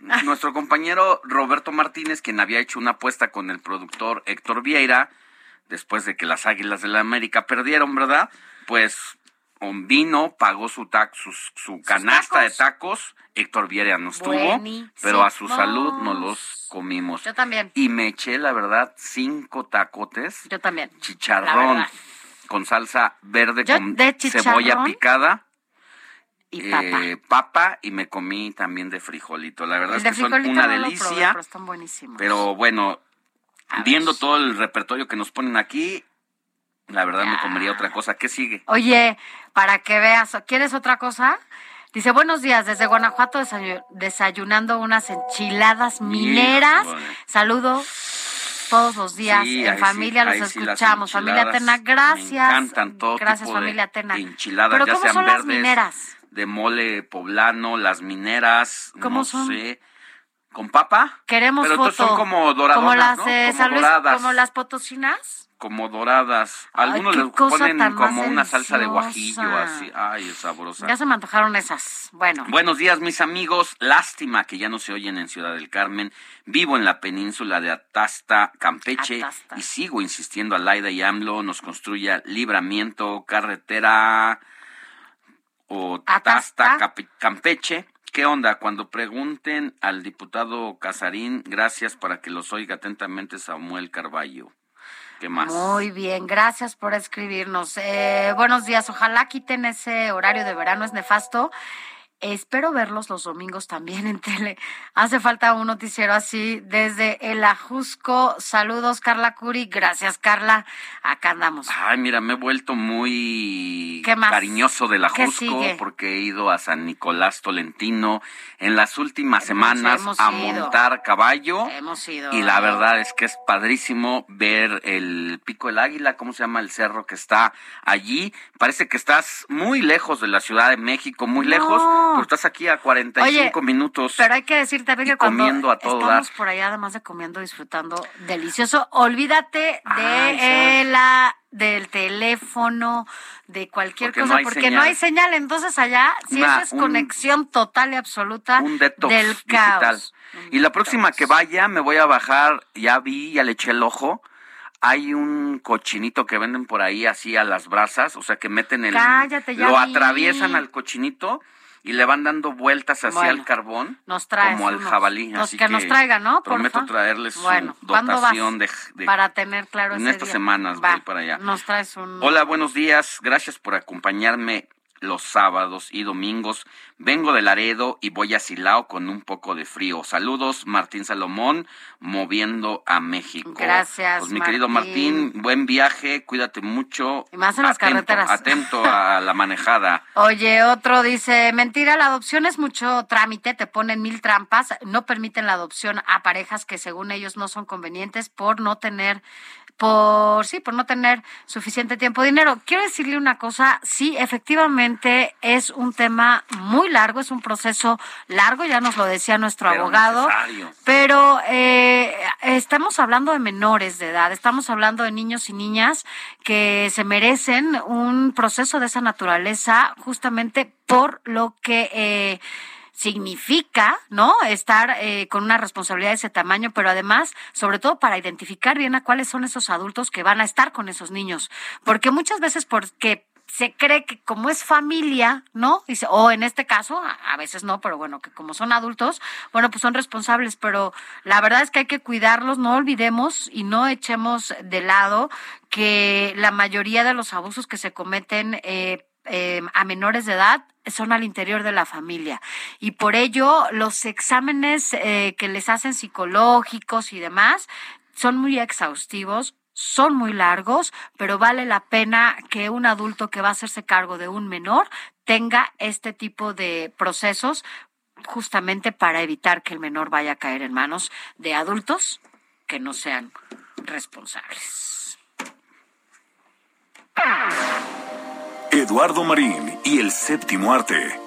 [laughs] nuestro compañero Roberto Martínez, quien había hecho una apuesta con el productor Héctor Vieira, después de que las Águilas de la América perdieron, ¿verdad? Pues vino, pagó su, su, canasta de tacos. Héctor Vieira nos tuvo, pero a su salud nos los comimos. Yo también. Y me eché, la verdad, cinco tacotes. Yo también. Chicharrón con salsa verde con cebolla picada. Y papa. Eh, papa. y me comí también de frijolito. La verdad es que son una delicia. pero están buenísimos. Pero bueno, viendo todo el repertorio que nos ponen aquí, la verdad me comería otra cosa. ¿Qué sigue? Oye, para que veas, ¿quieres otra cosa? Dice, buenos días, desde Guanajuato desayunando unas enchiladas mineras. Saludo todos los días en familia, los escuchamos. familia Tena, gracias. Me encantan todo Gracias, familia Tena. Enchiladas, ¿Pero ya cómo sean son verdes, las mineras? de mole poblano, las mineras, ¿Cómo no son? sé, con papa. Queremos Pero foto. son como doradas, como las ¿no? de Como San Luis, doradas. como las potosinas. Como doradas. Algunos les ponen como una salsa de guajillo, así. Ay, es sabrosa. Ya se me antojaron esas. Bueno. Buenos días, mis amigos. Lástima que ya no se oyen en Ciudad del Carmen. Vivo en la península de Atasta, Campeche, Atasta. y sigo insistiendo a Laida y AMLO nos construya libramiento, carretera o Atasta. Atasta, Campeche. ¿Qué onda? Cuando pregunten al diputado Casarín, gracias para que los oiga atentamente Samuel Carballo. Muy bien, gracias por escribirnos. Eh, buenos días, ojalá quiten ese horario de verano, es nefasto. Espero verlos los domingos también en tele. Hace falta un noticiero así desde el Ajusco. Saludos, Carla Curi. Gracias, Carla. Acá andamos. Ay, mira, me he vuelto muy cariñoso de la ¿Qué Jusco sigue? porque he ido a San Nicolás Tolentino en las últimas semanas hemos a ido. montar caballo. Hemos ido. Y la verdad es que es padrísimo ver el Pico del Águila, ¿cómo se llama el cerro que está allí? Parece que estás muy lejos de la Ciudad de México, muy lejos, Pero estás aquí a 45 Oye, minutos. Pero hay que decir también que cuando comiendo a todo estamos dar. por allá, además de comiendo, disfrutando delicioso, olvídate de la del teléfono, de cualquier Porque cosa, porque señal. no hay señal. Entonces allá sí Una- eso es un- conexión total y absoluta un detox del digital. caos. Y la próxima que vaya me voy a bajar, ya vi, ya le eché el ojo. Hay un cochinito que venden por ahí así a las brasas, o sea que meten el Cállate, ya lo vi. atraviesan al cochinito y le van dando vueltas hacia Bueno, el carbón Nos traes como al unos- jabalí, los así que, nos traigan, ¿no? Prometo Porfa. traerles Bueno, su dotación de, de- para tener claro en estas día. semanas Va, voy para allá. Nos traes un Hola, buenos días. Gracias por acompañarme los sábados y domingos. Vengo de Laredo y voy a Silao con un poco de frío. Saludos, Martín Salomón, moviendo a México. Gracias, Pues mi querido Martín. Buen viaje, cuídate mucho. Y más en las carreteras. Atento a la manejada. [laughs] Oye, otro dice, mentira, la adopción es mucho trámite, te ponen mil trampas, no permiten la adopción a parejas que según ellos no son convenientes por no tener, por sí, por no tener suficiente tiempo dinero. Quiero decirle una cosa, sí, efectivamente es un tema muy largo, es un proceso largo, ya nos lo decía nuestro Pero abogado. necesario. Pero eh, estamos hablando de menores de edad, estamos hablando de niños y niñas que se merecen un proceso de esa naturaleza justamente por lo que eh, significa, ¿no? Estar eh, con una responsabilidad de ese tamaño, pero además, sobre todo para identificar bien a cuáles son esos adultos que van a estar con esos niños. Porque muchas veces porque se cree que como es familia, ¿no? Dice, o en este caso, a, veces no, pero bueno, que como son adultos, bueno, pues son responsables, pero la verdad es que hay que cuidarlos, no olvidemos y no echemos de lado que la mayoría de los abusos que se cometen eh, eh, a menores de edad son al interior de la familia. Y por ello, los exámenes eh, que les hacen psicológicos y demás son muy exhaustivos, son muy largos, pero vale la pena que un adulto que va a hacerse cargo de un menor tenga este tipo de procesos justamente para evitar que el menor vaya a caer en manos de adultos que no sean responsables. Eduardo Marín y el séptimo arte.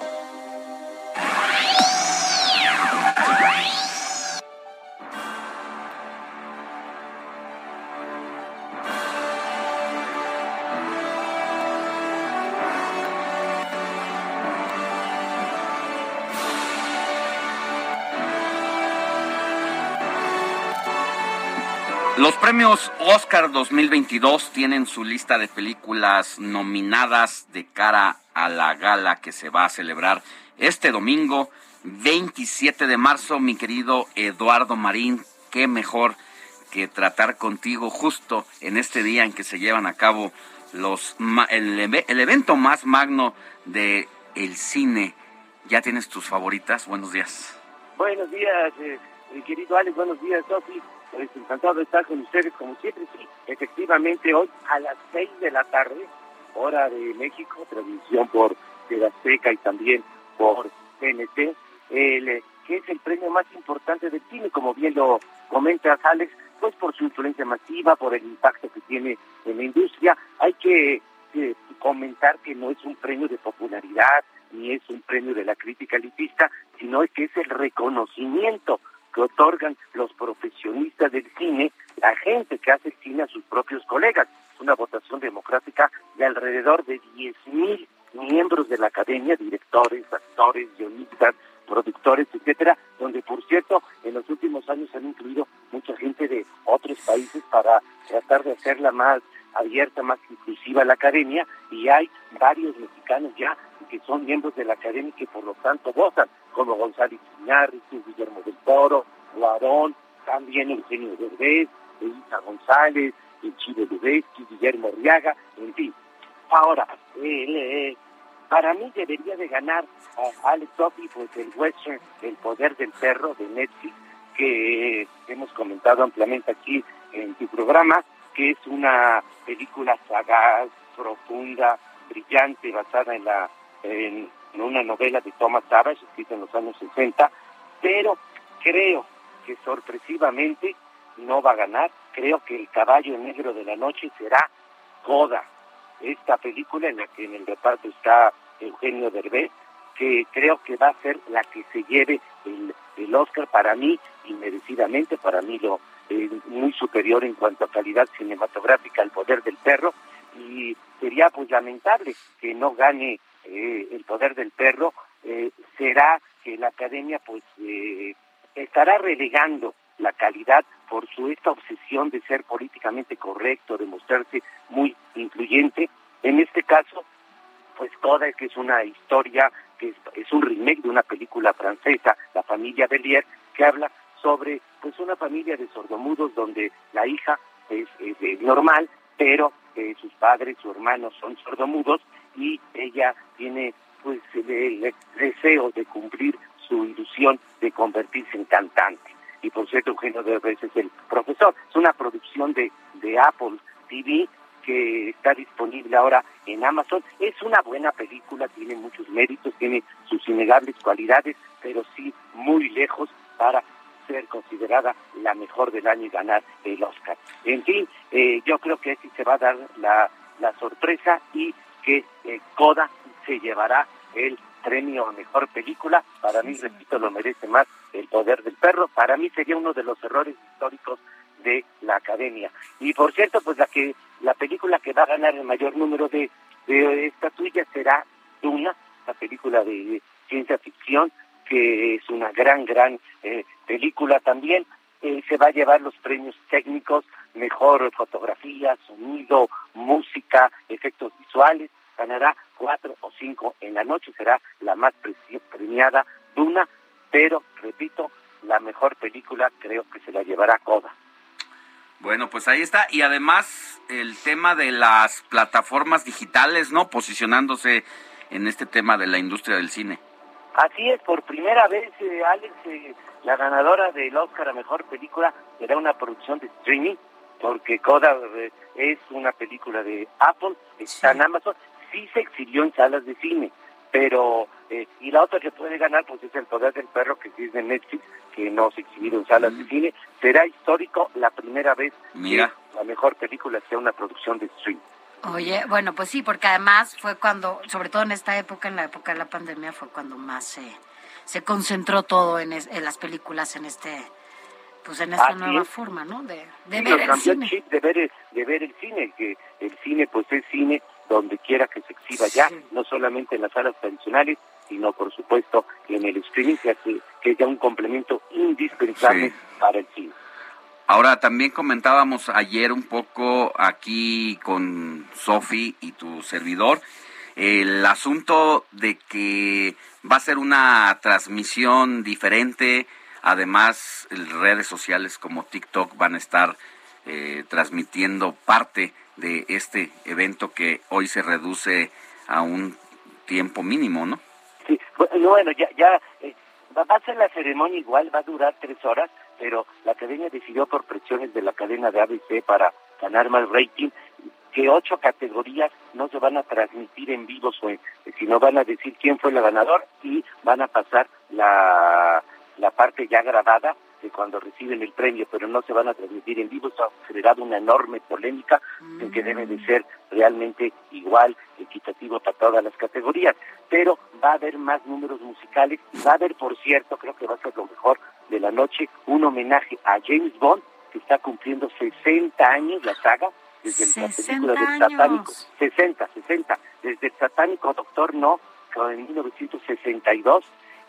Los premios Oscar 2022 tienen su lista de películas nominadas de cara a la gala que se va a celebrar este domingo 27 de marzo. Mi querido Eduardo Marín, qué mejor que tratar contigo justo en este día en que se llevan a cabo los el, el evento más magno de el cine. ¿Ya tienes tus favoritas? Buenos días. Buenos días, eh, querido Alex, buenos días, Sofi. Pues encantado de estar con ustedes, como siempre, sí. Efectivamente, hoy a las seis de la tarde, hora de México, transmisión por Azteca y también por TNT, el, que es el premio más importante del cine, como bien lo comentas, Alex, pues por su influencia masiva, por el impacto que tiene en la industria. Hay que comentar que no es un premio de popularidad, ni es un premio de la crítica elitista, sino que es el reconocimiento que otorgan los profesionistas del cine, la gente que hace cine a sus propios colegas. Una votación democrática de alrededor de 10.000 miembros de la academia, directores, actores, guionistas, productores, etcétera, donde por cierto en los últimos años han incluido mucha gente de otros países para tratar de hacerla más abierta, más inclusiva la academia y hay varios mexicanos ya que son miembros de la academia y que por lo tanto votan, como González Iñárritu, Guillermo del Toro, Guarón, también Eugenio Derbez, Elisa González, el Chile Lubeski, Guillermo Riaga, en fin. Ahora, el, eh, para mí debería de ganar a Alex Sophie, pues el western El Poder del Perro de Netflix, que hemos comentado ampliamente aquí en tu programa, que es una película sagaz, profunda, brillante, basada en la en, una novela de Thomas Savage, escrita en los años 60, pero creo que sorpresivamente no va a ganar. Creo que el caballo negro de la noche será Coda, esta película en la que en el reparto está Eugenio Derbez, que creo que va a ser la que se lleve el, el Oscar para mí, inmerecidamente, para mí lo eh, muy superior en cuanto a calidad cinematográfica al poder del perro, y sería pues lamentable que no gane eh, el poder del perro, eh, será que la academia pues eh, estará relegando la calidad por su esta obsesión de ser políticamente correcto, de mostrarse muy incluyente. En este caso, pues Coda, que es una historia, que es, es un remake de una película francesa, La familia Belier, que habla sobre pues una familia de sordomudos donde la hija es, es, normal, pero eh, sus padres, su hermano son sordomudos y ella tiene pues el, deseo de cumplir su ilusión de convertirse en cantante. Y por cierto, Eugenio Derbez es el profesor. Es una producción de, de Apple TV que está disponible ahora en Amazon. Es una buena película, tiene muchos méritos, tiene sus innegables cualidades, pero sí muy lejos para ser considerada la mejor del año y ganar el Oscar. En fin, eh, yo creo que sí se va a dar la, la sorpresa y que eh, Coda se llevará el premio a mejor película. Para mí, repito, lo merece más El Poder del Perro. Para mí sería uno de los errores históricos de la Academia. Y por cierto, pues la que la película que va a ganar el mayor número de, de estatuillas será Duna, la película de ciencia ficción, que es una gran, gran eh, película también. Eh, se va a llevar los premios técnicos, mejor fotografía, sonido, música, efectos visuales. Ganará cuatro o cinco en la noche, será la más premiada Duna, pero, repito, la mejor película creo que se la llevará Coda. Bueno, pues ahí está. Y además el tema de las plataformas digitales, ¿no? Posicionándose en este tema de la industria del cine. Así es, por primera vez, eh, Alex, eh, la ganadora del Oscar a Mejor Película será una producción de streaming, porque Coda eh, es una película de Apple, está en Amazon, sí se exhibió en salas de cine, pero, eh, y la otra que puede ganar, pues es El Poder del Perro, que sí es de Netflix, que no se exhibió en salas de cine, será histórico la primera vez Mira. que la mejor película sea una producción de streaming. Oye, bueno, pues sí, porque además fue cuando, sobre todo en esta época, en la época de la pandemia, fue cuando más se, se concentró todo en, es- en las películas, en este, pues en esta Así nueva es. forma, ¿no? De, de Sí, ver el cambió cine. chip de ver, el- de ver el cine, que el cine pues es cine donde quiera que se exhiba ya, no solamente en las salas tradicionales, sino por supuesto en el streaming, que, hace- que es ya un complemento indispensable Sí. para el cine. Ahora, también comentábamos ayer un poco aquí con Sofi y tu servidor el asunto de que va a ser una transmisión diferente. Además, redes sociales como TikTok van a estar eh, transmitiendo parte de este evento que hoy se reduce a un tiempo mínimo, ¿no? Sí, bueno, ya, eh, va a ser la ceremonia igual, va a durar tres horas, pero la academia decidió por presiones de la cadena de ABC para ganar más rating que ocho categorías no se van a transmitir en vivo, sino van a decir quién fue el ganador y van a pasar la, la parte ya grabada de cuando reciben el premio, pero no se van a transmitir en vivo. Esto ha generado una enorme polémica en que debe de ser realmente igual, equitativo para todas las categorías. Pero va a haber más números musicales y va a haber, por cierto, creo que va a ser lo mejor de la noche, un homenaje a James Bond, que está cumpliendo 60 años la saga, desde la película del 60 satánico. años. 60, 60, desde el satánico Doctor No, en 1962,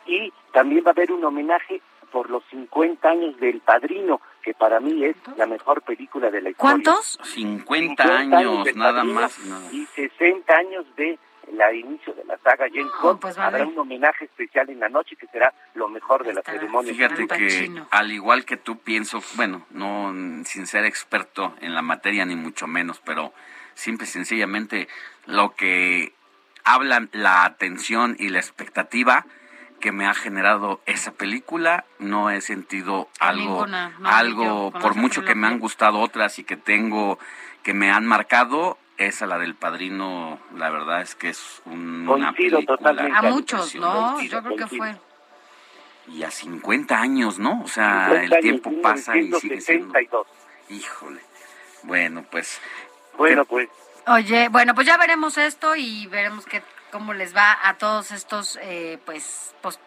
y también va a haber un homenaje por los 50 años del Padrino, que para mí es la mejor película de la historia. ¿Cuántos? 50 años, del nada más. nada. Y 60 años de la inicio de la saga James Bond. pues va a Habrá un homenaje especial en la noche que será lo mejor de la ceremonia. Fíjate que al igual que tú pienso, bueno, no sin ser experto en la materia ni mucho menos, pero simple y sencillamente lo que habla la atención y la expectativa que me ha generado esa película, no he sentido algo, Ninguna, no, algo por mucho que me han gustado otras y que tengo, que me han marcado, esa la del padrino, la verdad es que es un- una película totalmente. A muchos, ¿no? Yo creo que fue. Y a 50 años, ¿no? O sea, 50 el años, tiempo pasa y sigue siendo. 1962. Híjole. Bueno, pues. Bueno, pues. Oye, bueno, pues ya veremos esto y veremos qué, cómo les va a todos estos, eh, pues, pues,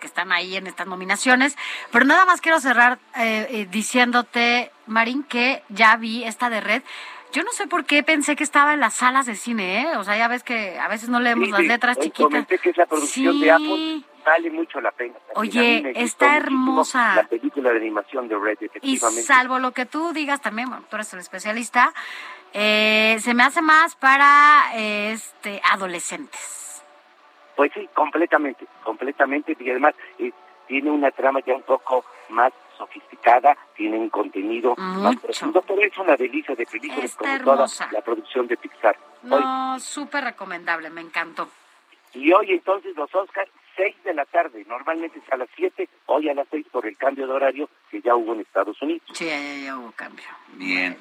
que están ahí en estas nominaciones. Pero nada más quiero cerrar eh, eh, diciéndote, Marín, que ya vi esta de Red. Yo no sé por qué pensé que estaba en las salas de cine, ¿eh? O sea, ya ves que a veces no leemos las letras chiquitas. Comenté que es la producción de Apple vale mucho la pena. Oye, está hermosa. La película de animación de Red, efectivamente. Y salvo lo que tú digas también, bueno, tú eres el especialista, eh, se me hace más para este adolescentes. Pues sí, completamente, completamente, y además eh, tiene una trama ya un poco más sofisticada, tiene un contenido más profundo, pero es una delicia de películas como toda la producción de Pixar. No, súper recomendable, me encantó. Y hoy entonces los Oscars, 6 de la tarde, normalmente es a las 7, hoy a las 6 por el cambio de horario que ya hubo en Estados Unidos. Sí, ya, hubo cambio. Bien.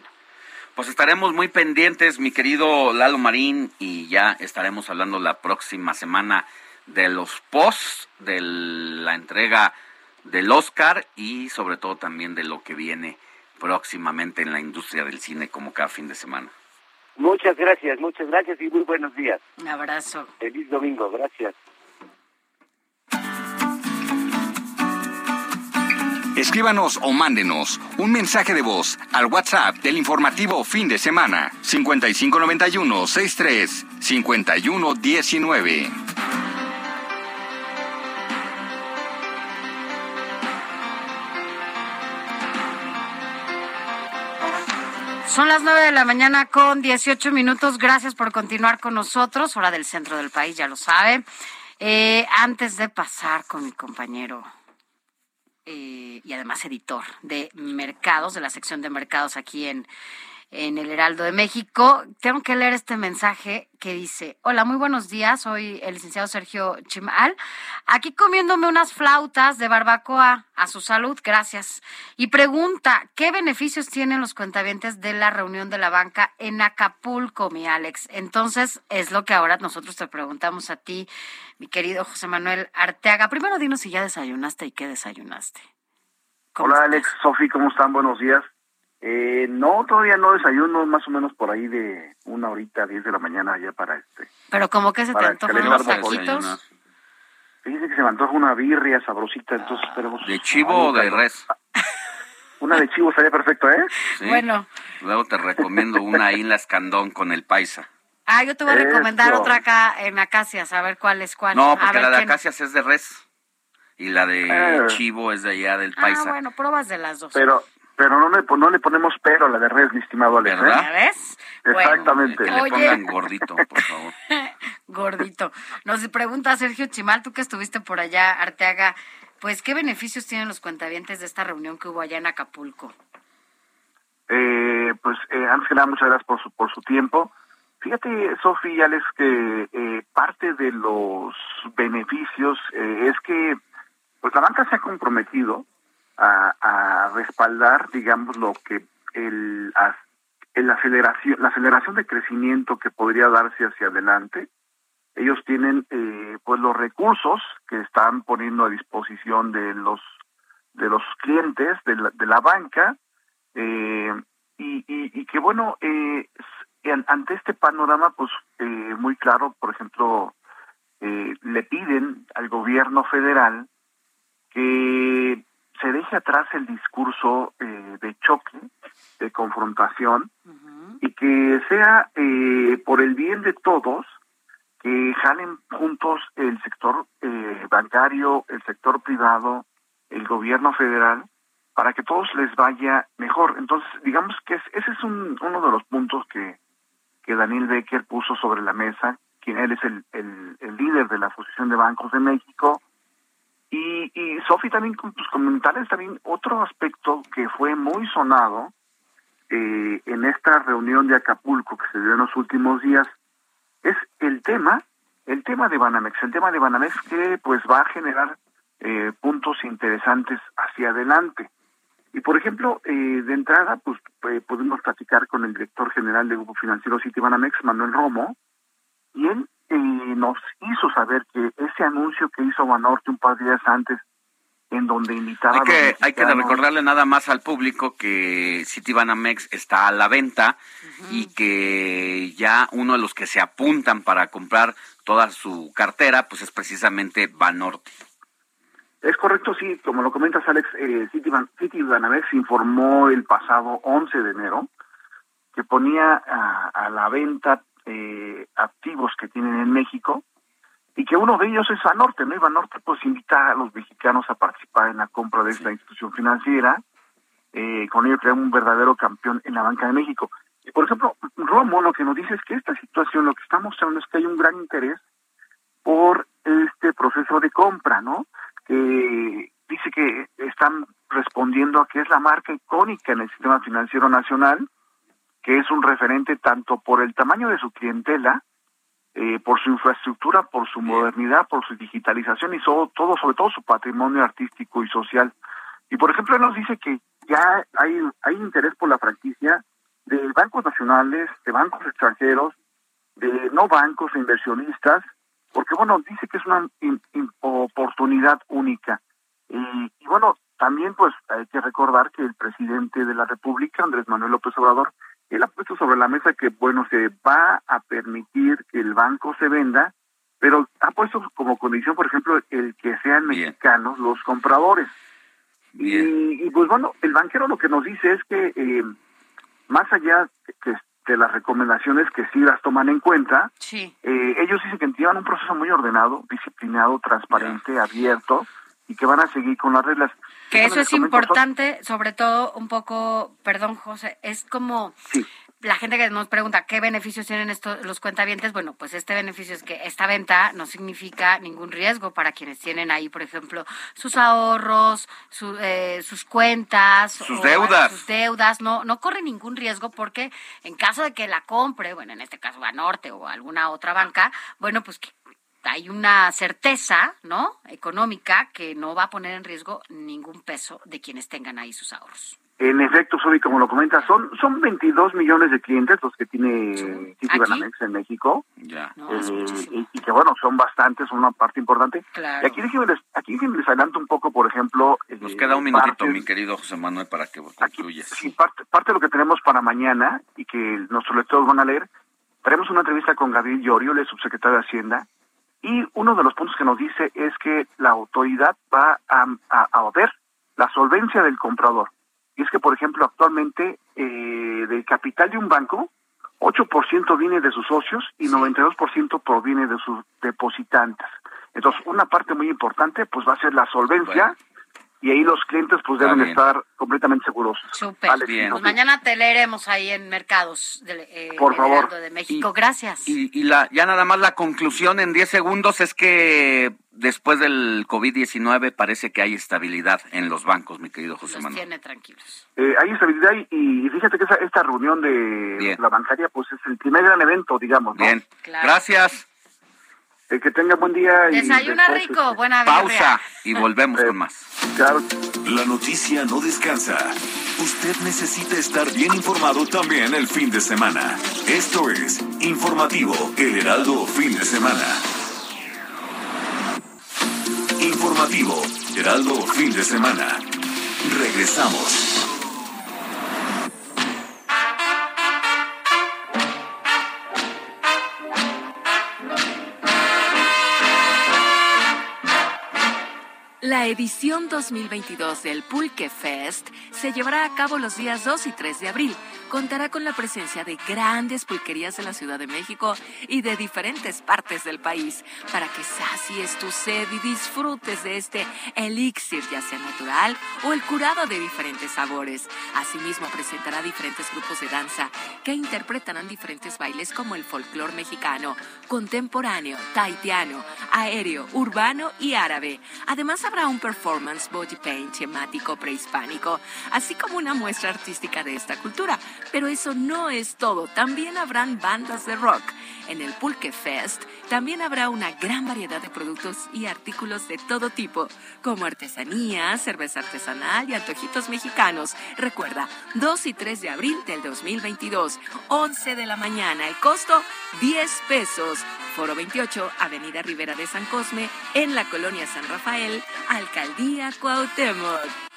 Pues estaremos muy pendientes, mi querido Lalo Marín, y ya estaremos hablando la próxima semana de los posts, de la entrega del Oscar y sobre todo también de lo que viene próximamente en la industria del cine como cada fin de semana. Muchas gracias, muchas gracias y muy buenos días. Un abrazo. Feliz domingo, gracias. Escríbanos o mándenos un mensaje de voz al WhatsApp del informativo fin de semana 5591 63 5119. Son las nueve de la mañana con 18 minutos. Gracias por continuar con nosotros. Hora del centro del país, ya lo sabe. Eh, antes de pasar con mi compañero eh, y además editor de mercados, de la sección de mercados aquí en, en el Heraldo de México. Tengo que leer este mensaje que dice, hola, muy buenos días, soy el licenciado Sergio Chimal, aquí comiéndome unas flautas de barbacoa, a su salud, gracias. Y pregunta, ¿qué beneficios tienen los cuentavientes de la reunión de la banca en Acapulco, mi Alex? Entonces, es lo que ahora nosotros te preguntamos a ti, mi querido José Manuel Arteaga. Primero dinos si ya desayunaste y qué desayunaste. Hola Alex, Sofi, ¿cómo están? Buenos días. Eh, no, todavía no desayuno, más o menos por ahí de una horita, diez de la mañana ya para este. Pero como que se te antojan los taquitos. Fíjese que se me antoja una birria sabrosita, entonces esperemos. ¿De chivo o de res? [laughs] Una de chivo estaría perfecto, ¿eh? Bueno. Luego te recomiendo una ahí en la Escandón con el paisa. Ah, yo te voy a recomendar otra acá en Acacias, a ver cuál es cuál. No, porque la de Acacias es de res y la de eh. chivo es de allá del paisa. Ah, bueno, pruebas de las dos. Pero pero no le, no le ponemos pero a la de res, mi estimado Alex. ¿Verdad? ¿Ya ves? Exactamente. que le pongan gordito, por [laughs] favor. gordito. Nos pregunta Sergio Chimal, tú que estuviste por allá, Arteaga, pues, ¿qué beneficios tienen los cuentavientes de esta reunión que hubo allá en Acapulco? Eh, pues, eh, antes que nada, muchas gracias por su, por su tiempo. Fíjate, Sofía y Alex, que eh, parte de los beneficios eh, es que pues la banca se ha comprometido a, respaldar, digamos, lo que el, el aceleración, la aceleración de crecimiento que podría darse hacia adelante. Ellos tienen eh, pues los recursos que están poniendo a disposición de los de los clientes de la, de la banca eh, y, y, que bueno eh, ante este panorama pues eh, muy claro por ejemplo eh, le piden al gobierno federal que se deje atrás el discurso eh, de choque, de confrontación, y que sea eh, por el bien de todos que jalen juntos el sector eh, bancario, el sector privado, el gobierno federal, para que todos les vaya mejor. Entonces, digamos que ese es un, uno de los puntos que, que Daniel Becker puso sobre la mesa, quien él es el, el, el líder de la Asociación de Bancos de México, y, y Sofi también con tus comentarios, también otro aspecto que fue muy sonado eh, en esta reunión de Acapulco que se dio en los últimos días es el tema, el tema de Banamex, el tema de Banamex que pues va a generar eh, puntos interesantes hacia adelante. Y por ejemplo, eh, de entrada, pues eh, podemos platicar con el director general del Grupo Financiero City Banamex, Manuel Romo, y él nos hizo saber que ese anuncio que hizo Banorte un par de días antes en donde invitaba hay a los que, hay que recordarle nada más al público que Citibanamex está a la venta y que ya uno de los que se apuntan para comprar toda su cartera, pues es precisamente Banorte. Es correcto, sí, como lo comentas, Alex, eh, Citiban- Citibanamex informó el pasado 11 de enero que ponía a, a la venta eh, activos que tienen en México y que uno de ellos es Banorte, ¿no? Y Banorte pues invita a los mexicanos a participar en la compra de esta institución financiera, eh, con ello crea un verdadero campeón en la banca de México. Y por ejemplo, Romo lo que nos dice es que esta situación lo que está mostrando es que hay un gran interés por este proceso de compra, ¿no? Que dice que están respondiendo a que es la marca icónica en el sistema financiero nacional, que es un referente tanto por el tamaño de su clientela, eh, por su infraestructura, por su modernidad, por su digitalización y sobre todo, sobre todo su patrimonio artístico y social. Y por ejemplo, él nos dice que ya hay, hay interés por la franquicia de bancos nacionales, de bancos extranjeros, de no bancos e inversionistas, porque bueno, dice que es una in- in- oportunidad única. Y, y bueno, también pues hay que recordar que el presidente de la República, Andrés Manuel López Obrador, él ha puesto sobre la mesa que bueno, se va a permitir que el banco se venda, pero ha puesto como condición, por ejemplo, el que sean mexicanos los compradores. Y, y, pues bueno, el banquero lo que nos dice es que eh, más allá que de las recomendaciones que sí las toman en cuenta, Sí. eh, ellos dicen que llevan un proceso muy ordenado, disciplinado, transparente, abierto y que van a seguir con las reglas. Que Bueno, eso es son- importante, sobre todo un poco, perdón José, es como la gente que nos pregunta qué beneficios tienen estos los cuentavientes. Bueno, pues este beneficio es que esta venta no significa ningún riesgo para quienes tienen ahí, por ejemplo, sus ahorros, su- eh, sus cuentas, Sus o, deudas. sus deudas. No, no corre ningún riesgo porque en caso de que la compre, bueno, en este caso Banorte o alguna otra banca, bueno, pues que hay una certeza, ¿no? Económica que no va a poner en riesgo ningún peso de quienes tengan ahí sus ahorros. En efecto, Sobi, como lo comenta, son son 22 millones de clientes los que tiene Citibanamex en México. Ya. Eh, y, y que bueno, son bastantes, son una parte importante. Claro. Y aquí déjenme les, aquí déjenme les adelanto un poco, por ejemplo... Nos eh, queda un minutito, partes- mi querido José Manuel, para que concluyas. Sí, parte, parte de lo que tenemos para mañana y que nuestros lectores van a leer, tenemos una entrevista con Gabriel Llorio, el subsecretario de Hacienda, y uno de los puntos que nos dice es que la autoridad va a, a- a ver la solvencia del comprador. Y es que, por ejemplo, actualmente eh, del capital de un banco, 8% viene de sus socios y 92% proviene de sus depositantes. Entonces, una parte muy importante pues va a ser la solvencia y ahí los clientes pues deben bien. estar completamente seguros. Súper. Alex, Bien. Pues mañana te leeremos ahí en Mercados del eh, Por favor. De México. Gracias. Y, y la, ya nada más la conclusión en 10 segundos es que después del COVID-19 parece que hay estabilidad en los bancos, mi querido José Los Manuel. tiene tranquilos. Eh, hay estabilidad y, y fíjate que esa- esta reunión de la bancaria pues es el primer gran evento, digamos. ¿no? Bien. Gracias. Eh, que tenga buen día. y Desayuna después, rico, este, buena Pausa y volvemos con más. La noticia no descansa. Usted necesita estar bien informado también el fin de semana. Esto es Informativo El Heraldo Fin de Semana. Informativo Heraldo Fin de Semana. Regresamos. La edición 2022 del Pulque Fest se llevará a cabo los días 2 y 3 de abril. Contará con la presencia de grandes pulquerías de la Ciudad de México y de diferentes partes del país para que sacies tu sed y disfrutes de este elixir, ya sea natural o el curado de diferentes sabores. Asimismo, presentará diferentes grupos de danza que interpretarán diferentes bailes como el folclor mexicano, contemporáneo, taitiano, aéreo, urbano y árabe. Además, habrá un performance body paint temático prehispánico, así como una muestra artística de esta cultura. Pero eso no es todo, también habrán bandas de rock. En el Pulque Fest también habrá una gran variedad de productos y artículos de todo tipo, como artesanía, cerveza artesanal y antojitos mexicanos. Recuerda, 2 y 3 de abril del 2022, 11 de la mañana, el costo 10 pesos. Foro 28, Avenida Rivera de San Cosme, en la colonia San Rafael, Alcaldía Cuauhtémoc.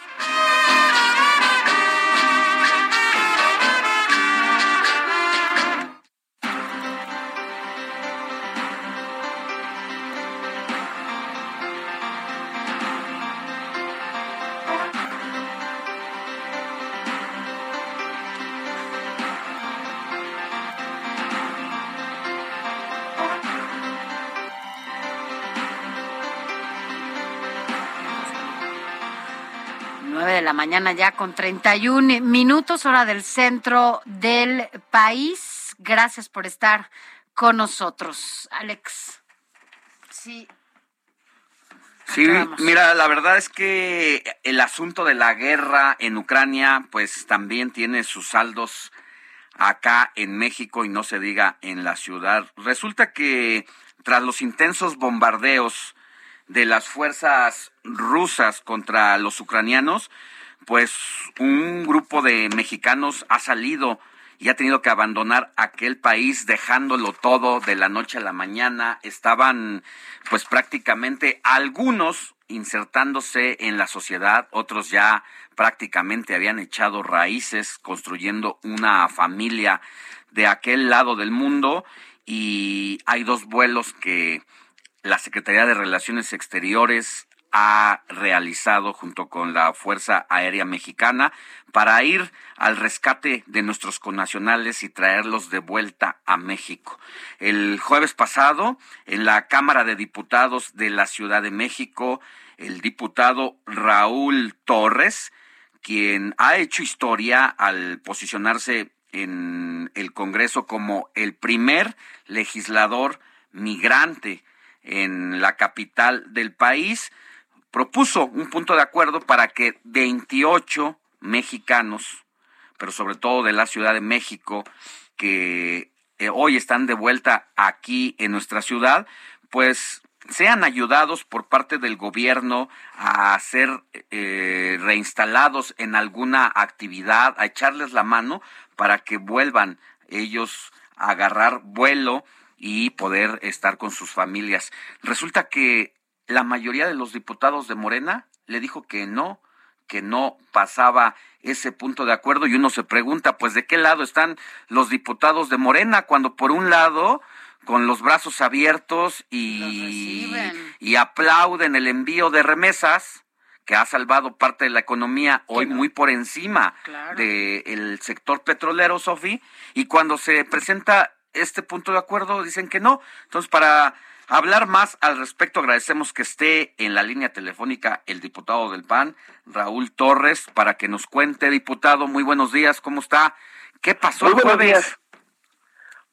Mañana ya con 31 minutos, hora del centro del país. Gracias por estar con nosotros, Alex. Sí. Sí, mira, la verdad es que el asunto de la guerra en Ucrania, pues también tiene sus saldos acá en México y no se diga en la ciudad. Resulta que tras los intensos bombardeos de las fuerzas rusas contra los ucranianos, pues un grupo de mexicanos ha salido y ha tenido que abandonar aquel país dejándolo todo de la noche a la mañana. Estaban pues prácticamente algunos insertándose en la sociedad, otros ya prácticamente habían echado raíces construyendo una familia de aquel lado del mundo y hay dos vuelos que la Secretaría de Relaciones Exteriores ha realizado junto con la Fuerza Aérea Mexicana para ir al rescate de nuestros connacionales y traerlos de vuelta a México. El jueves pasado, en la Cámara de Diputados de la Ciudad de México, el diputado Raúl Torres, quien ha hecho historia al posicionarse en el Congreso como el primer legislador migrante en la capital del país, propuso un punto de acuerdo para que 28 mexicanos, pero sobre todo de la Ciudad de México, que eh, hoy están de vuelta aquí en nuestra ciudad, pues sean ayudados por parte del gobierno a ser eh, reinstalados en alguna actividad, a echarles la mano para que vuelvan ellos a agarrar vuelo y poder estar con sus familias. Resulta que la mayoría de los diputados de Morena le dijo que no, que no pasaba ese punto de acuerdo y uno se pregunta, pues de qué lado están los diputados de Morena cuando por un lado con los brazos abiertos y, y aplauden el envío de remesas que ha salvado parte de la economía hoy muy por encima del sector petrolero, Sofi, y cuando se presenta este punto de acuerdo, dicen que no. Entonces, para hablar más al respecto, agradecemos que esté en la línea telefónica el diputado del PAN, Raúl Torres, para que nos cuente, diputado, muy buenos días, ¿cómo está? ¿Qué pasó el jueves?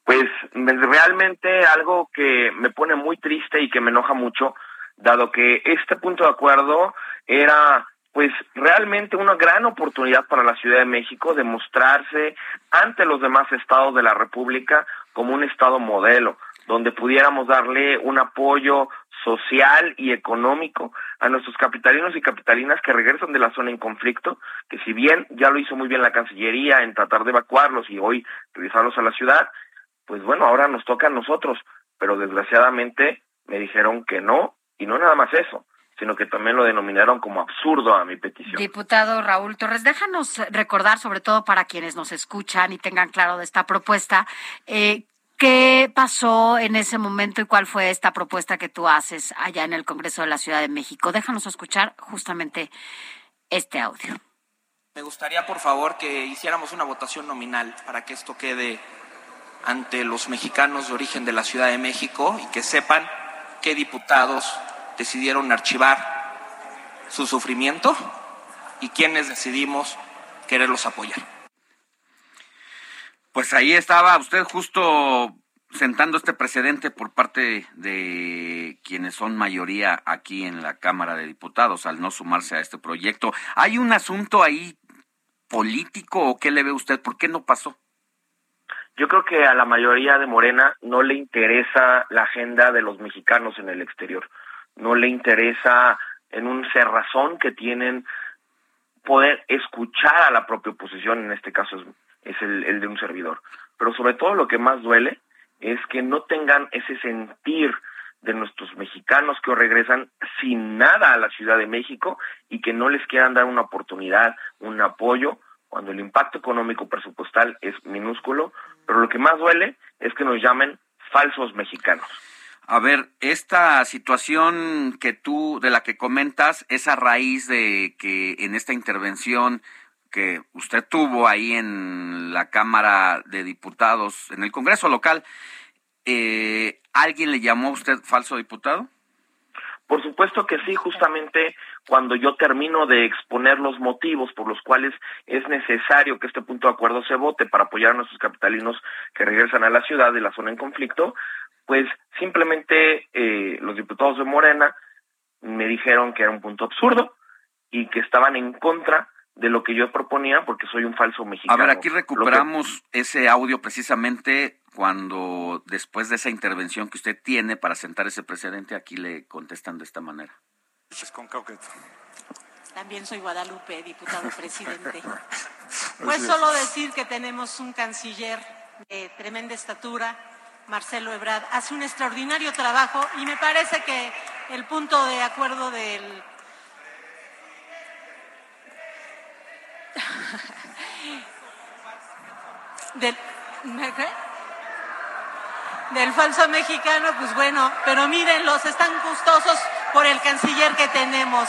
Pues realmente algo que me pone muy triste y que me enoja mucho, dado que este punto de acuerdo era pues realmente una gran oportunidad para la Ciudad de México de mostrarse ante los demás estados de la República como un estado modelo, donde pudiéramos darle un apoyo social y económico a nuestros capitalinos y capitalinas que regresan de la zona en conflicto, que si bien ya lo hizo muy bien la Cancillería en tratar de evacuarlos y hoy regresarlos a la ciudad, pues bueno, ahora nos toca a nosotros, pero desgraciadamente me dijeron que no, y no nada más eso, sino que también lo denominaron como absurdo a mi petición. Diputado Raúl Torres, déjanos recordar, sobre todo para quienes nos escuchan y tengan claro de esta propuesta, eh, ¿qué pasó en ese momento y cuál fue esta propuesta que tú haces allá en el Congreso de la Ciudad de México? Déjanos escuchar justamente este audio. Me gustaría, por favor, que hiciéramos una votación nominal para que esto quede ante los mexicanos de origen de la Ciudad de México y que sepan qué diputados decidieron archivar su sufrimiento y quienes decidimos quererlos apoyar. Pues ahí estaba usted justo sentando este precedente por parte de quienes son mayoría aquí en la Cámara de Diputados al no sumarse a este proyecto. ¿Hay un asunto ahí político o qué le ve usted? ¿Por qué no pasó? Yo creo que a la mayoría de Morena no le interesa la agenda de los mexicanos en el exterior no le interesa en un cerrazón que tienen poder escuchar a la propia oposición, en este caso es, el, de un servidor. Pero sobre todo lo que más duele es que no tengan ese sentir de nuestros mexicanos que regresan sin nada a la Ciudad de México y que no les quieran dar una oportunidad, un apoyo, cuando el impacto económico presupuestal es minúsculo, pero lo que más duele es que nos llamen falsos mexicanos. A ver, esta situación que tú, de la que comentas, es a raíz de que en esta intervención que usted tuvo ahí en la Cámara de Diputados, en el Congreso local, eh, ¿alguien le llamó a usted falso diputado? Por supuesto que sí, justamente cuando yo termino de exponer los motivos por los cuales es necesario que este punto de acuerdo se vote para apoyar a nuestros capitalinos que regresan a la ciudad de la zona en conflicto, pues simplemente eh, los diputados de Morena me dijeron que era un punto absurdo y que estaban en contra de lo que yo proponía porque soy un falso mexicano. A ver, aquí recuperamos ese audio precisamente cuando después de esa intervención que usted tiene para sentar ese precedente, aquí le contestan de esta manera. También soy Guadalupe, diputado presidente. [laughs] Pues solo decir que tenemos un canciller de tremenda estatura, Marcelo Ebrard, hace un extraordinario trabajo y me parece que el punto de acuerdo del [laughs] del, del falso mexicano, pues bueno, pero mírenlos, están gustosos por el canciller que tenemos.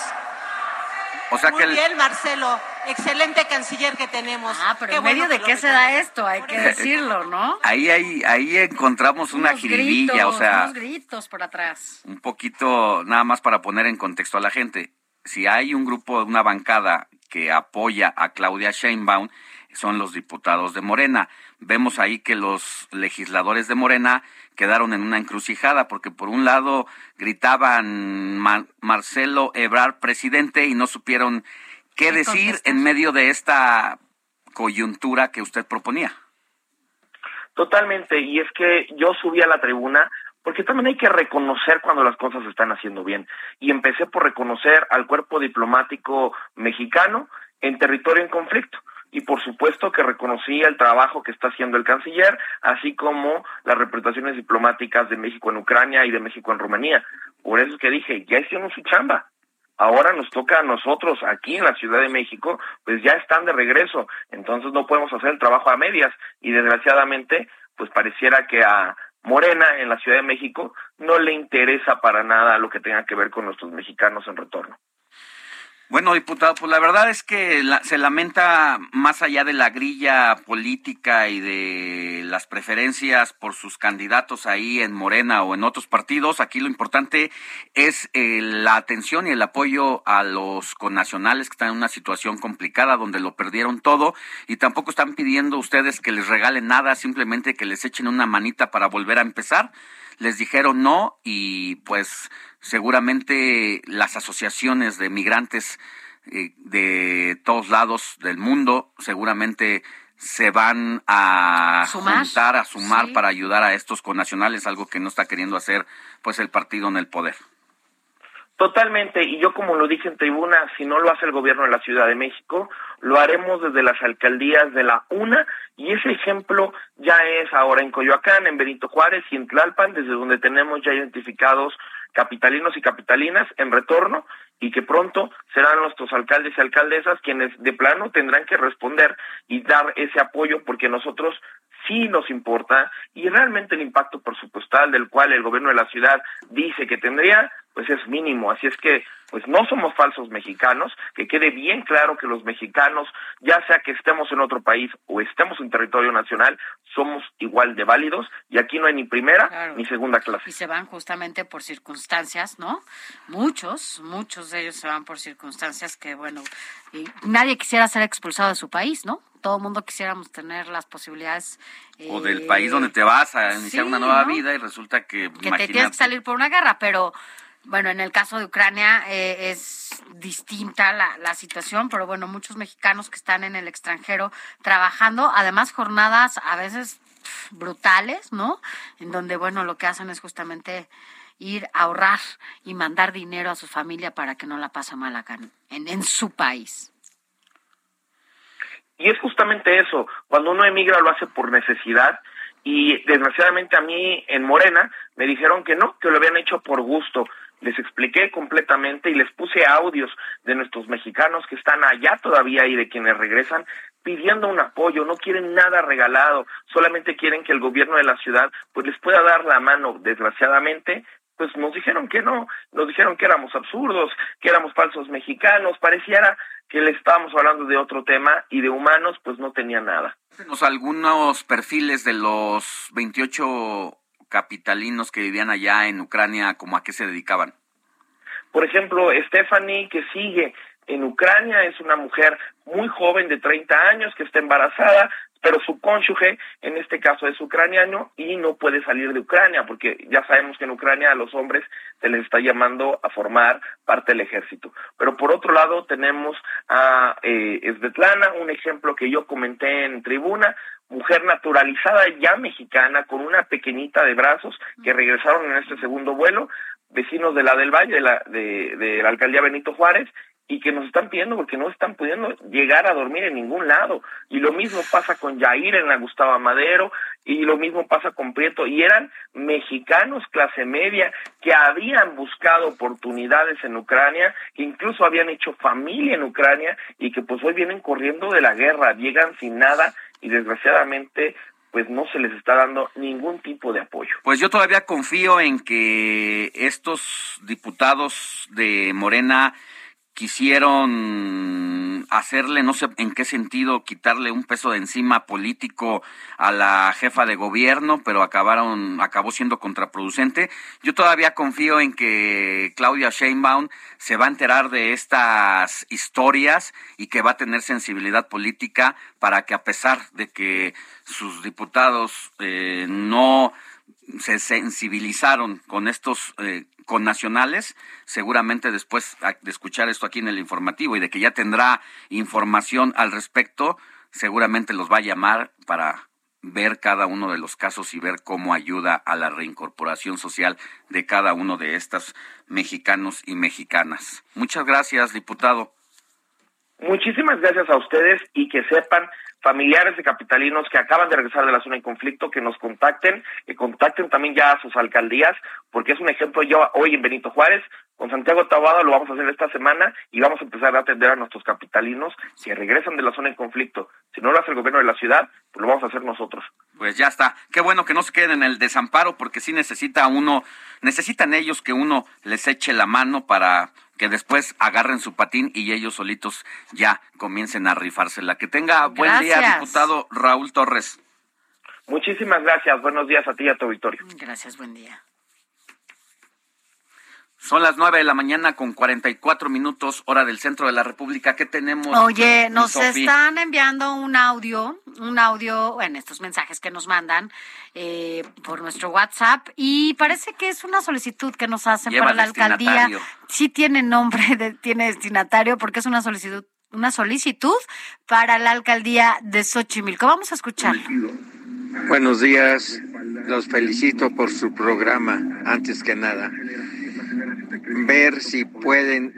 O sea Muy que el- bien, Marcelo, excelente canciller que tenemos. Ah, pero Qué en medio bueno de qué se da esto, hay que decirlo, ¿no? Ahí, ahí, ahí encontramos una Unos jiribilla, gritos, o sea, unos gritos por atrás. un poquito nada más para poner en contexto a la gente. Si hay un grupo, una bancada que apoya a Claudia Sheinbaum, son los diputados de Morena. Vemos ahí que los legisladores de Morena quedaron en una encrucijada porque por un lado gritaban "Ma- Marcelo Ebrard presidente y no supieron qué ¿Qué decir en medio de esta coyuntura que usted proponía. Totalmente, y es que yo subí a la tribuna porque también hay que reconocer cuando las cosas se están haciendo bien. Y empecé por reconocer al cuerpo diplomático mexicano en territorio en conflicto. Y por supuesto que reconocí el trabajo que está haciendo el canciller, así como las representaciones diplomáticas de México en Ucrania y de México en Rumanía. Por eso es que dije, ya hicieron su chamba. Ahora nos toca a nosotros aquí en la Ciudad de México, pues ya están de regreso, entonces no podemos hacer el trabajo a medias y desgraciadamente pues pareciera que a Morena en la Ciudad de México no le interesa para nada lo que tenga que ver con nuestros mexicanos en retorno. Bueno, diputado, pues la verdad es que la- se lamenta más allá de la grilla política y de las preferencias por sus candidatos ahí en Morena o en otros partidos. Aquí lo importante es eh, la atención y el apoyo a los connacionales que están en una situación complicada donde lo perdieron todo y tampoco están pidiendo ustedes que les regalen nada, simplemente que les echen una manita para volver a empezar les dijeron no y pues seguramente las asociaciones de migrantes eh, de todos lados del mundo seguramente se van a Sumar, juntar, a sumar sí. para ayudar a estos connacionales, algo que no está queriendo hacer pues el partido en el poder. Totalmente, y yo como lo dije en tribuna, si no lo hace el gobierno de la Ciudad de México, lo haremos desde las alcaldías de la UNA, y ese ejemplo ya es ahora en Coyoacán, en Benito Juárez y en Tlalpan, desde donde tenemos ya identificados capitalinos y capitalinas en retorno, y que pronto serán nuestros alcaldes y alcaldesas quienes de plano tendrán que responder y dar ese apoyo, porque nosotros sí nos importa y realmente el impacto presupuestal del cual el gobierno de la ciudad dice que tendría, pues es mínimo. Así es que, pues no somos falsos mexicanos, que quede bien claro que los mexicanos, ya sea que estemos en otro país o estemos en territorio nacional, somos igual de válidos y aquí no hay ni primera Claro. ni segunda clase. Y se van justamente por circunstancias, ¿no? Muchos, muchos de ellos se van por circunstancias que, bueno, y nadie quisiera ser expulsado de su país, ¿no? Todo el mundo quisiéramos tener las posibilidades. O eh, del país donde te vas a iniciar sí, una nueva ¿no? vida y resulta que, que te tienes que salir por una guerra, pero bueno, en el caso de Ucrania eh, es distinta la, la situación, pero bueno, muchos mexicanos que están en el extranjero trabajando, además jornadas a veces brutales, ¿no? En donde, bueno, lo que hacen es justamente ir a ahorrar y mandar dinero a su familia para que no la pase mal acá en, en su país. Y es justamente eso, cuando uno emigra lo hace por necesidad y desgraciadamente a mí en Morena me dijeron que no, que lo habían hecho por gusto. Les expliqué completamente y les puse audios de nuestros mexicanos que están allá todavía y de quienes regresan pidiendo un apoyo, no quieren nada regalado, solamente quieren que el gobierno de la ciudad pues les pueda dar la mano. Desgraciadamente, pues nos dijeron que no, nos dijeron que éramos absurdos, que éramos falsos mexicanos, pareciera que le estábamos hablando de otro tema y de humanos pues no tenía nada. Algunos perfiles de los 28 capitalinos que vivían allá en Ucrania, ¿cómo a qué se dedicaban? Por ejemplo, Stephanie, que sigue en Ucrania, es una mujer muy joven de 30 años que está embarazada, pero su cónyuge en este caso es ucraniano y no puede salir de Ucrania porque ya sabemos que en Ucrania a los hombres se les está llamando a formar parte del ejército. Pero por otro lado tenemos a eh, Svetlana, un ejemplo que yo comenté en tribuna, mujer naturalizada ya mexicana con una pequeñita de brazos que regresaron en este segundo vuelo, vecinos de la del Valle, de la, de, de la alcaldía Benito Juárez, y que nos están pidiendo porque no están pudiendo llegar a dormir en ningún lado. Y lo mismo pasa con Yair en la Gustavo Madero y lo mismo pasa con Prieto. Y eran mexicanos clase media que habían buscado oportunidades en Ucrania, que incluso habían hecho familia en Ucrania y que pues hoy vienen corriendo de la guerra, llegan sin nada y desgraciadamente pues no se les está dando ningún tipo de apoyo. Pues yo todavía confío en que estos diputados de Morena quisieron hacerle, no sé en qué sentido, quitarle un peso de encima político a la jefa de gobierno, pero acabaron, acabó siendo contraproducente. Yo todavía confío en que Claudia Sheinbaum se va a enterar de estas historias y que va a tener sensibilidad política para que a pesar de que sus diputados eh, no se sensibilizaron con estos eh, con nacionales, seguramente después de escuchar esto aquí en el informativo y de que ya tendrá información al respecto, seguramente los va a llamar para ver cada uno de los casos y ver cómo ayuda a la reincorporación social de cada uno de estos mexicanos y mexicanas. Muchas gracias, diputado. Muchísimas gracias a ustedes y que sepan familiares de capitalinos que acaban de regresar de la zona de conflicto, que nos contacten, que contacten también ya a sus alcaldías, porque es un ejemplo yo hoy en Benito Juárez, con Santiago Tabada lo vamos a hacer esta semana y vamos a empezar a atender a nuestros capitalinos que regresan de la zona de conflicto. Si no lo hace el gobierno de la ciudad, pues lo vamos a hacer nosotros. Pues ya está. Qué bueno que no se queden en el desamparo, porque sí necesita uno, necesitan ellos que uno les eche la mano para que después agarren su patín y ellos solitos ya comiencen a rifársela. Que tenga buen día, diputado Raúl Torres. Muchísimas gracias. Buenos días a ti y a tu auditorio. Gracias, buen día. Son las nueve de la mañana con cuarenta y cuatro minutos, hora del centro de la República. ¿Qué tenemos? Oye, nos están enviando un audio, un audio en estos mensajes que nos mandan eh, por nuestro WhatsApp y parece que es una solicitud que nos hacen para la alcaldía. Sí tiene nombre, de, tiene destinatario porque es una solicitud, una solicitud para la alcaldía de Xochimilco. Vamos a escuchar. Buenos días, los felicito por su programa, antes que nada ver si pueden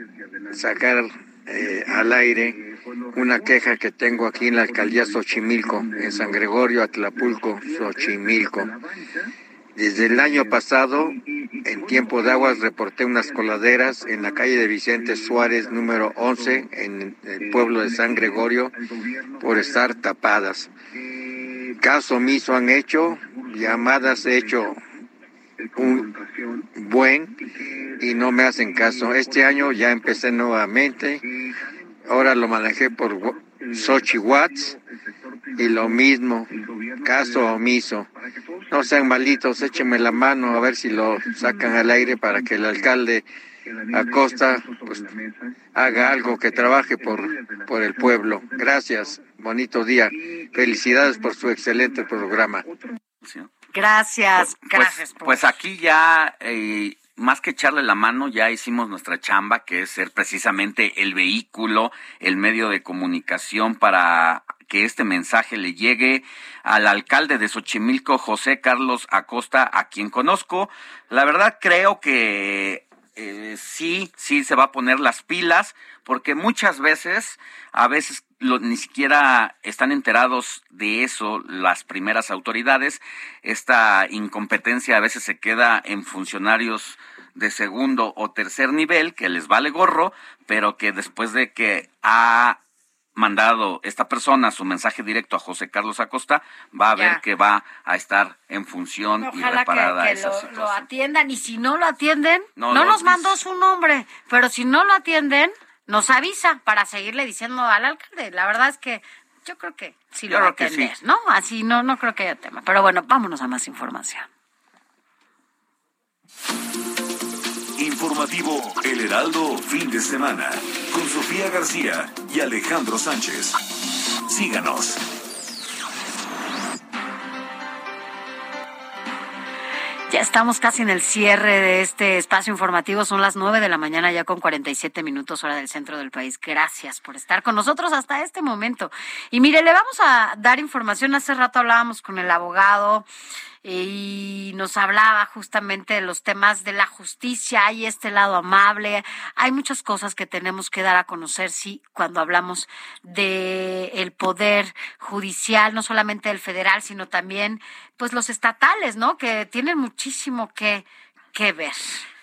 sacar eh, al aire una queja que tengo aquí en la alcaldía Xochimilco, en San Gregorio, Atlapulco, Xochimilco. Desde el año pasado, en tiempo de aguas, reporté unas coladeras en la calle de Vicente Suárez, número 11, en el pueblo de San Gregorio, por estar tapadas. Caso omiso han hecho, llamadas he hecho un buen y no me hacen caso. Este año ya empecé nuevamente, ahora lo manejé por Sochi Watts y lo mismo, caso omiso. No sean malitos, échenme la mano a ver si lo sacan al aire para que el alcalde Acosta pues, haga algo que trabaje por, por el pueblo. Gracias, bonito día. Felicidades por su excelente programa. Gracias, pues, gracias. Pues, aquí ya, eh, más que echarle la mano, ya hicimos nuestra chamba, que es ser precisamente el vehículo, el medio de comunicación para que este mensaje le llegue al alcalde de Xochimilco, José Carlos Acosta, a quien conozco. La verdad creo que eh, sí, sí se va a poner las pilas, porque muchas veces, a veces ni siquiera están enterados de eso las primeras autoridades. Esta incompetencia a veces se queda en funcionarios de segundo o tercer nivel que les vale gorro, pero que después de que ha mandado esta persona su mensaje directo a José Carlos Acosta, va a ver que va a estar en función y reparada que, que lo, atiendan y si no lo atienden, no, nos mandó su nombre, pero si no lo atienden, nos avisa para seguirle diciendo al alcalde. La verdad es que yo creo que sí lo va a atender, ¿no? Así no, no creo que haya tema. Pero bueno, vámonos a más información. Informativo El Heraldo, fin de semana, con Sofía García y Alejandro Sánchez. Síganos. Ya estamos casi en el cierre de este espacio informativo. Son las nueve de la mañana, ya con 47 minutos hora del centro del país. Gracias por estar con nosotros hasta este momento. Y mire, le vamos a dar información. Hace rato hablábamos con el abogado y nos hablaba justamente de los temas de la justicia y este lado amable. Hay muchas cosas que tenemos que dar a conocer, sí, cuando hablamos de el poder judicial, no solamente el federal, sino también pues los estatales, ¿no? Que tienen muchísimo que, que ver.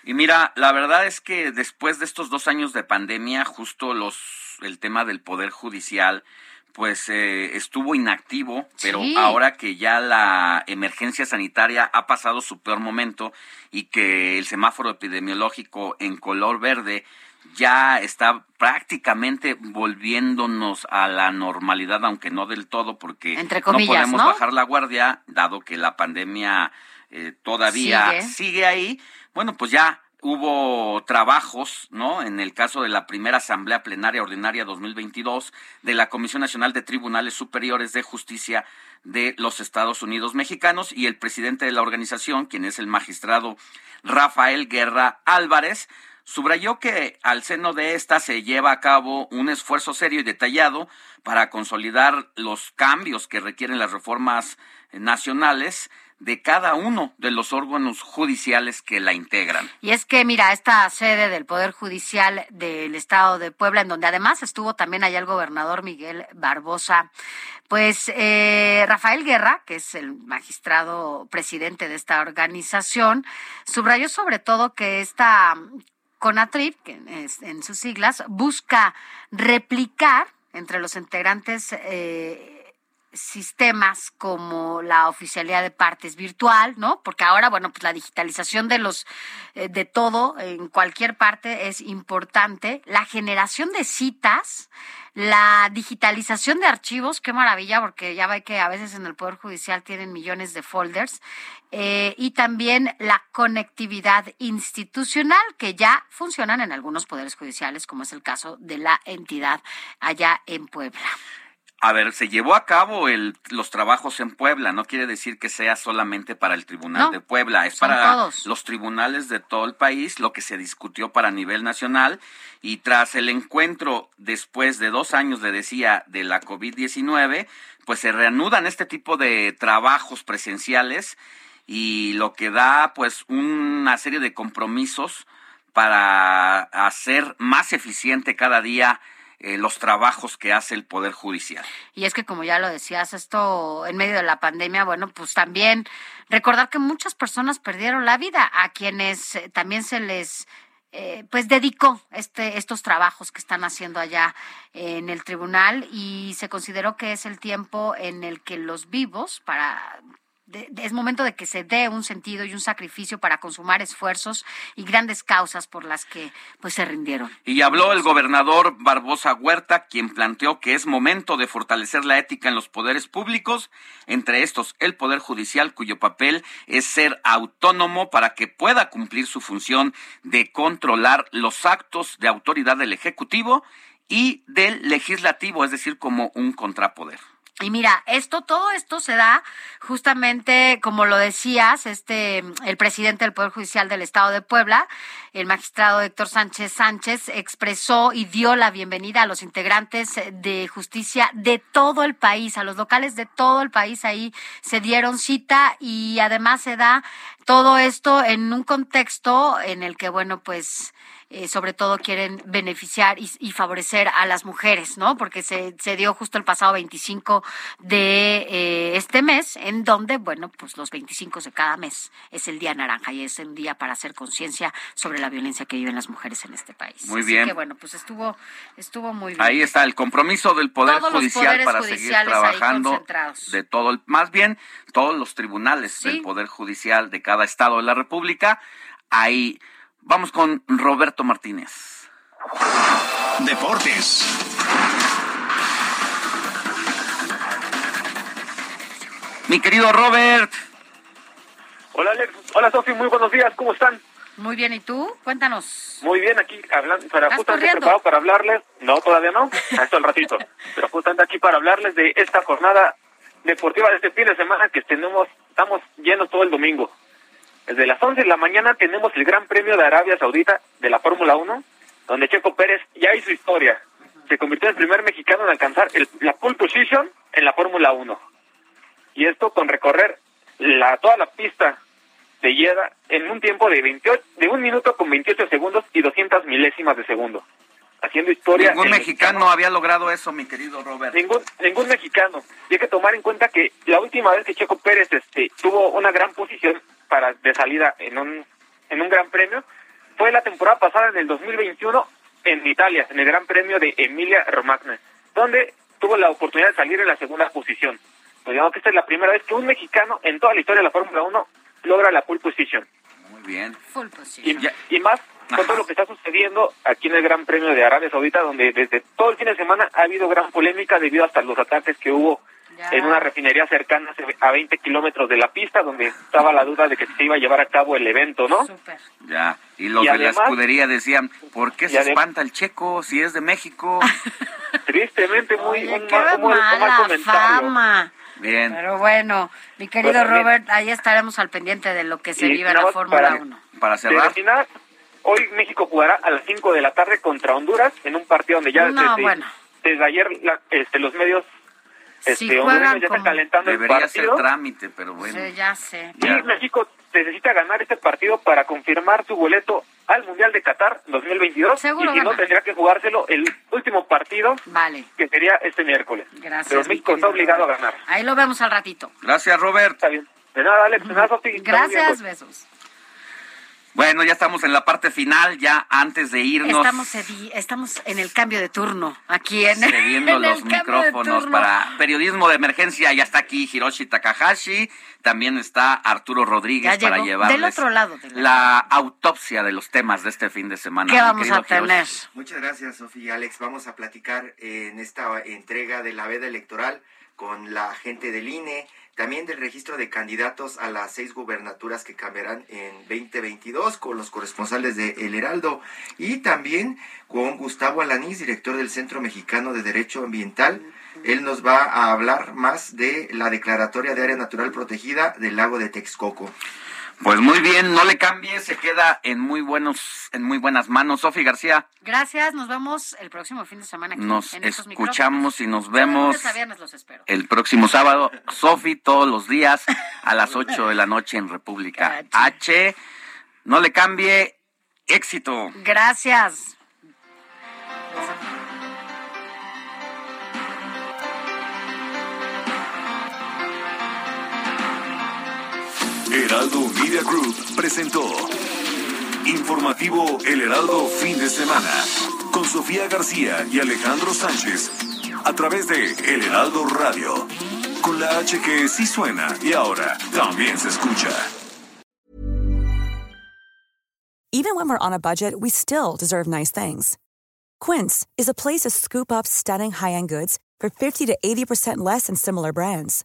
Y mira, la verdad es que después de estos dos años de pandemia, justo los el tema del poder judicial pues eh, estuvo inactivo, pero ahora que ya la emergencia sanitaria ha pasado su peor momento y que el semáforo epidemiológico en color verde ya está prácticamente volviéndonos a la normalidad, aunque no del todo, porque no podemos bajar la guardia, dado que la pandemia eh, todavía sigue ahí. Bueno, pues ya hubo trabajos, ¿no? En el caso de la primera Asamblea Plenaria Ordinaria 2022 de la Comisión Nacional de Tribunales Superiores de Justicia de los Estados Unidos Mexicanos y el presidente de la organización, quien es el magistrado Rafael Guerra Álvarez, subrayó que al seno de esta se lleva a cabo un esfuerzo serio y detallado para consolidar los cambios que requieren las reformas nacionales de cada uno de los órganos judiciales que la integran. Y es que, mira, esta sede del Poder Judicial del Estado de Puebla, en donde además estuvo también allá el gobernador Miguel Barbosa, pues eh, Rafael Guerra, que es el magistrado presidente de esta organización, subrayó sobre todo que esta CONATRIP, que es en sus siglas, busca replicar entre los integrantes eh, sistemas como la oficialidad de partes virtual, ¿no? Porque ahora, bueno, pues la digitalización de los eh, de todo en cualquier parte es importante, la generación de citas, la digitalización de archivos, qué maravilla, porque ya ve que a veces en el Poder Judicial tienen millones de folders, eh, y también la conectividad institucional, que ya funcionan en algunos poderes judiciales, como es el caso de la entidad allá en Puebla. A ver, se llevó a cabo el, los trabajos en Puebla, no quiere decir que sea solamente para el Tribunal de Puebla, es para los tribunales de todo el país, lo que se discutió para nivel nacional y tras el encuentro después de dos años, le decía, de la COVID-19, pues se reanudan este tipo de trabajos presenciales y lo que da pues una serie de compromisos para hacer más eficiente cada día eh, los trabajos que hace el Poder Judicial. Y es que, como ya lo decías, esto en medio de la pandemia, bueno, pues también recordar que muchas personas perdieron la vida, a quienes eh, también se les eh, pues dedicó este, estos trabajos que están haciendo allá en el tribunal y se consideró que es el tiempo en el que los vivos, para es momento de que se dé un sentido y un sacrificio para consumar esfuerzos y grandes causas por las que pues se rindieron. Y habló el gobernador Barbosa Huerta, quien planteó que es momento de fortalecer la ética en los poderes públicos, entre estos el poder judicial cuyo papel es ser autónomo para que pueda cumplir su función de controlar los actos de autoridad del ejecutivo y del legislativo, es decir, como un contrapoder. Y mira, esto, todo esto se da justamente, como lo decías, este, el presidente del Poder Judicial del Estado de Puebla, el magistrado Héctor Sánchez Sánchez, expresó y dio la bienvenida a los integrantes de justicia de todo el país, a los locales de todo el país. Ahí se dieron cita y además se da todo esto en un contexto en el que, bueno, pues, eh, sobre todo quieren beneficiar y, favorecer a las mujeres, ¿no? Porque se, se dio justo el pasado 25 de eh, este mes, en donde, bueno, pues los 25 de cada mes es el Día Naranja y es un día para hacer conciencia sobre la violencia que viven las mujeres en este país. Muy Así bien. que, bueno, pues estuvo, estuvo muy bien. Ahí está el compromiso del Poder Todos Judicial para seguir trabajando concentrados. de todo el, más bien todos los tribunales del Poder Judicial de cada estado de la República. Ahí vamos con Roberto Martínez. Deportes. Mi querido Robert. Hola Alex, hola Sofi, muy buenos días, ¿cómo están? Muy bien, ¿y tú? Cuéntanos. Muy bien, aquí hablando, para ¿Estás justamente corriendo? preparado para hablarles, no, todavía no, hasta el ratito, [laughs] pero justamente aquí para hablarles de esta jornada deportiva de este fin de semana que tenemos, estamos llenos todo el domingo. Desde las 11 de la mañana tenemos el Gran Premio de Arabia Saudita de la Fórmula 1, donde Checo Pérez ya hizo historia. Se convirtió en el primer mexicano en alcanzar el- la pole position en la Fórmula 1. Y esto con recorrer la, toda la pista de Jeddah en un tiempo de 28, de un minuto con 28 segundos y 200 milésimas de segundo. Haciendo historia. Ningún mexicano había logrado eso, mi querido Robert. Ningún, ningún mexicano. Y hay que tomar en cuenta que la última vez que Checo Pérez este, tuvo una gran posición para de salida en un, en un gran premio fue la temporada pasada en el 2021 en Italia, en el Gran Premio de Emilia Romagna, donde tuvo la oportunidad de salir en la segunda posición. Pues digamos que esta es la primera vez que un mexicano en toda la historia de la Fórmula 1 logra la pole position. Muy bien. Full Y, position. y más con todo lo que está sucediendo aquí en el Gran Premio de Arabia Saudita, donde desde todo el fin de semana ha habido gran polémica debido hasta los ataques que hubo en una refinería cercana a 20 kilómetros de la pista, donde estaba la duda de que se iba a llevar a cabo el evento, ¿no? Ya. Y los Y de la además- escudería decían, ¿por qué se espanta el checo si es de México? [laughs] Tristemente, muy un, Qué mal- mala comentario. fama. Bien. Pero bueno, mi querido Pues Robert, ahí estaremos al pendiente de lo que se Y vive en la Fórmula para- 1. Para la cerrar, final, hoy México jugará a las 5 de la tarde contra Honduras en un partido donde ya No, desde, bueno. desde ayer la- este, los medios Si hondureños juegan ya como- calentando el debería ser partido. trámite, pero bueno. Sí, ya sé. Y México necesita ganar este partido para confirmar su boleto al Mundial de Qatar 2022. Seguro y si no, tendría que jugárselo el último partido, Vale, que sería este miércoles. gracias. Pero México está obligado a ganar. Ahí lo vemos al ratito. Gracias, Robert. Está bien. De nada, Alex. De nada, Sofi. Está muy bien, Gracias, pues. besos. Bueno, ya estamos en la parte final, ya antes de irnos. Estamos, estamos en el cambio de turno aquí en, cediendo [laughs] en el los cambio de micrófonos turno. para periodismo de emergencia. Ya está aquí Hiroshi Takahashi, también está Arturo Rodríguez Ya para llevarles Del otro lado de la- la autopsia de los temas de este fin de semana. ¿Qué vamos a tener? Hiroshi. Muchas gracias, Sofía y Alex. Vamos a platicar en esta entrega de la veda electoral con la gente del INE, también del registro de candidatos a las seis gubernaturas que cambiarán en 2022 con los corresponsales de El Heraldo y también con Gustavo Alanís, director del Centro Mexicano de Derecho Ambiental. Él nos va a hablar más de la declaratoria de área natural protegida del lago de Texcoco. Pues muy bien, no le cambie, se queda en muy buenos, en muy buenas manos. Sofi García, Gracias, nos vemos el próximo fin de semana aquí nos en escuchamos y nos vemos lunes a viernes los espero. el próximo sábado. Sofi, todos los días a las [laughs] 8 de la noche en República H. No le cambie, éxito. Gracias. Heraldo Media Group presentó Informativo El Heraldo Fin de Semana con Sofía García y Alejandro Sánchez a través de El Heraldo Radio con la H que sí suena y ahora también se escucha. Even when we're on a budget, we still deserve nice things. Quince is a place to scoop up stunning high-end goods for 50 to 80% less than similar brands.